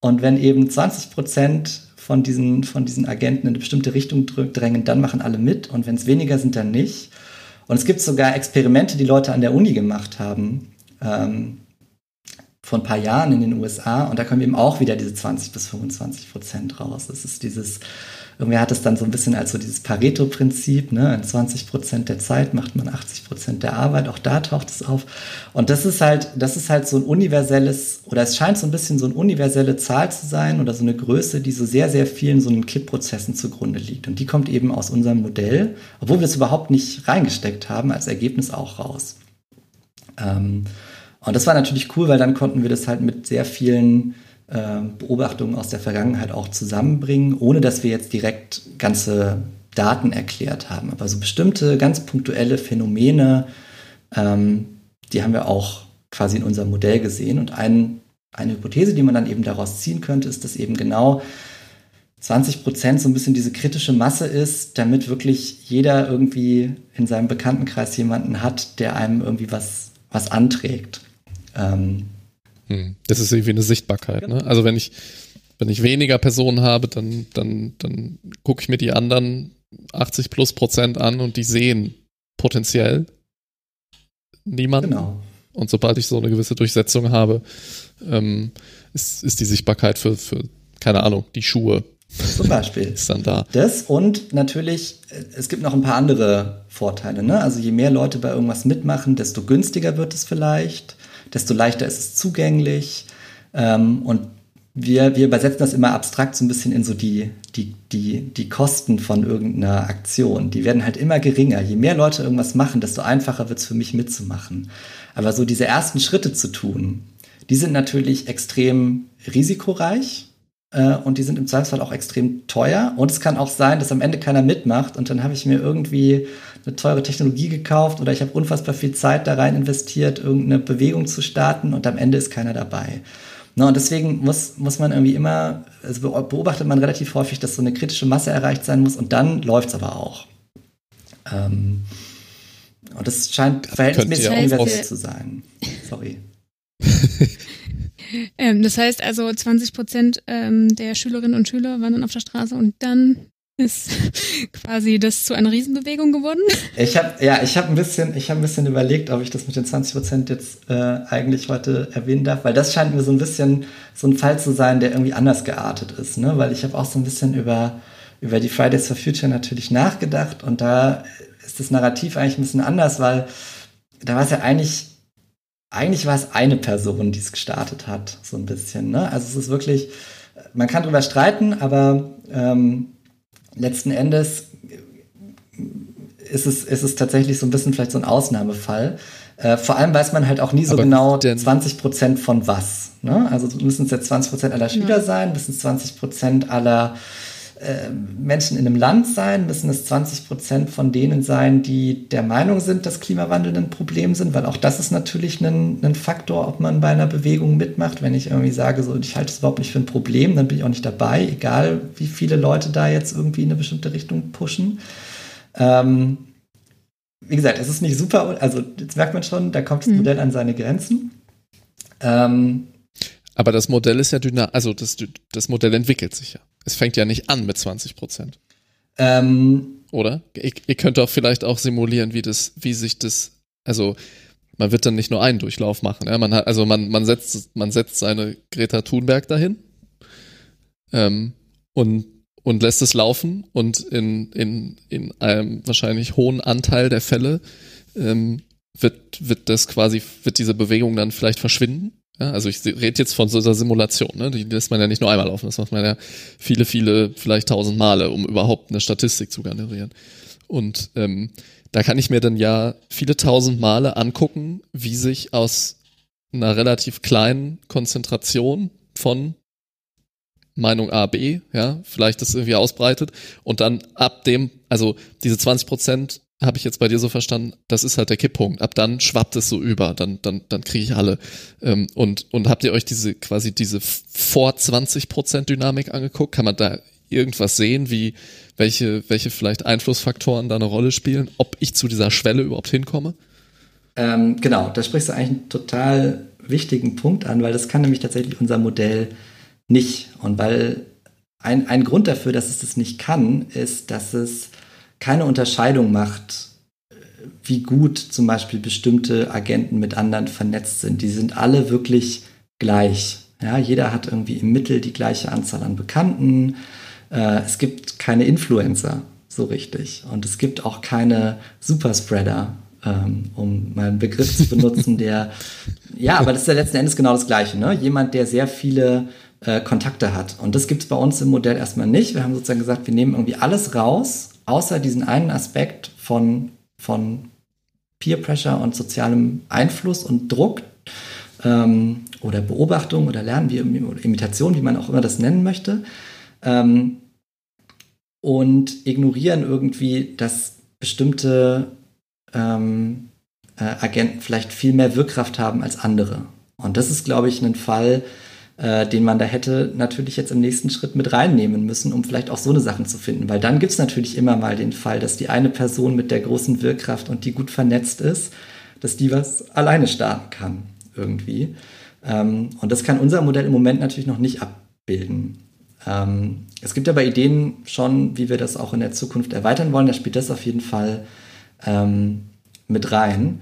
und wenn eben 20 Prozent von diesen, von diesen Agenten in eine bestimmte Richtung drängen, dann machen alle mit und wenn es weniger sind, dann nicht. Und es gibt sogar Experimente, die Leute an der Uni gemacht haben, ähm, vor ein paar Jahren in den USA und da kommen eben auch wieder diese 20 bis 25 Prozent raus. Das ist dieses Irgendwer hat es dann so ein bisschen als so dieses Pareto-Prinzip, ne? In 20 Prozent der Zeit macht man 80 Prozent der Arbeit, auch da taucht es auf. Und das ist halt, das ist halt so ein universelles, oder es scheint so ein bisschen so eine universelle Zahl zu sein oder so eine Größe, die so sehr, sehr vielen so einen Kippprozessen zugrunde liegt. Und die kommt eben aus unserem Modell, obwohl wir es überhaupt nicht reingesteckt haben, als Ergebnis auch raus. Ähm, und das war natürlich cool, weil dann konnten wir das halt mit sehr vielen Beobachtungen aus der Vergangenheit auch zusammenbringen, ohne dass wir jetzt direkt ganze Daten erklärt haben. Aber so bestimmte ganz punktuelle Phänomene, ähm, die haben wir auch quasi in unserem Modell gesehen. Und ein, eine Hypothese, die man dann eben daraus ziehen könnte, ist, dass eben genau 20 Prozent so ein bisschen diese kritische Masse ist, damit wirklich jeder irgendwie in seinem Bekanntenkreis jemanden hat, der einem irgendwie was, was anträgt. Ähm, hm. Das ist irgendwie eine Sichtbarkeit. Ne? Also wenn ich, wenn ich weniger Personen habe, dann, dann, dann gucke ich mir die anderen 80 plus Prozent an und die sehen potenziell niemanden. Genau. Und sobald ich so eine gewisse Durchsetzung habe, ähm, ist, ist die Sichtbarkeit für, für, keine Ahnung, die Schuhe. Zum Beispiel. [LAUGHS] ist dann da. Das und natürlich, äh, es gibt noch ein paar andere Vorteile. Ne? Also je mehr Leute bei irgendwas mitmachen, desto günstiger wird es vielleicht desto leichter ist es zugänglich. Ähm, und wir, wir übersetzen das immer abstrakt so ein bisschen in so die, die, die, die Kosten von irgendeiner Aktion. Die werden halt immer geringer. Je mehr Leute irgendwas machen, desto einfacher wird es für mich mitzumachen. Aber so diese ersten Schritte zu tun, die sind natürlich extrem risikoreich. Äh, und die sind im Zweifelsfall auch extrem teuer. Und es kann auch sein, dass am Ende keiner mitmacht und dann habe ich mir irgendwie eine teure Technologie gekauft oder ich habe unfassbar viel Zeit da rein investiert, irgendeine Bewegung zu starten und am Ende ist keiner dabei. Na, und deswegen muss, muss man irgendwie immer, also beobachtet man relativ häufig, dass so eine kritische Masse erreicht sein muss und dann läuft es aber auch. Ähm, und das scheint verhältnismäßig universell zu sein. Sorry. [LAUGHS] ähm, das heißt also 20 Prozent ähm, der Schülerinnen und Schüler waren dann auf der Straße und dann ist [LAUGHS] quasi das zu einer Riesenbewegung geworden. Ich habe ja, ich habe ein bisschen, ich habe ein bisschen überlegt, ob ich das mit den 20 Prozent jetzt äh, eigentlich heute erwähnen darf, weil das scheint mir so ein bisschen so ein Fall zu sein, der irgendwie anders geartet ist, ne? Weil ich habe auch so ein bisschen über über die Fridays for Future natürlich nachgedacht und da ist das Narrativ eigentlich ein bisschen anders, weil da war es ja eigentlich eigentlich war es eine Person, die es gestartet hat, so ein bisschen. Ne? Also es ist wirklich, man kann drüber streiten, aber ähm, letzten Endes ist es, ist es tatsächlich so ein bisschen vielleicht so ein Ausnahmefall. Äh, vor allem weiß man halt auch nie so aber genau 20 Prozent von was. Ne? Also müssen es jetzt 20 Prozent aller Schüler ja. sein, müssen es 20 Prozent aller äh, Menschen in einem Land sein, müssen es 20 Prozent von denen sein, die der Meinung sind, dass Klimawandel ein Problem sind, weil auch das ist natürlich ein, ein Faktor, ob man bei einer Bewegung mitmacht. Wenn ich irgendwie sage, so, ich halte es überhaupt nicht für ein Problem, dann bin ich auch nicht dabei, egal wie viele Leute da jetzt irgendwie in eine bestimmte Richtung pushen. Ähm, wie gesagt, es ist nicht super, also jetzt merkt man schon, da kommt das mhm. Modell an seine Grenzen. Ähm, aber das Modell ist ja dynamisch, also das, das Modell entwickelt sich ja. Es fängt ja nicht an mit 20 Prozent. Ähm, Oder? Ihr, ihr könnt auch vielleicht auch simulieren, wie das, wie sich das, also man wird dann nicht nur einen Durchlauf machen. Ja? Man hat, also man, man setzt, man setzt seine Greta Thunberg dahin ähm, und, und lässt es laufen und in, in, in einem wahrscheinlich hohen Anteil der Fälle ähm, wird, wird das quasi, wird diese Bewegung dann vielleicht verschwinden ja, also ich rede jetzt von so einer Simulation, ne? die lässt man ja nicht nur einmal laufen, das macht man ja viele, viele, vielleicht tausend Male, um überhaupt eine Statistik zu generieren. Und ähm, da kann ich mir dann ja viele tausend Male angucken, wie sich aus einer relativ kleinen Konzentration von Meinung A, B, ja, vielleicht das irgendwie ausbreitet und dann ab dem, also diese 20 Prozent habe ich jetzt bei dir so verstanden, das ist halt der Kipppunkt. Ab dann schwappt es so über, dann, dann, dann kriege ich alle. Ähm, und, und habt ihr euch diese quasi diese vor 20 Prozent Dynamik angeguckt? Kann man da irgendwas sehen, wie welche, welche vielleicht Einflussfaktoren da eine Rolle spielen, ob ich zu dieser Schwelle überhaupt hinkomme? Ähm, genau, da sprichst du eigentlich einen total wichtigen Punkt an, weil das kann nämlich tatsächlich unser Modell nicht. Und weil ein, ein Grund dafür, dass es das nicht kann, ist, dass es keine Unterscheidung macht, wie gut zum Beispiel bestimmte Agenten mit anderen vernetzt sind. Die sind alle wirklich gleich. Ja, jeder hat irgendwie im Mittel die gleiche Anzahl an Bekannten. Äh, es gibt keine Influencer so richtig. Und es gibt auch keine Superspreader, ähm, um mal einen Begriff zu benutzen, [LAUGHS] der, ja, aber das ist ja letzten Endes genau das Gleiche. Ne? Jemand, der sehr viele äh, Kontakte hat. Und das gibt es bei uns im Modell erstmal nicht. Wir haben sozusagen gesagt, wir nehmen irgendwie alles raus außer diesen einen Aspekt von, von Peer Pressure und sozialem Einfluss und Druck ähm, oder Beobachtung oder Lernen, wie, oder Imitation, wie man auch immer das nennen möchte, ähm, und ignorieren irgendwie, dass bestimmte ähm, äh, Agenten vielleicht viel mehr Wirkkraft haben als andere. Und das ist, glaube ich, ein Fall, äh, den man da hätte natürlich jetzt im nächsten Schritt mit reinnehmen müssen, um vielleicht auch so eine Sachen zu finden. Weil dann gibt es natürlich immer mal den Fall, dass die eine Person mit der großen Wirkkraft und die gut vernetzt ist, dass die was alleine starten kann irgendwie. Ähm, und das kann unser Modell im Moment natürlich noch nicht abbilden. Ähm, es gibt aber Ideen schon, wie wir das auch in der Zukunft erweitern wollen. Da spielt das auf jeden Fall ähm, mit rein.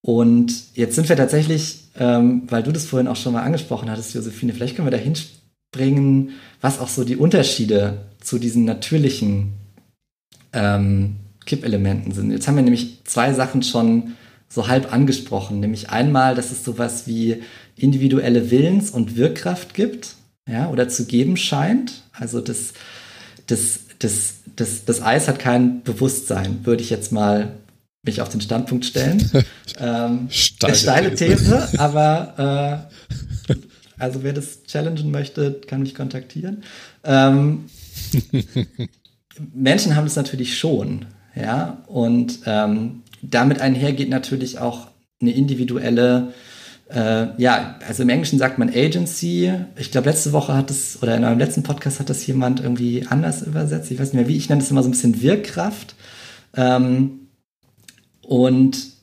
Und jetzt sind wir tatsächlich, ähm, weil du das vorhin auch schon mal angesprochen hattest, Josephine, vielleicht können wir da hinspringen, was auch so die Unterschiede zu diesen natürlichen ähm, Kippelementen sind. Jetzt haben wir nämlich zwei Sachen schon so halb angesprochen, nämlich einmal, dass es sowas wie individuelle Willens- und Wirkkraft gibt, ja, oder zu geben scheint. Also das, das, das, das, das Eis hat kein Bewusstsein, würde ich jetzt mal mich auf den Standpunkt stellen. [LAUGHS] ähm, steile, steile These. Aber äh, Also wer das challengen möchte, kann mich kontaktieren. Ähm, Menschen haben es natürlich schon, ja. Und ähm, damit einhergeht natürlich auch eine individuelle, äh, ja, also im Englischen sagt man Agency. Ich glaube, letzte Woche hat es, oder in einem letzten Podcast hat das jemand irgendwie anders übersetzt. Ich weiß nicht mehr wie, ich nenne das immer so ein bisschen Wirkkraft. Ähm, und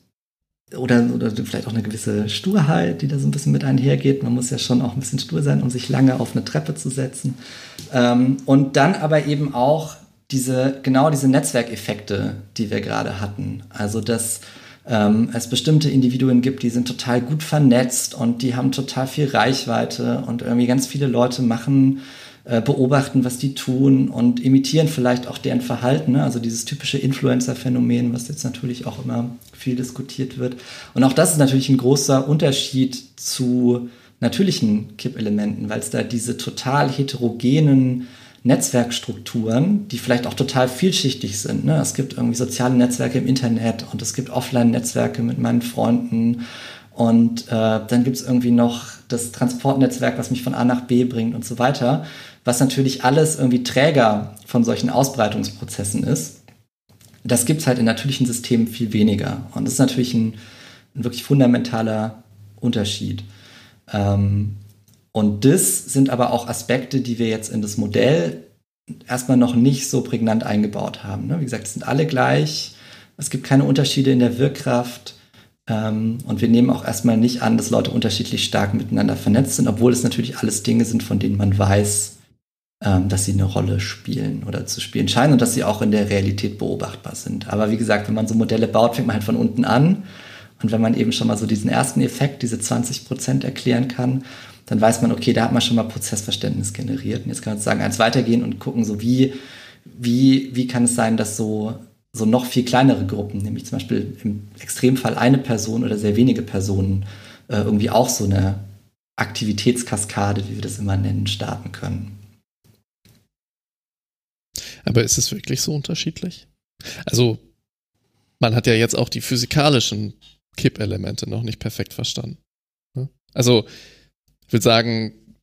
oder, oder vielleicht auch eine gewisse Sturheit, die da so ein bisschen mit einhergeht. Man muss ja schon auch ein bisschen stur sein, um sich lange auf eine Treppe zu setzen. Ähm, und dann aber eben auch diese, genau diese Netzwerkeffekte, die wir gerade hatten. Also, dass ähm, es bestimmte Individuen gibt, die sind total gut vernetzt und die haben total viel Reichweite und irgendwie ganz viele Leute machen beobachten, was die tun und imitieren vielleicht auch deren Verhalten. Ne? Also dieses typische Influencer-Phänomen, was jetzt natürlich auch immer viel diskutiert wird. Und auch das ist natürlich ein großer Unterschied zu natürlichen Kippelementen, weil es da diese total heterogenen Netzwerkstrukturen, die vielleicht auch total vielschichtig sind. Ne? Es gibt irgendwie soziale Netzwerke im Internet und es gibt Offline-Netzwerke mit meinen Freunden und äh, dann gibt es irgendwie noch das Transportnetzwerk, was mich von A nach B bringt und so weiter was natürlich alles irgendwie Träger von solchen Ausbreitungsprozessen ist. Das gibt es halt in natürlichen Systemen viel weniger. Und das ist natürlich ein, ein wirklich fundamentaler Unterschied. Ähm, und das sind aber auch Aspekte, die wir jetzt in das Modell erstmal noch nicht so prägnant eingebaut haben. Ne? Wie gesagt, es sind alle gleich. Es gibt keine Unterschiede in der Wirkkraft. Ähm, und wir nehmen auch erstmal nicht an, dass Leute unterschiedlich stark miteinander vernetzt sind, obwohl es natürlich alles Dinge sind, von denen man weiß, dass sie eine Rolle spielen oder zu spielen scheinen und dass sie auch in der Realität beobachtbar sind. Aber wie gesagt, wenn man so Modelle baut, fängt man halt von unten an. Und wenn man eben schon mal so diesen ersten Effekt, diese 20 Prozent erklären kann, dann weiß man, okay, da hat man schon mal Prozessverständnis generiert. Und jetzt kann man sagen, eins weitergehen und gucken, so wie, wie, wie kann es sein, dass so, so noch viel kleinere Gruppen, nämlich zum Beispiel im Extremfall eine Person oder sehr wenige Personen, äh, irgendwie auch so eine Aktivitätskaskade, wie wir das immer nennen, starten können. Aber ist es wirklich so unterschiedlich? Also, man hat ja jetzt auch die physikalischen Kippelemente noch nicht perfekt verstanden. Ne? Also, ich würde sagen,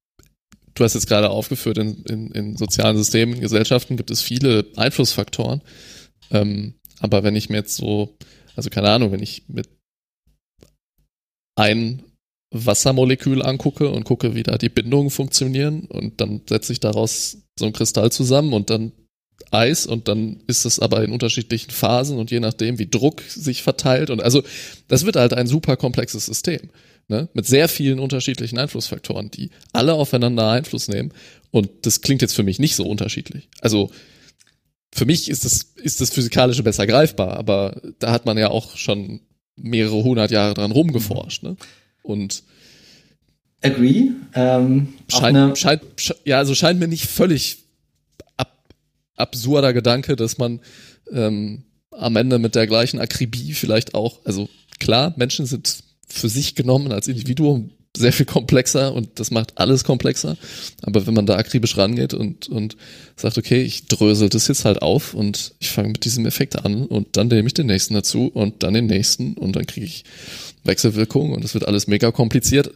du hast jetzt gerade aufgeführt, in, in, in sozialen Systemen, in Gesellschaften gibt es viele Einflussfaktoren. Ähm, aber wenn ich mir jetzt so, also keine Ahnung, wenn ich mit ein Wassermolekül angucke und gucke, wie da die Bindungen funktionieren und dann setze ich daraus so ein Kristall zusammen und dann Eis und dann ist es aber in unterschiedlichen Phasen und je nachdem, wie Druck sich verteilt und also das wird halt ein super komplexes System ne? mit sehr vielen unterschiedlichen Einflussfaktoren, die alle aufeinander Einfluss nehmen und das klingt jetzt für mich nicht so unterschiedlich. Also für mich ist das, ist das Physikalische besser greifbar, aber da hat man ja auch schon mehrere hundert Jahre dran rumgeforscht. Ne? Und Agree. Ähm, scheint, scheint, ja, also scheint mir nicht völlig absurder Gedanke, dass man ähm, am Ende mit der gleichen Akribie vielleicht auch, also klar, Menschen sind für sich genommen als Individuum sehr viel komplexer und das macht alles komplexer. Aber wenn man da akribisch rangeht und, und sagt, okay, ich drösel das jetzt halt auf und ich fange mit diesem Effekt an und dann nehme ich den nächsten dazu und dann den nächsten und dann kriege ich Wechselwirkungen und es wird alles mega kompliziert,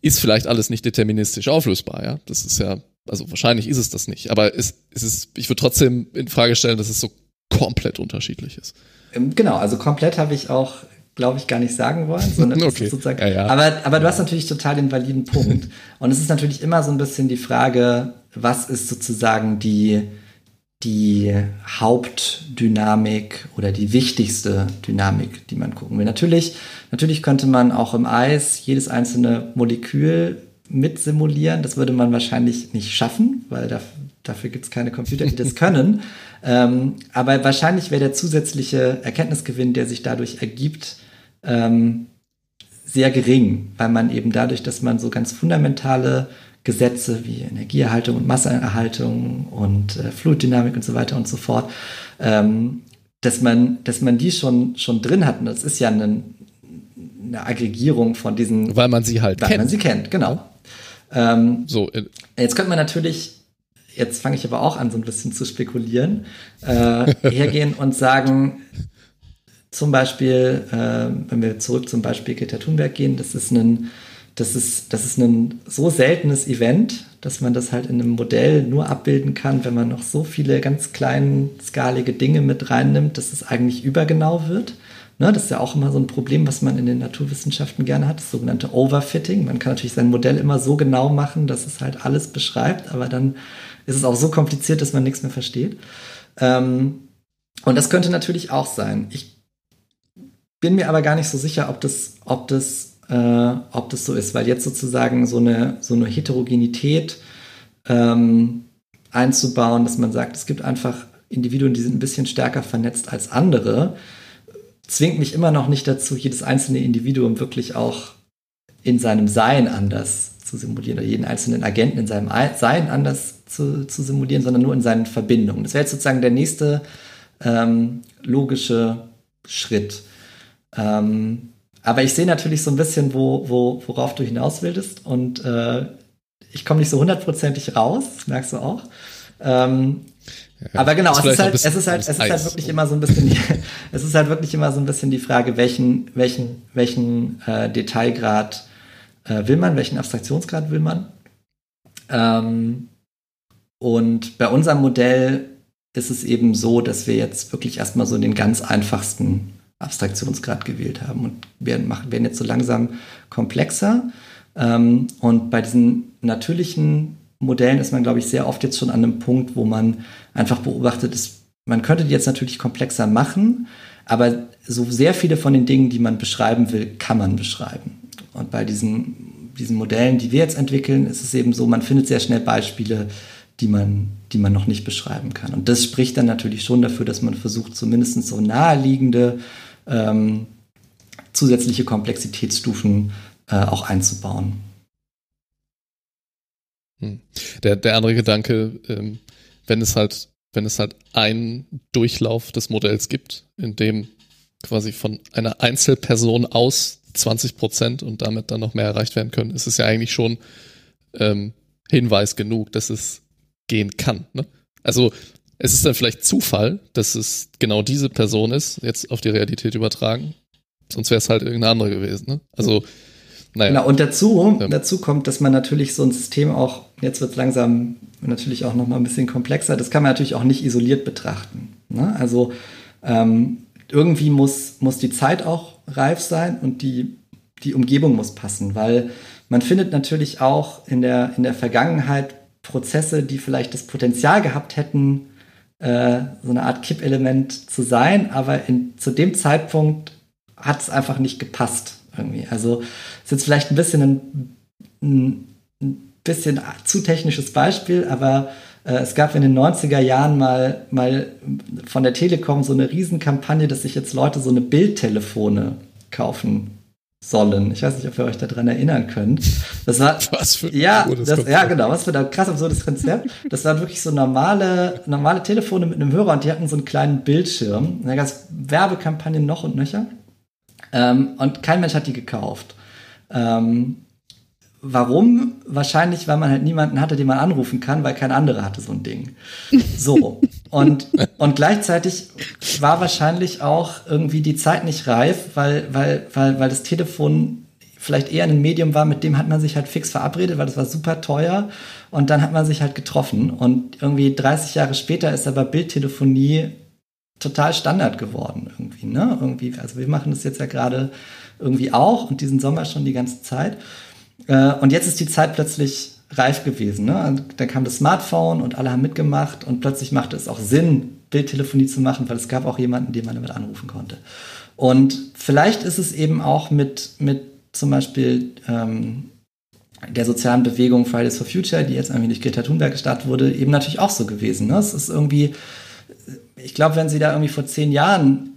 ist vielleicht alles nicht deterministisch auflösbar, ja. Das ist ja also wahrscheinlich ist es das nicht, aber es, es ist, ich würde trotzdem in Frage stellen, dass es so komplett unterschiedlich ist. Ähm, genau, also komplett habe ich auch, glaube ich, gar nicht sagen wollen, sondern [LAUGHS] okay. sozusagen. Ja, ja. Aber, aber du hast natürlich total den validen Punkt. Und es ist natürlich immer so ein bisschen die Frage, was ist sozusagen die, die Hauptdynamik oder die wichtigste Dynamik, die man gucken will. Natürlich, natürlich könnte man auch im Eis jedes einzelne Molekül mit simulieren. Das würde man wahrscheinlich nicht schaffen, weil da, dafür gibt es keine Computer, die das [LAUGHS] können. ähm, aber wahrscheinlich wäre der zusätzliche Erkenntnisgewinn, der sich dadurch ergibt, ähm, sehr gering, weil man eben dadurch, dass man so ganz fundamentale Gesetze wie Energieerhaltung und Masseerhaltung und äh, Fluiddynamik und so weiter und so fort, ähm, dass man, dass man die schon, schon drin hat. Und das ist ja eine, eine Aggregierung von diesen. Weil man sie halt weil kennt. man sie kennt, genau. Ähm, so. Äh, jetzt könnte man natürlich, jetzt fange ich aber auch an, so ein bisschen zu spekulieren, äh, [LAUGHS] hergehen und sagen, zum Beispiel, äh, wenn wir zurück zum Beispiel Greta Thunberg gehen, das ist ein, das ist, das ist ein so seltenes Event, dass man das halt in einem Modell nur abbilden kann, wenn man noch so viele ganz kleinen, skalige Dinge mit reinnimmt, dass es eigentlich übergenau wird. Ne, das ist ja auch immer so ein Problem, was man in den Naturwissenschaften gerne hat, das sogenannte Overfitting. Man kann natürlich sein Modell immer so genau machen, dass es halt alles beschreibt, aber dann ist es auch so kompliziert, dass man nichts mehr versteht. Ähm, und das könnte natürlich auch sein. Ich bin mir aber gar nicht so sicher, ob das, ob das, äh, ob das so ist, weil jetzt sozusagen so eine, so eine Heterogenität ähm, einzubauen, dass man sagt, es gibt einfach Individuen, die sind ein bisschen stärker vernetzt als andere, zwingt mich immer noch nicht dazu, jedes einzelne Individuum wirklich auch in seinem Sein anders zu simulieren oder jeden einzelnen Agenten in seinem Sein anders zu, zu simulieren, sondern nur in seinen Verbindungen. Das wäre jetzt sozusagen der nächste ähm, logische Schritt. Ähm, aber ich sehe natürlich so ein bisschen, wo, wo, worauf du hinaus willst und äh, ich komme nicht so hundertprozentig raus, das merkst du auch. Ähm, ja, aber genau, es ist, halt, es ist halt, es ist halt wirklich immer so ein bisschen, die, [LAUGHS] es ist halt wirklich immer so ein bisschen die Frage, welchen, welchen, welchen äh, Detailgrad äh, will man, welchen Abstraktionsgrad will man. Ähm, und bei unserem Modell ist es eben so, dass wir jetzt wirklich erstmal so den ganz einfachsten Abstraktionsgrad gewählt haben und werden, machen, werden jetzt so langsam komplexer. Ähm, und bei diesen natürlichen Modellen ist man, glaube ich, sehr oft jetzt schon an einem Punkt, wo man einfach beobachtet, ist, man könnte die jetzt natürlich komplexer machen, aber so sehr viele von den Dingen, die man beschreiben will, kann man beschreiben. Und bei diesen, diesen Modellen, die wir jetzt entwickeln, ist es eben so, man findet sehr schnell Beispiele, die man, die man noch nicht beschreiben kann. Und das spricht dann natürlich schon dafür, dass man versucht, zumindest so naheliegende ähm, zusätzliche Komplexitätsstufen äh, auch einzubauen. Hm. Der, der andere Gedanke, ähm, wenn es halt, wenn es halt einen Durchlauf des Modells gibt, in dem quasi von einer Einzelperson aus 20 Prozent und damit dann noch mehr erreicht werden können, ist es ja eigentlich schon ähm, Hinweis genug, dass es gehen kann. Ne? Also es ist dann vielleicht Zufall, dass es genau diese Person ist, jetzt auf die Realität übertragen. Sonst wäre es halt irgendeine andere gewesen. Ne? Also naja. Genau, und dazu, ja. dazu kommt, dass man natürlich so ein System auch, jetzt wird es langsam natürlich auch nochmal ein bisschen komplexer, das kann man natürlich auch nicht isoliert betrachten. Ne? Also ähm, irgendwie muss, muss die Zeit auch reif sein und die, die Umgebung muss passen, weil man findet natürlich auch in der, in der Vergangenheit Prozesse, die vielleicht das Potenzial gehabt hätten, äh, so eine Art Kippelement zu sein, aber in, zu dem Zeitpunkt hat es einfach nicht gepasst irgendwie. Also ist jetzt vielleicht ein bisschen ein, ein bisschen zu technisches Beispiel, aber äh, es gab in den 90er Jahren mal, mal von der Telekom so eine Riesenkampagne, dass sich jetzt Leute so eine Bildtelefone kaufen sollen. Ich weiß nicht, ob ihr euch daran erinnern könnt. Das war [LAUGHS] was für ja, das, ja genau, was für ein krass absurdes Konzept. Das waren wirklich so normale normale Telefone mit einem Hörer und die hatten so einen kleinen Bildschirm. Da gab es Werbekampagnen noch und nöcher. Ähm, und kein Mensch hat die gekauft. Ähm, warum? Wahrscheinlich, weil man halt niemanden hatte, den man anrufen kann, weil kein anderer hatte so ein Ding. So. Und, und gleichzeitig war wahrscheinlich auch irgendwie die Zeit nicht reif, weil, weil, weil, weil das Telefon vielleicht eher ein Medium war, mit dem hat man sich halt fix verabredet, weil das war super teuer. Und dann hat man sich halt getroffen. Und irgendwie 30 Jahre später ist aber Bildtelefonie total Standard geworden irgendwie, ne? Irgendwie, also wir machen das jetzt ja gerade irgendwie auch und diesen Sommer schon die ganze Zeit. Äh, und jetzt ist die Zeit plötzlich reif gewesen. Ne? dann kam das Smartphone und alle haben mitgemacht und plötzlich machte es auch Sinn, Bildtelefonie zu machen, weil es gab auch jemanden, den man damit anrufen konnte. Und vielleicht ist es eben auch mit, mit zum Beispiel ähm, der sozialen Bewegung Fridays for Future, die jetzt irgendwie durch Greta Thunberg gestartet wurde, eben natürlich auch so gewesen. Ne? Es ist irgendwie, ich glaube, wenn sie da irgendwie vor zehn Jahren,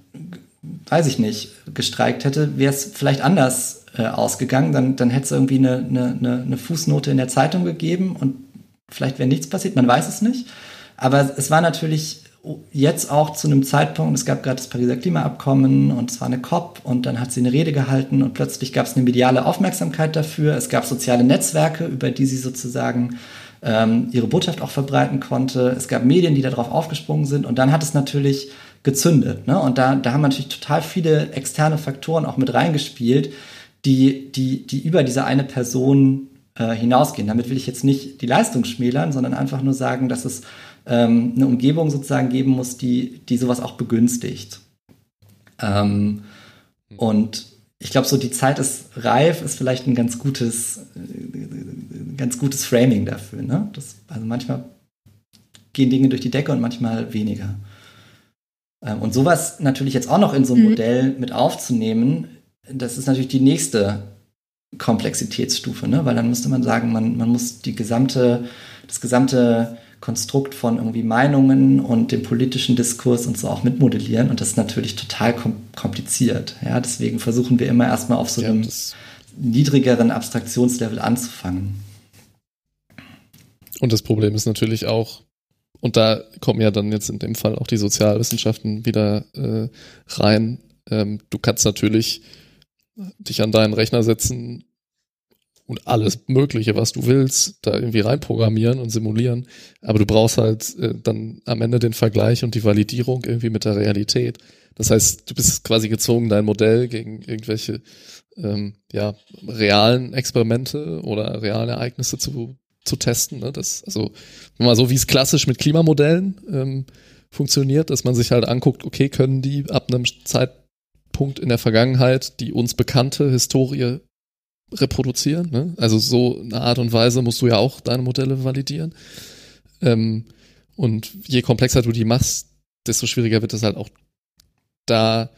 weiß ich nicht, gestreikt hätte, wäre es vielleicht anders äh, ausgegangen. Dann, dann hätte es irgendwie eine, eine, eine Fußnote in der Zeitung gegeben und vielleicht wäre nichts passiert, man weiß es nicht. Aber es war natürlich jetzt auch zu einem Zeitpunkt, es gab gerade das Pariser Klimaabkommen und es war eine COP und dann hat sie eine Rede gehalten und plötzlich gab es eine mediale Aufmerksamkeit dafür. Es gab soziale Netzwerke, über die sie sozusagen ähm, ihre Botschaft auch verbreiten konnte. Es gab Medien, die darauf aufgesprungen sind und dann hat es natürlich gezündet. Ne? Und da, da haben natürlich total viele externe Faktoren auch mit reingespielt, die, die, die über diese eine Person äh, hinausgehen. Damit will ich jetzt nicht die Leistung schmälern, sondern einfach nur sagen, dass es ähm, eine Umgebung sozusagen geben muss, die, die sowas auch begünstigt. Ähm, hm. und ich glaube, so die Zeit ist reif, ist vielleicht ein ganz gutes, äh, ganz gutes Framing dafür. Ne? Das, also manchmal gehen Dinge durch die Decke und manchmal weniger. Ähm, und sowas natürlich jetzt auch noch in so ein mhm. Modell mit aufzunehmen, das ist natürlich die nächste Komplexitätsstufe, ne? weil dann müsste man sagen, man, man muss die gesamte, das gesamte Konstrukt von irgendwie Meinungen und dem politischen Diskurs und so auch mitmodellieren und das ist natürlich total kom kompliziert. Ja, deswegen versuchen wir immer erstmal auf so ja, einem niedrigeren Abstraktionslevel anzufangen. Und das Problem ist natürlich auch, und da kommen ja dann jetzt in dem Fall auch die Sozialwissenschaften wieder äh, rein. Ähm, du kannst natürlich dich an deinen Rechner setzen und alles Mögliche, was du willst, da irgendwie reinprogrammieren und simulieren. Aber du brauchst halt äh, dann am Ende den Vergleich und die Validierung irgendwie mit der Realität. Das heißt, du bist quasi gezwungen, dein Modell gegen irgendwelche ähm, ja, realen Experimente oder realen Ereignisse zu, zu testen. Ne? Das, also mal so, wie es klassisch mit Klimamodellen ähm, funktioniert, dass man sich halt anguckt, okay, können die ab einem Zeitpunkt in der Vergangenheit die uns bekannte Historie reproduzieren. Ne? Also so eine Art und Weise musst du ja auch deine Modelle validieren. Ähm, und je komplexer du die machst, desto schwieriger wird es halt auch da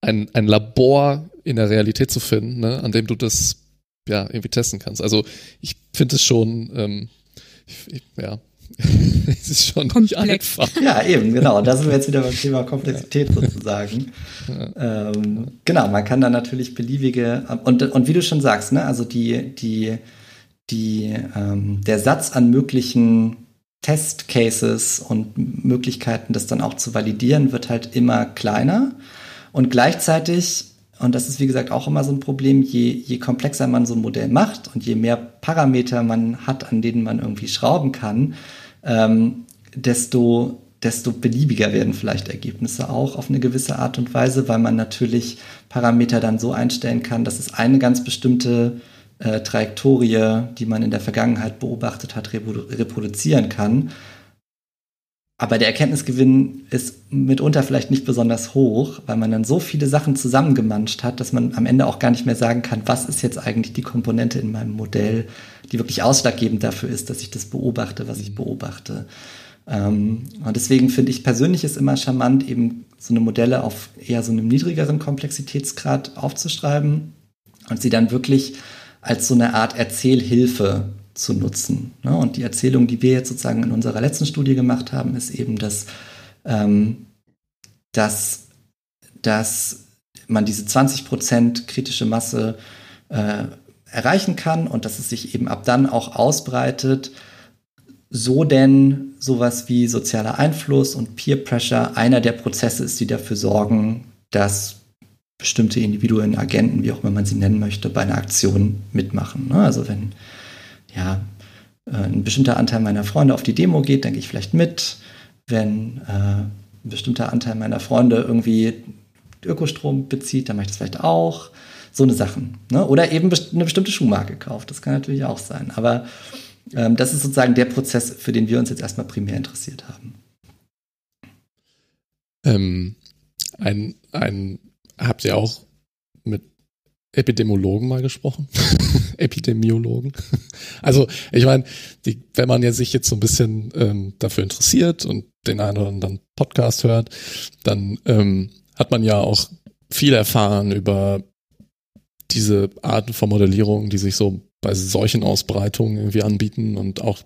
ein, ein Labor in der Realität zu finden, ne, an dem du das ja irgendwie testen kannst. Also ich finde es schon, ähm, ich, ich, ja, [LAUGHS] es ist schon komplex. Ja, eben, genau. Da sind wir jetzt wieder beim Thema Komplexität ja. sozusagen. Ja. Ähm, genau, man kann da natürlich beliebige und, und wie du schon sagst, ne, also die, die, die, ähm, der Satz an möglichen Testcases und Möglichkeiten, das dann auch zu validieren, wird halt immer kleiner. Und gleichzeitig und das ist, wie gesagt, auch immer so ein Problem, je, je komplexer man so ein Modell macht und je mehr Parameter man hat, an denen man irgendwie schrauben kann, ähm, desto, desto beliebiger werden vielleicht Ergebnisse auch auf eine gewisse Art und Weise, weil man natürlich Parameter dann so einstellen kann, dass es eine ganz bestimmte äh, Trajektorie, die man in der Vergangenheit beobachtet hat, reproduzieren kann aber der Erkenntnisgewinn ist mitunter vielleicht nicht besonders hoch, weil man dann so viele Sachen zusammengemanscht hat, dass man am Ende auch gar nicht mehr sagen kann, was ist jetzt eigentlich die Komponente in meinem Modell, die wirklich ausschlaggebend dafür ist, dass ich das beobachte, was ich mhm. beobachte. Ähm, und deswegen finde ich persönlich es immer charmant, eben so eine Modelle auf eher so einem niedrigeren Komplexitätsgrad aufzuschreiben und sie dann wirklich als so eine Art Erzählhilfe zu nutzen. Ne? Und die Erzählung, die wir jetzt sozusagen in unserer letzten Studie gemacht haben, ist eben, dass, ähm, dass, dass man diese 20% kritische Masse äh, erreichen kann und dass es sich eben ab dann auch ausbreitet, so denn sowas wie sozialer Einfluss und Peer Pressure einer der Prozesse ist, die dafür sorgen, dass bestimmte Individuen, Agenten, wie auch immer man sie nennen möchte, bei einer Aktion mitmachen. Ne? Also wenn ja, äh, ein bestimmter Anteil meiner Freunde auf die Demo geht, dann gehe ich vielleicht mit. Wenn äh, ein bestimmter Anteil meiner Freunde irgendwie Ökostrom bezieht, dann mache ich das vielleicht auch. So eine Sachen. Ne? Oder eben eine bestimmte Schuhmarke kauft. Das kann natürlich auch sein. Aber ähm, das ist sozusagen der Prozess, für den wir uns jetzt erstmal primär interessiert haben. Ähm, ein, ein, habt ihr auch mit Epidemiologen mal gesprochen. [LAUGHS] Epidemiologen. [LAUGHS] also, ich meine, wenn man ja sich jetzt so ein bisschen ähm, dafür interessiert und den einen oder anderen Podcast hört, dann ähm, hat man ja auch viel erfahren über diese Arten von Modellierung, die sich so bei solchen Ausbreitungen irgendwie anbieten und auch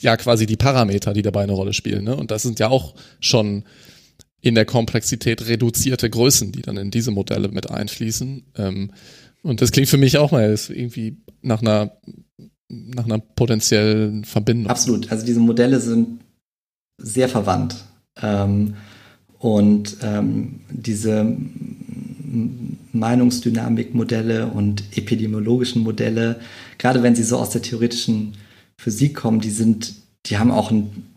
ja quasi die Parameter, die dabei eine Rolle spielen. Ne? Und das sind ja auch schon in der Komplexität reduzierte Größen, die dann in diese Modelle mit einfließen. Ähm, und das klingt für mich auch mal irgendwie nach einer, nach einer potenziellen Verbindung. Absolut. Also diese Modelle sind sehr verwandt. Ähm, und ähm, diese Meinungsdynamikmodelle und epidemiologischen Modelle, gerade wenn sie so aus der theoretischen Physik kommen, die sind, die haben auch einen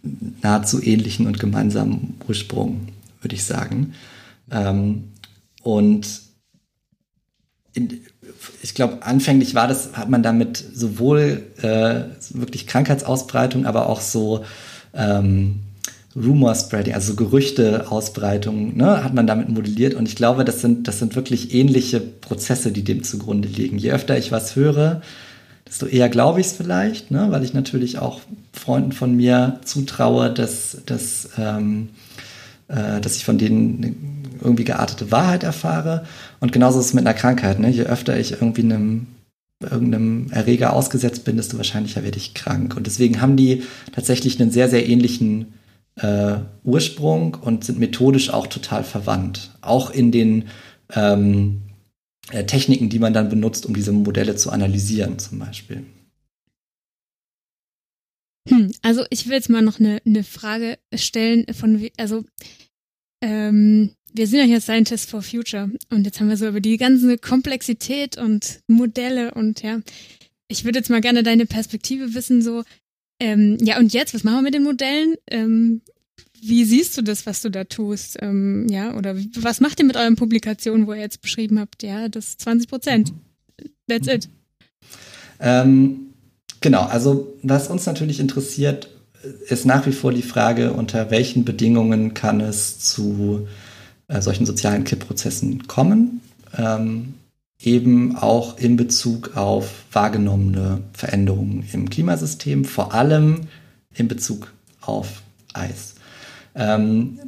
nahezu ähnlichen und gemeinsamen Ursprung, würde ich sagen. Ähm, und in, ich glaube, anfänglich war das, hat man damit sowohl äh, wirklich Krankheitsausbreitung, aber auch so ähm, Rumor Spreading, also Gerüchte-Ausbreitung, ne, hat man damit modelliert. Und ich glaube, das sind, das sind wirklich ähnliche Prozesse, die dem zugrunde liegen. Je öfter ich was höre, desto eher glaube ich es vielleicht, ne, weil ich natürlich auch Freunden von mir zutraue, dass, dass, ähm, äh, dass ich von denen irgendwie geartete Wahrheit erfahre. Und genauso ist es mit einer Krankheit. Ne? Je öfter ich irgendwie einem irgendeinem Erreger ausgesetzt bin, desto wahrscheinlicher werde ich krank. Und deswegen haben die tatsächlich einen sehr, sehr ähnlichen äh, Ursprung und sind methodisch auch total verwandt. Auch in den ähm, äh, Techniken, die man dann benutzt, um diese Modelle zu analysieren, zum Beispiel. Hm, also ich will jetzt mal noch eine, eine Frage stellen von, also ähm, wir sind ja hier Scientists for Future und jetzt haben wir so über die ganze Komplexität und Modelle und ja, ich würde jetzt mal gerne deine Perspektive wissen, so, ähm, ja und jetzt, was machen wir mit den Modellen? Ähm, wie siehst du das, was du da tust? Ähm, ja, oder was macht ihr mit euren Publikationen, wo ihr jetzt beschrieben habt, ja, das 20 Prozent. That's it. Ähm, genau, also was uns natürlich interessiert, ist nach wie vor die Frage, unter welchen Bedingungen kann es zu äh, solchen sozialen Kippprozessen kommen. Ähm, eben auch in Bezug auf wahrgenommene Veränderungen im Klimasystem, vor allem in Bezug auf Eis. Ähm,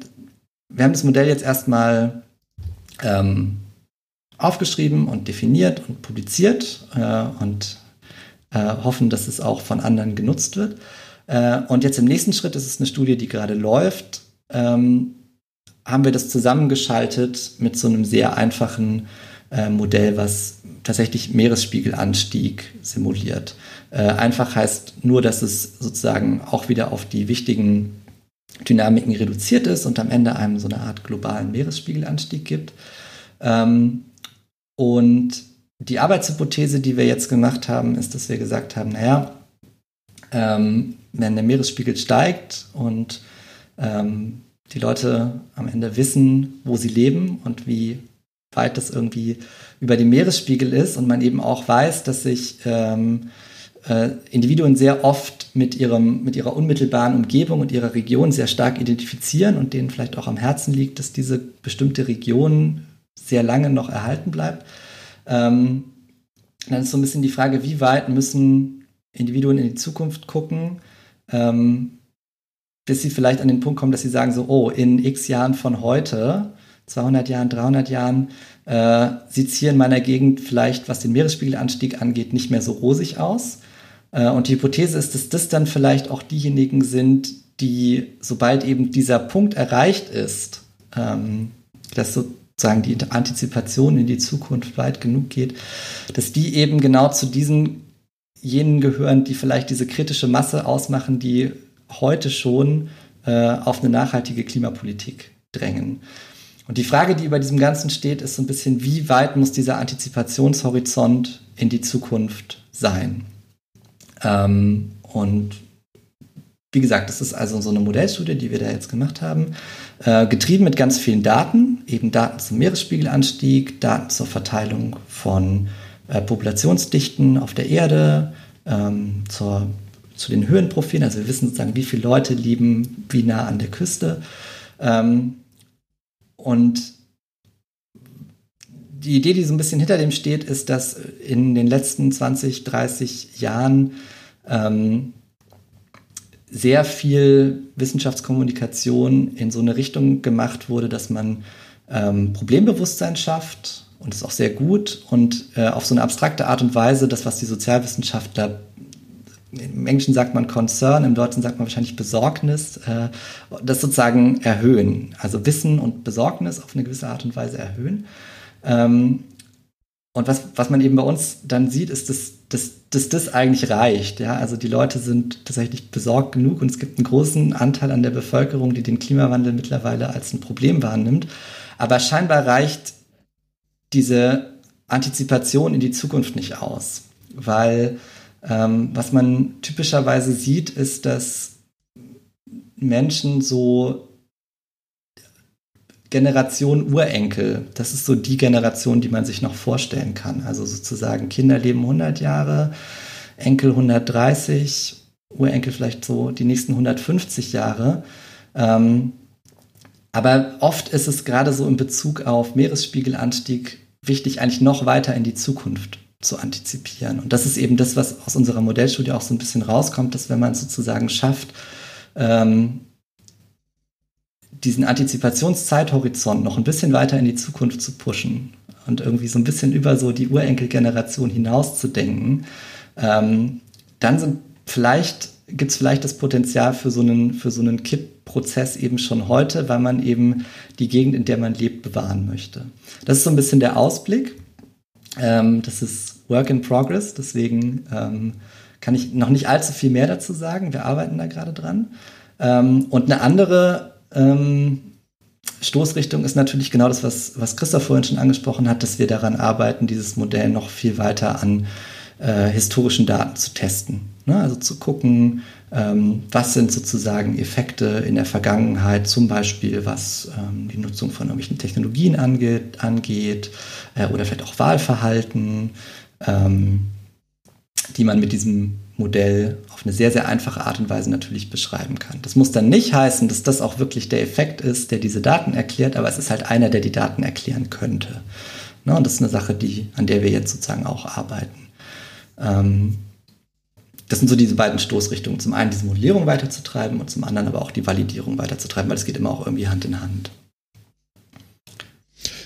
wir haben das Modell jetzt erstmal ähm, aufgeschrieben und definiert und publiziert äh, und äh, hoffen, dass es auch von anderen genutzt wird. Äh, und jetzt im nächsten Schritt ist es eine Studie, die gerade läuft, ähm, haben wir das zusammengeschaltet mit so einem sehr einfachen äh, Modell, was tatsächlich Meeresspiegelanstieg simuliert. Äh, einfach heißt nur, dass es sozusagen auch wieder auf die wichtigen Dynamiken reduziert ist und am Ende einem so eine Art globalen Meeresspiegelanstieg gibt. Ähm, und die Arbeitshypothese, die wir jetzt gemacht haben, ist, dass wir gesagt haben, naja, ähm, wenn der Meeresspiegel steigt und ähm, die Leute am Ende wissen, wo sie leben und wie weit das irgendwie über dem Meeresspiegel ist und man eben auch weiß, dass sich ähm, äh, Individuen sehr oft mit, ihrem, mit ihrer unmittelbaren Umgebung und ihrer Region sehr stark identifizieren und denen vielleicht auch am Herzen liegt, dass diese bestimmte Region sehr lange noch erhalten bleibt. Ähm, dann ist so ein bisschen die Frage, wie weit müssen Individuen in die Zukunft gucken, ähm, bis sie vielleicht an den Punkt kommen, dass sie sagen so, oh, in x Jahren von heute, 200 Jahren, 300 Jahren, äh, sieht es hier in meiner Gegend vielleicht, was den Meeresspiegelanstieg angeht, nicht mehr so rosig aus. Äh, und die Hypothese ist, dass das dann vielleicht auch diejenigen sind, die, sobald eben dieser Punkt erreicht ist, ähm, dass sozusagen die Antizipation in die Zukunft weit genug geht, dass die eben genau zu diesen jenen gehören, die vielleicht diese kritische Masse ausmachen, die heute schon äh, auf eine nachhaltige Klimapolitik drängen. Und die Frage, die über diesem Ganzen steht, ist so ein bisschen, wie weit muss dieser Antizipationshorizont in die Zukunft sein? Ähm, und wie gesagt, das ist also so eine Modellstudie, die wir da jetzt gemacht haben, äh, getrieben mit ganz vielen Daten, eben Daten zum Meeresspiegelanstieg, Daten zur Verteilung von äh, Populationsdichten auf der Erde, ähm, zur zu den Höhenprofilen. Also wir wissen sozusagen, wie viele Leute lieben wie nah an der Küste. Ähm, und die Idee, die so ein bisschen hinter dem steht, ist, dass in den letzten 20, 30 Jahren ähm, sehr viel Wissenschaftskommunikation in so eine Richtung gemacht wurde, dass man ähm, Problembewusstsein schafft und ist auch sehr gut und äh, auf so eine abstrakte Art und Weise das, was die Sozialwissenschaftler im Englischen sagt man Concern, im Deutschen sagt man wahrscheinlich Besorgnis, äh, das sozusagen erhöhen. Also Wissen und Besorgnis auf eine gewisse Art und Weise erhöhen. Ähm, und was, was man eben bei uns dann sieht, ist, dass, dass, dass das eigentlich reicht. Ja? Also die Leute sind tatsächlich besorgt genug und es gibt einen großen Anteil an der Bevölkerung, die den Klimawandel mittlerweile als ein Problem wahrnimmt. Aber scheinbar reicht diese Antizipation in die Zukunft nicht aus, weil ähm, was man typischerweise sieht, ist, dass Menschen so Generation Urenkel, das ist so die Generation, die man sich noch vorstellen kann. Also sozusagen Kinder leben 100 Jahre, Enkel 130, Urenkel vielleicht so die nächsten 150 Jahre. Ähm, aber oft ist es gerade so in Bezug auf Meeresspiegelanstieg wichtig, eigentlich noch weiter in die Zukunft zu antizipieren. Und das ist eben das, was aus unserer Modellstudie auch so ein bisschen rauskommt, dass wenn man sozusagen schafft, ähm, diesen Antizipationszeithorizont noch ein bisschen weiter in die Zukunft zu pushen und irgendwie so ein bisschen über so die Urenkelgeneration hinaus zu denken, ähm, dann sind vielleicht gibt es vielleicht das Potenzial für so einen für so einen Kippprozess eben schon heute, weil man eben die Gegend, in der man lebt, bewahren möchte. Das ist so ein bisschen der Ausblick. Ähm, das ist Work in Progress, deswegen ähm, kann ich noch nicht allzu viel mehr dazu sagen. Wir arbeiten da gerade dran. Ähm, und eine andere ähm, Stoßrichtung ist natürlich genau das, was, was Christoph vorhin schon angesprochen hat, dass wir daran arbeiten, dieses Modell noch viel weiter an äh, historischen Daten zu testen. Ne? Also zu gucken, was sind sozusagen Effekte in der Vergangenheit, zum Beispiel was ähm, die Nutzung von irgendwelchen Technologien angeht, angeht äh, oder vielleicht auch Wahlverhalten, ähm, die man mit diesem Modell auf eine sehr, sehr einfache Art und Weise natürlich beschreiben kann. Das muss dann nicht heißen, dass das auch wirklich der Effekt ist, der diese Daten erklärt, aber es ist halt einer, der die Daten erklären könnte. Ne, und das ist eine Sache, die, an der wir jetzt sozusagen auch arbeiten. Das sind so diese beiden Stoßrichtungen. Zum einen diese Modellierung weiterzutreiben und zum anderen aber auch die Validierung weiterzutreiben, weil es geht immer auch irgendwie Hand in Hand.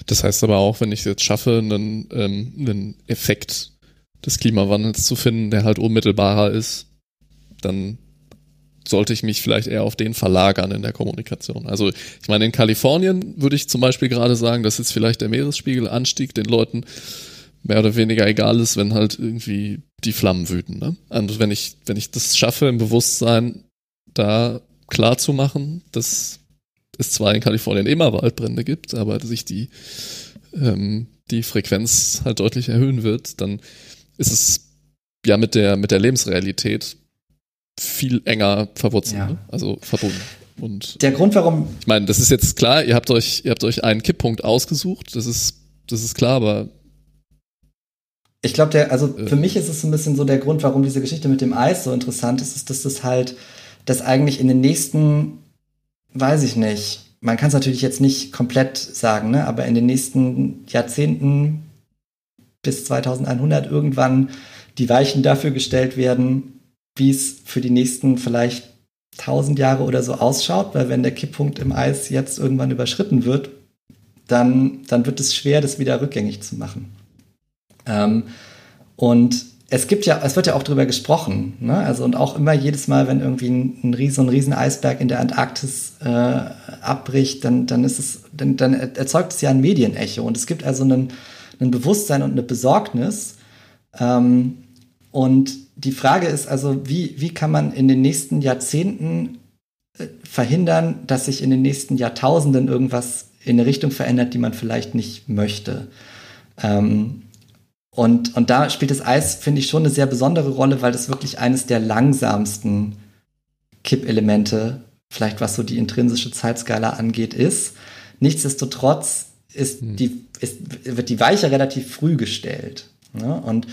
Das heißt aber auch, wenn ich es jetzt schaffe, einen, ähm, einen Effekt des Klimawandels zu finden, der halt unmittelbarer ist, dann sollte ich mich vielleicht eher auf den verlagern in der Kommunikation. Also ich meine, in Kalifornien würde ich zum Beispiel gerade sagen, dass jetzt vielleicht der Meeresspiegelanstieg den Leuten mehr oder weniger egal ist, wenn halt irgendwie die Flammen wüten. Ne? Und wenn ich, wenn ich das schaffe, im Bewusstsein da klar zu machen, dass es zwar in Kalifornien immer Waldbrände gibt, aber sich die, ähm, die Frequenz halt deutlich erhöhen wird, dann ist es ja mit der, mit der Lebensrealität viel enger verwurzelt, ja. ne? also verbunden. Und der Grund, warum. Ich meine, das ist jetzt klar, ihr habt euch, ihr habt euch einen Kipppunkt ausgesucht, das ist, das ist klar, aber. Ich glaube, der, also äh, für mich ist es ein bisschen so der Grund, warum diese Geschichte mit dem Eis so interessant ist, ist, dass das halt, dass eigentlich in den nächsten, weiß ich nicht, man kann es natürlich jetzt nicht komplett sagen, ne, aber in den nächsten Jahrzehnten bis 2100 irgendwann die Weichen dafür gestellt werden, wie es für die nächsten vielleicht 1000 Jahre oder so ausschaut, weil wenn der Kipppunkt im Eis jetzt irgendwann überschritten wird, dann, dann wird es schwer, das wieder rückgängig zu machen. Ähm, und es gibt ja, es wird ja auch darüber gesprochen, ne? Also und auch immer jedes Mal, wenn irgendwie ein, ein riesen, so ein riesen Eisberg in der Antarktis äh, abbricht, dann, dann ist es, dann, dann erzeugt es ja ein Medienecho. Und es gibt also einen, ein Bewusstsein und eine Besorgnis. Ähm, und die Frage ist also, wie, wie kann man in den nächsten Jahrzehnten äh, verhindern, dass sich in den nächsten Jahrtausenden irgendwas in eine Richtung verändert, die man vielleicht nicht möchte. Ähm, und, und da spielt das Eis, finde ich, schon eine sehr besondere Rolle, weil das wirklich eines der langsamsten Kippelemente, vielleicht was so die intrinsische Zeitskala angeht, ist. Nichtsdestotrotz ist hm. die, ist, wird die Weiche relativ früh gestellt. Ne? Und,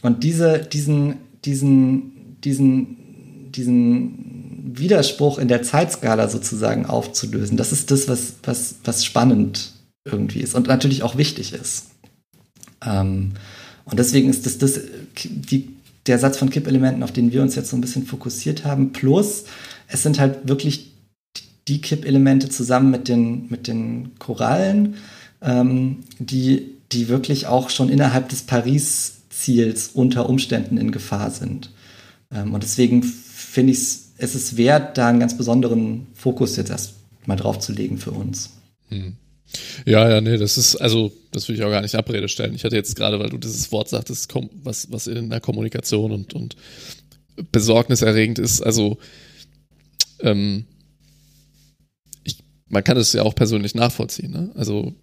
und diese, diesen, diesen, diesen, diesen Widerspruch in der Zeitskala sozusagen aufzulösen, das ist das, was, was, was spannend irgendwie ist und natürlich auch wichtig ist. Ähm, und deswegen ist das, das die, der Satz von Kippelementen, auf den wir uns jetzt so ein bisschen fokussiert haben, plus es sind halt wirklich die Kippelemente zusammen mit den, mit den Korallen, ähm, die, die wirklich auch schon innerhalb des Paris-Ziels unter Umständen in Gefahr sind. Ähm, und deswegen finde ich es ist wert, da einen ganz besonderen Fokus jetzt erst mal drauf zu legen für uns. Hm. Ja, ja, nee, das ist, also, das will ich auch gar nicht Abrede stellen. Ich hatte jetzt gerade, weil du dieses Wort sagtest, was, was in der Kommunikation und, und besorgniserregend ist, also, ähm, ich, man kann es ja auch persönlich nachvollziehen, ne? Also,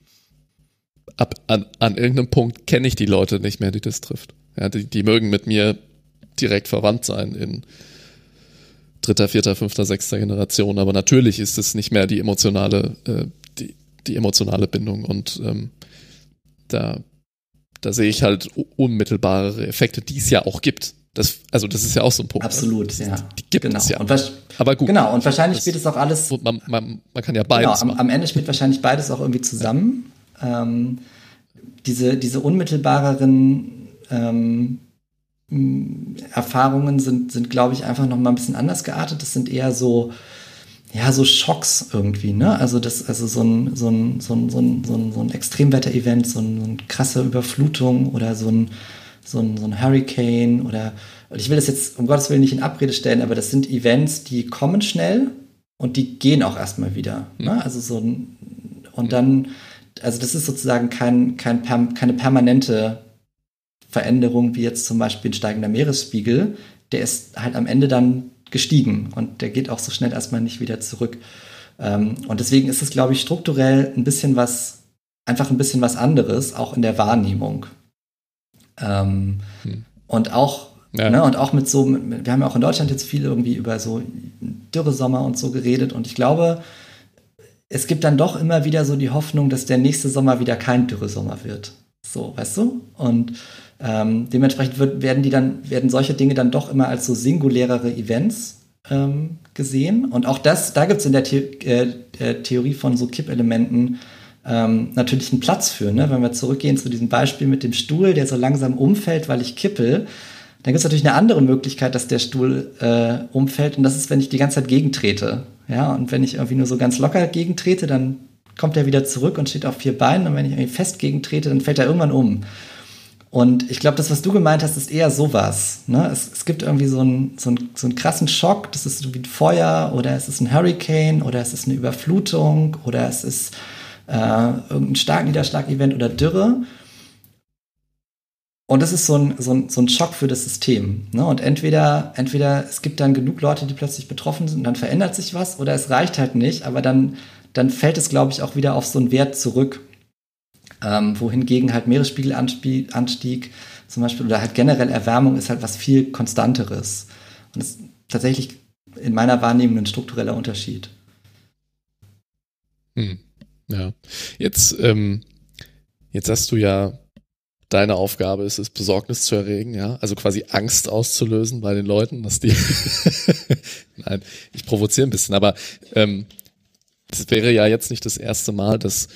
ab, an, an irgendeinem Punkt kenne ich die Leute nicht mehr, die das trifft. Ja, die, die mögen mit mir direkt verwandt sein in dritter, vierter, fünfter, sechster Generation, aber natürlich ist es nicht mehr die emotionale, äh, die, emotionale Bindung und ähm, da, da sehe ich halt unmittelbare Effekte, die es ja auch gibt. Das, also das ist ja auch so ein Punkt. Ne? Absolut, ja. Die gibt genau. es ja. Aber gut. Genau, und wahrscheinlich spielt es auch alles. Man, man, man kann ja beides genau, am, am, Ende spielt wahrscheinlich beides auch irgendwie zusammen. Ähm, diese, diese unmittelbareren ähm, Erfahrungen sind, sind glaube ich, einfach noch mal ein bisschen anders geartet. Das sind eher so, ja, so Schocks irgendwie, ne? Also das, also so ein, so ein, so ein, so ein, so ein, so ein Extremwetter-Event, so, ein, so eine krasse Überflutung oder so ein, so ein, so ein Hurricane oder ich will das jetzt um Gottes Willen nicht in Abrede stellen, aber das sind Events, die kommen schnell und die gehen auch erstmal wieder. Ne? Mhm. Also so ein, und dann, also das ist sozusagen kein, kein, keine permanente Veränderung, wie jetzt zum Beispiel ein steigender Meeresspiegel, der ist halt am Ende dann gestiegen und der geht auch so schnell erstmal nicht wieder zurück. Ähm, und deswegen ist es, glaube ich, strukturell ein bisschen was, einfach ein bisschen was anderes, auch in der Wahrnehmung. Ähm, hm. Und auch, ja. ne, und auch mit so, wir haben ja auch in Deutschland jetzt viel irgendwie über so Dürresommer und so geredet und ich glaube, es gibt dann doch immer wieder so die Hoffnung, dass der nächste Sommer wieder kein Dürresommer wird. So, weißt du? Und ähm, dementsprechend wird, werden die dann, werden solche Dinge dann doch immer als so singulärere Events ähm, gesehen. Und auch das, da gibt es in der The äh, äh, Theorie von so Kippelementen ähm, natürlich einen Platz für. Ne? Wenn wir zurückgehen zu diesem Beispiel mit dem Stuhl, der so langsam umfällt, weil ich kippel, dann gibt es natürlich eine andere Möglichkeit, dass der Stuhl äh, umfällt. Und das ist, wenn ich die ganze Zeit gegentrete. Ja, und wenn ich irgendwie nur so ganz locker gegentrete, dann kommt er wieder zurück und steht auf vier Beinen. Und wenn ich irgendwie fest gegentrete, dann fällt er irgendwann um. Und ich glaube, das, was du gemeint hast, ist eher sowas. Ne? Es, es gibt irgendwie so einen, so, einen, so einen krassen Schock. Das ist wie ein Feuer oder es ist ein Hurricane oder es ist eine Überflutung oder es ist äh, irgendein Starkniederschlag-Event oder Dürre. Und das ist so ein, so ein, so ein Schock für das System. Ne? Und entweder, entweder es gibt dann genug Leute, die plötzlich betroffen sind und dann verändert sich was, oder es reicht halt nicht, aber dann, dann fällt es, glaube ich, auch wieder auf so einen Wert zurück. Ähm, wohingegen halt Meeresspiegelanstieg zum Beispiel oder halt generell Erwärmung ist halt was viel Konstanteres. Und das ist tatsächlich in meiner Wahrnehmung ein struktureller Unterschied. Hm. Ja. Jetzt, ähm, jetzt hast du ja, deine Aufgabe ist es, Besorgnis zu erregen, ja, also quasi Angst auszulösen bei den Leuten, dass die, [LAUGHS] nein, ich provoziere ein bisschen, aber ähm, es wäre ja jetzt nicht das erste Mal, dass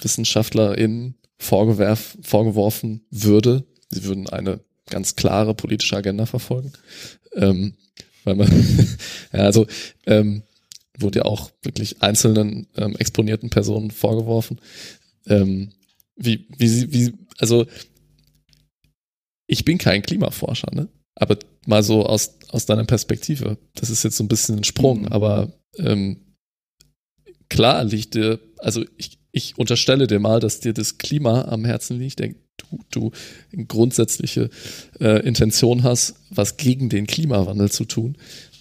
KlimawissenschaftlerInnen vorgewerf, vorgeworfen würde, sie würden eine ganz klare politische Agenda verfolgen. Ähm, weil man, [LAUGHS] ja, also ähm, wurde ja auch wirklich einzelnen ähm, exponierten Personen vorgeworfen. Ähm, wie, wie, wie, also ich bin kein Klimaforscher, ne? Aber mal so aus, aus deiner Perspektive, das ist jetzt so ein bisschen ein Sprung, mhm. aber ähm, klar liegt dir, also ich, ich unterstelle dir mal, dass dir das Klima am Herzen liegt, du, du eine grundsätzliche äh, Intention hast, was gegen den Klimawandel zu tun.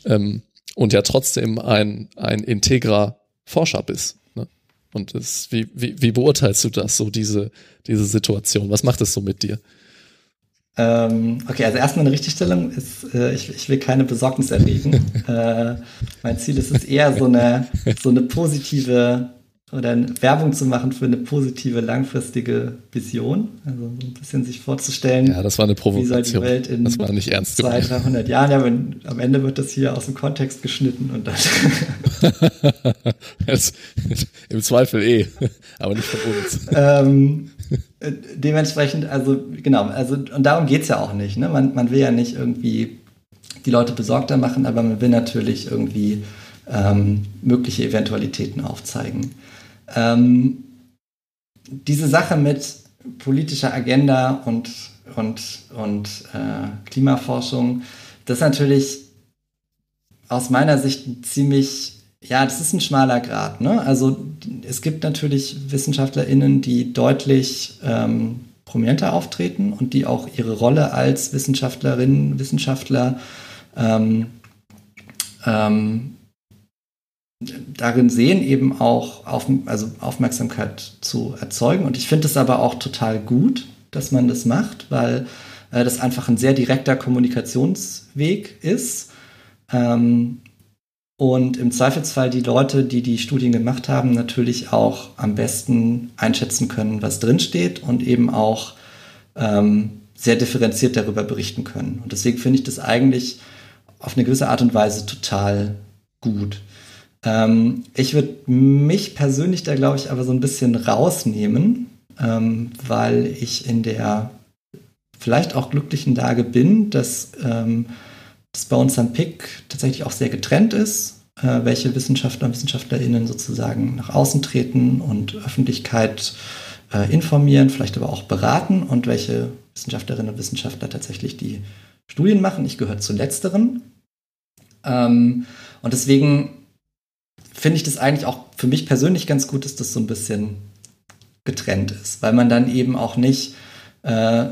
Ähm, und ja trotzdem ein, ein integrer Forscher bist. Ne? Und das, wie, wie, wie beurteilst du das, so diese, diese Situation? Was macht es so mit dir? Ähm, okay, also erstmal eine Richtigstellung ist, äh, ich, ich will keine Besorgnis erregen. [LAUGHS] äh, mein Ziel ist es eher so eine, so eine positive oder Werbung zu machen für eine positive langfristige Vision. Also so ein bisschen sich vorzustellen. Ja, das war eine Provokation. Wie soll die Welt in das war nicht ernst 200, 300 Jahren? Ja, wenn, am Ende wird das hier aus dem Kontext geschnitten und dann. [LAUGHS] das, Im Zweifel eh, aber nicht von uns. Ähm, dementsprechend, also genau, also und darum geht's ja auch nicht. Ne? Man, man will ja nicht irgendwie die Leute besorgter machen, aber man will natürlich irgendwie ähm, mögliche Eventualitäten aufzeigen. Ähm, diese Sache mit politischer Agenda und, und, und äh, Klimaforschung, das ist natürlich aus meiner Sicht ziemlich, ja, das ist ein schmaler Grad. Ne? Also es gibt natürlich WissenschaftlerInnen, die deutlich ähm, prominenter auftreten und die auch ihre Rolle als Wissenschaftlerinnen, Wissenschaftler ähm, ähm, darin sehen, eben auch auf, also Aufmerksamkeit zu erzeugen. Und ich finde es aber auch total gut, dass man das macht, weil äh, das einfach ein sehr direkter Kommunikationsweg ist. Ähm, und im Zweifelsfall die Leute, die die Studien gemacht haben, natürlich auch am besten einschätzen können, was drinsteht und eben auch ähm, sehr differenziert darüber berichten können. Und deswegen finde ich das eigentlich auf eine gewisse Art und Weise total gut. Ähm, ich würde mich persönlich da, glaube ich, aber so ein bisschen rausnehmen, ähm, weil ich in der vielleicht auch glücklichen Lage bin, dass ähm, das bei uns am PIC tatsächlich auch sehr getrennt ist, äh, welche Wissenschaftler und WissenschaftlerInnen sozusagen nach außen treten und Öffentlichkeit äh, informieren, vielleicht aber auch beraten und welche Wissenschaftlerinnen und Wissenschaftler tatsächlich die Studien machen. Ich gehöre zu letzteren. Ähm, und deswegen finde ich das eigentlich auch für mich persönlich ganz gut, dass das so ein bisschen getrennt ist, weil man dann eben auch nicht äh,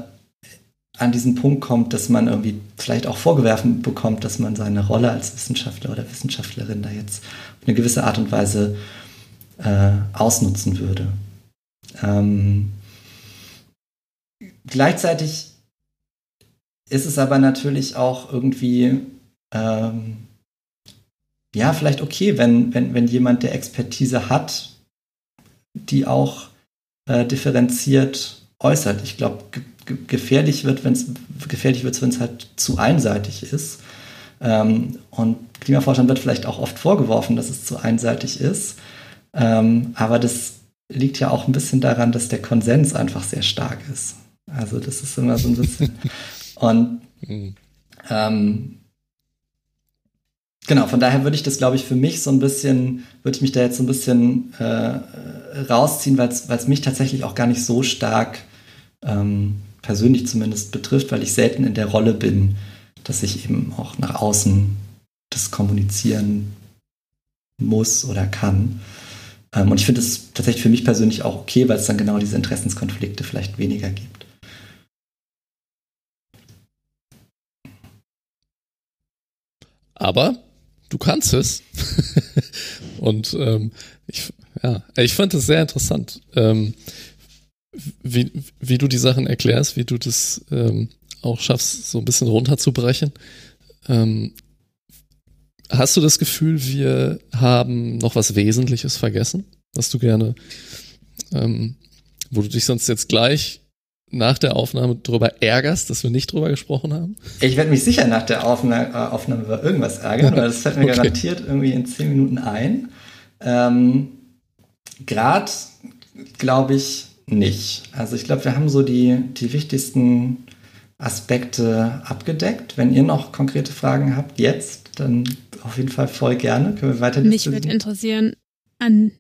an diesen Punkt kommt, dass man irgendwie vielleicht auch vorgewerfen bekommt, dass man seine Rolle als Wissenschaftler oder Wissenschaftlerin da jetzt auf eine gewisse Art und Weise äh, ausnutzen würde. Ähm, gleichzeitig ist es aber natürlich auch irgendwie ähm, ja vielleicht okay, wenn, wenn, wenn jemand der Expertise hat, die auch äh, differenziert äußert. Ich glaube, gefährlich wird, wenn es gefährlich wird, wenn es halt zu einseitig ist. Ähm, und Klimaforschern wird vielleicht auch oft vorgeworfen, dass es zu einseitig ist. Ähm, aber das liegt ja auch ein bisschen daran, dass der Konsens einfach sehr stark ist. Also das ist immer so ein bisschen. [LAUGHS] und mhm. ähm, genau, von daher würde ich das, glaube ich, für mich so ein bisschen, würde ich mich da jetzt so ein bisschen äh, rausziehen, weil es mich tatsächlich auch gar nicht so stark ähm, persönlich zumindest betrifft, weil ich selten in der Rolle bin, dass ich eben auch nach außen das kommunizieren muss oder kann. Ähm, und ich finde es tatsächlich für mich persönlich auch okay, weil es dann genau diese Interessenskonflikte vielleicht weniger gibt. Aber du kannst es. [LAUGHS] und ähm, ich, ja, ich fand es sehr interessant. Ähm, wie, wie du die Sachen erklärst, wie du das ähm, auch schaffst, so ein bisschen runterzubrechen. Ähm, hast du das Gefühl, wir haben noch was Wesentliches vergessen, was du gerne, ähm, wo du dich sonst jetzt gleich nach der Aufnahme darüber ärgerst, dass wir nicht drüber gesprochen haben? Ich werde mich sicher nach der Aufnahme, äh, Aufnahme über irgendwas ärgern, weil das fällt mir [LAUGHS] okay. garantiert irgendwie in zehn Minuten ein. Ähm, Gerade, glaube ich, nicht. Also ich glaube, wir haben so die, die wichtigsten Aspekte abgedeckt. Wenn ihr noch konkrete Fragen habt, jetzt, dann auf jeden Fall voll gerne. Können wir weiter Mich würde interessieren, an,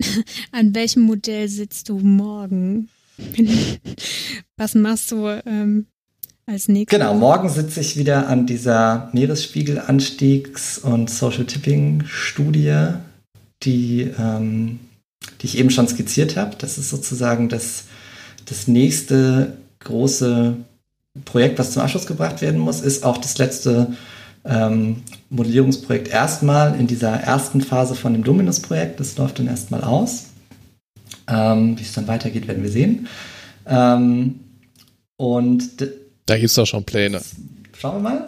[LAUGHS] an welchem Modell sitzt du morgen? Was machst du ähm, als nächstes? Genau, morgen sitze ich wieder an dieser Meeresspiegelanstiegs- und Social Tipping-Studie, die ähm, die ich eben schon skizziert habe. Das ist sozusagen das, das nächste große Projekt, was zum Abschluss gebracht werden muss, ist auch das letzte ähm, Modellierungsprojekt erstmal in dieser ersten Phase von dem Dominus-Projekt. Das läuft dann erstmal aus. Ähm, Wie es dann weitergeht, werden wir sehen. Ähm, und da gibt es doch schon Pläne. Schauen wir mal.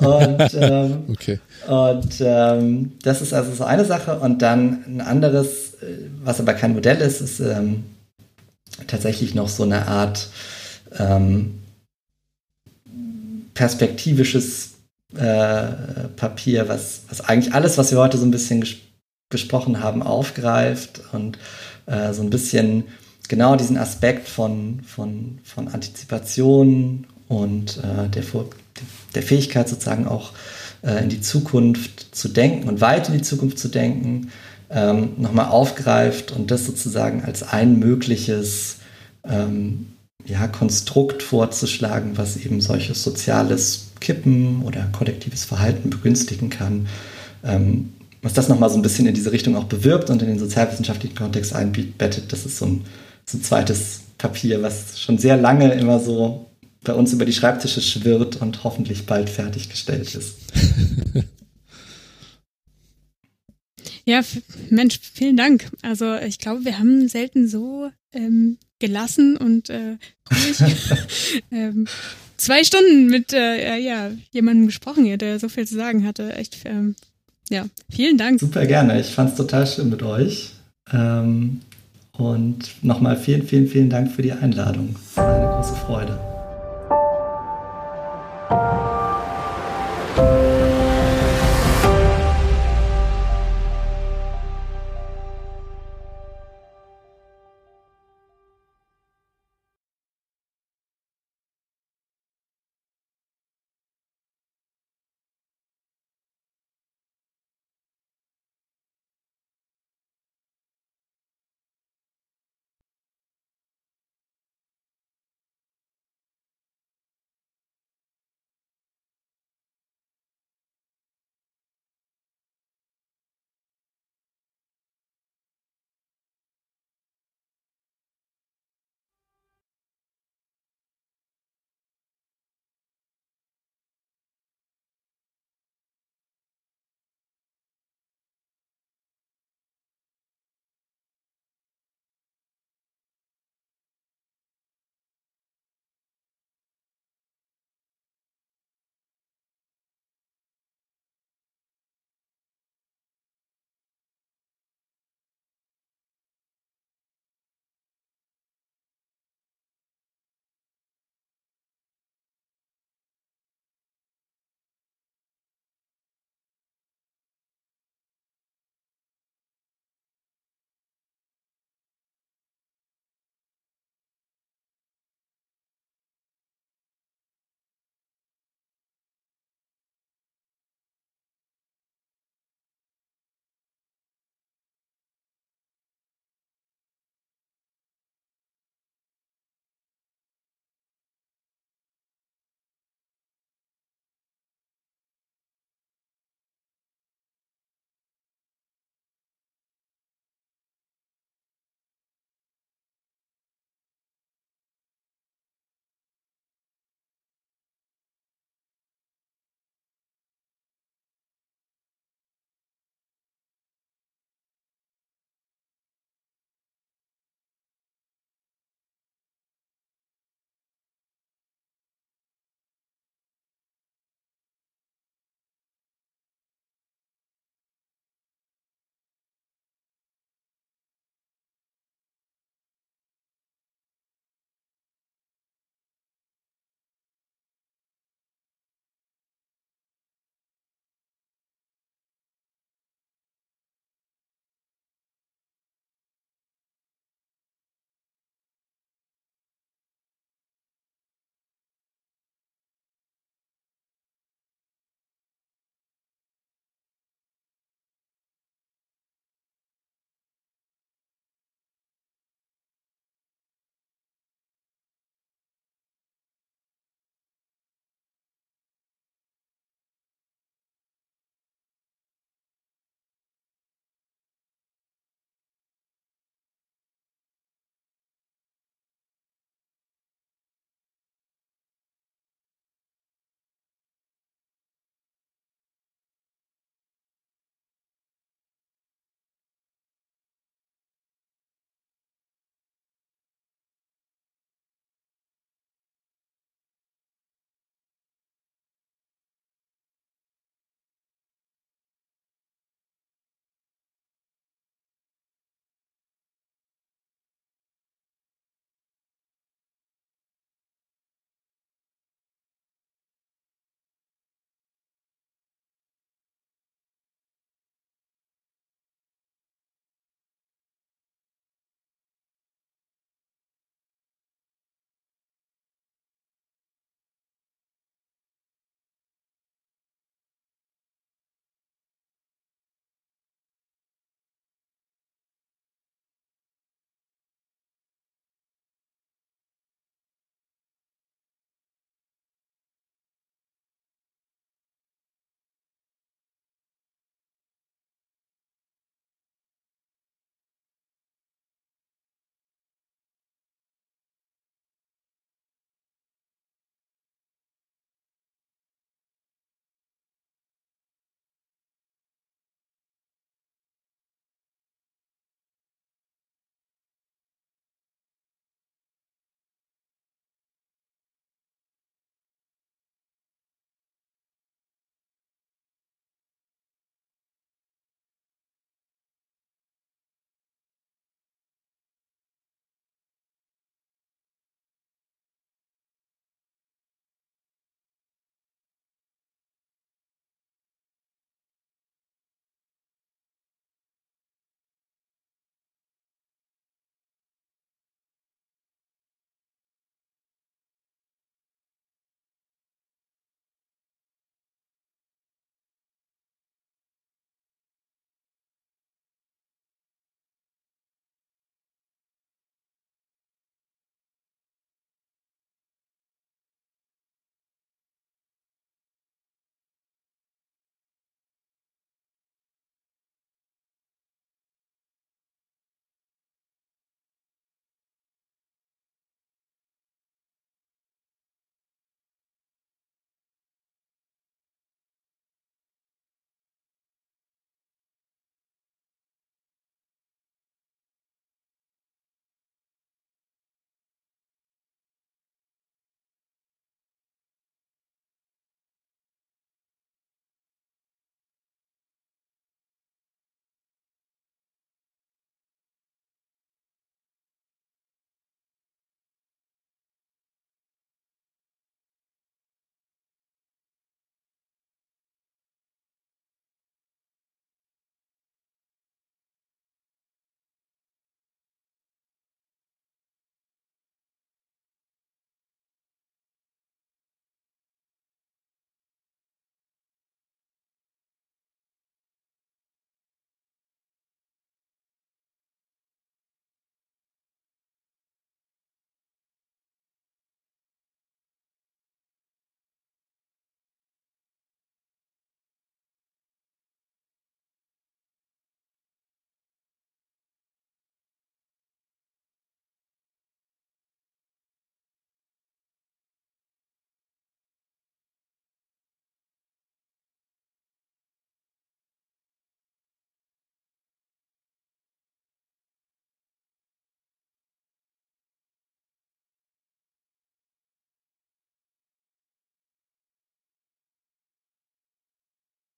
[LAUGHS] und ähm, okay. Und ähm, das ist also so eine Sache. Und dann ein anderes, äh, was aber kein Modell ist, ist ähm, tatsächlich noch so eine Art ähm, perspektivisches äh, Papier, was, was eigentlich alles, was wir heute so ein bisschen ges gesprochen haben, aufgreift und äh, so ein bisschen genau diesen Aspekt von, von, von Antizipation und äh, der, der Fähigkeit sozusagen auch äh, in die Zukunft zu denken und weit in die Zukunft zu denken, ähm, nochmal aufgreift und das sozusagen als ein mögliches ähm, ja, Konstrukt vorzuschlagen, was eben solches soziales Kippen oder kollektives Verhalten begünstigen kann. Ähm, was das nochmal so ein bisschen in diese Richtung auch bewirbt und in den sozialwissenschaftlichen Kontext einbettet, das ist so ein, so ein zweites Papier, was schon sehr lange immer so bei uns über die Schreibtische schwirrt und hoffentlich bald fertiggestellt ist. [LAUGHS] Ja, Mensch, vielen Dank. Also ich glaube, wir haben selten so ähm, gelassen und äh, ruhig. [LAUGHS] ähm, zwei Stunden mit äh, ja, jemandem gesprochen, der so viel zu sagen hatte. Echt, ähm, ja, vielen Dank. Super gerne. Ich fand es total schön mit euch. Ähm, und nochmal vielen, vielen, vielen Dank für die Einladung. War eine große Freude.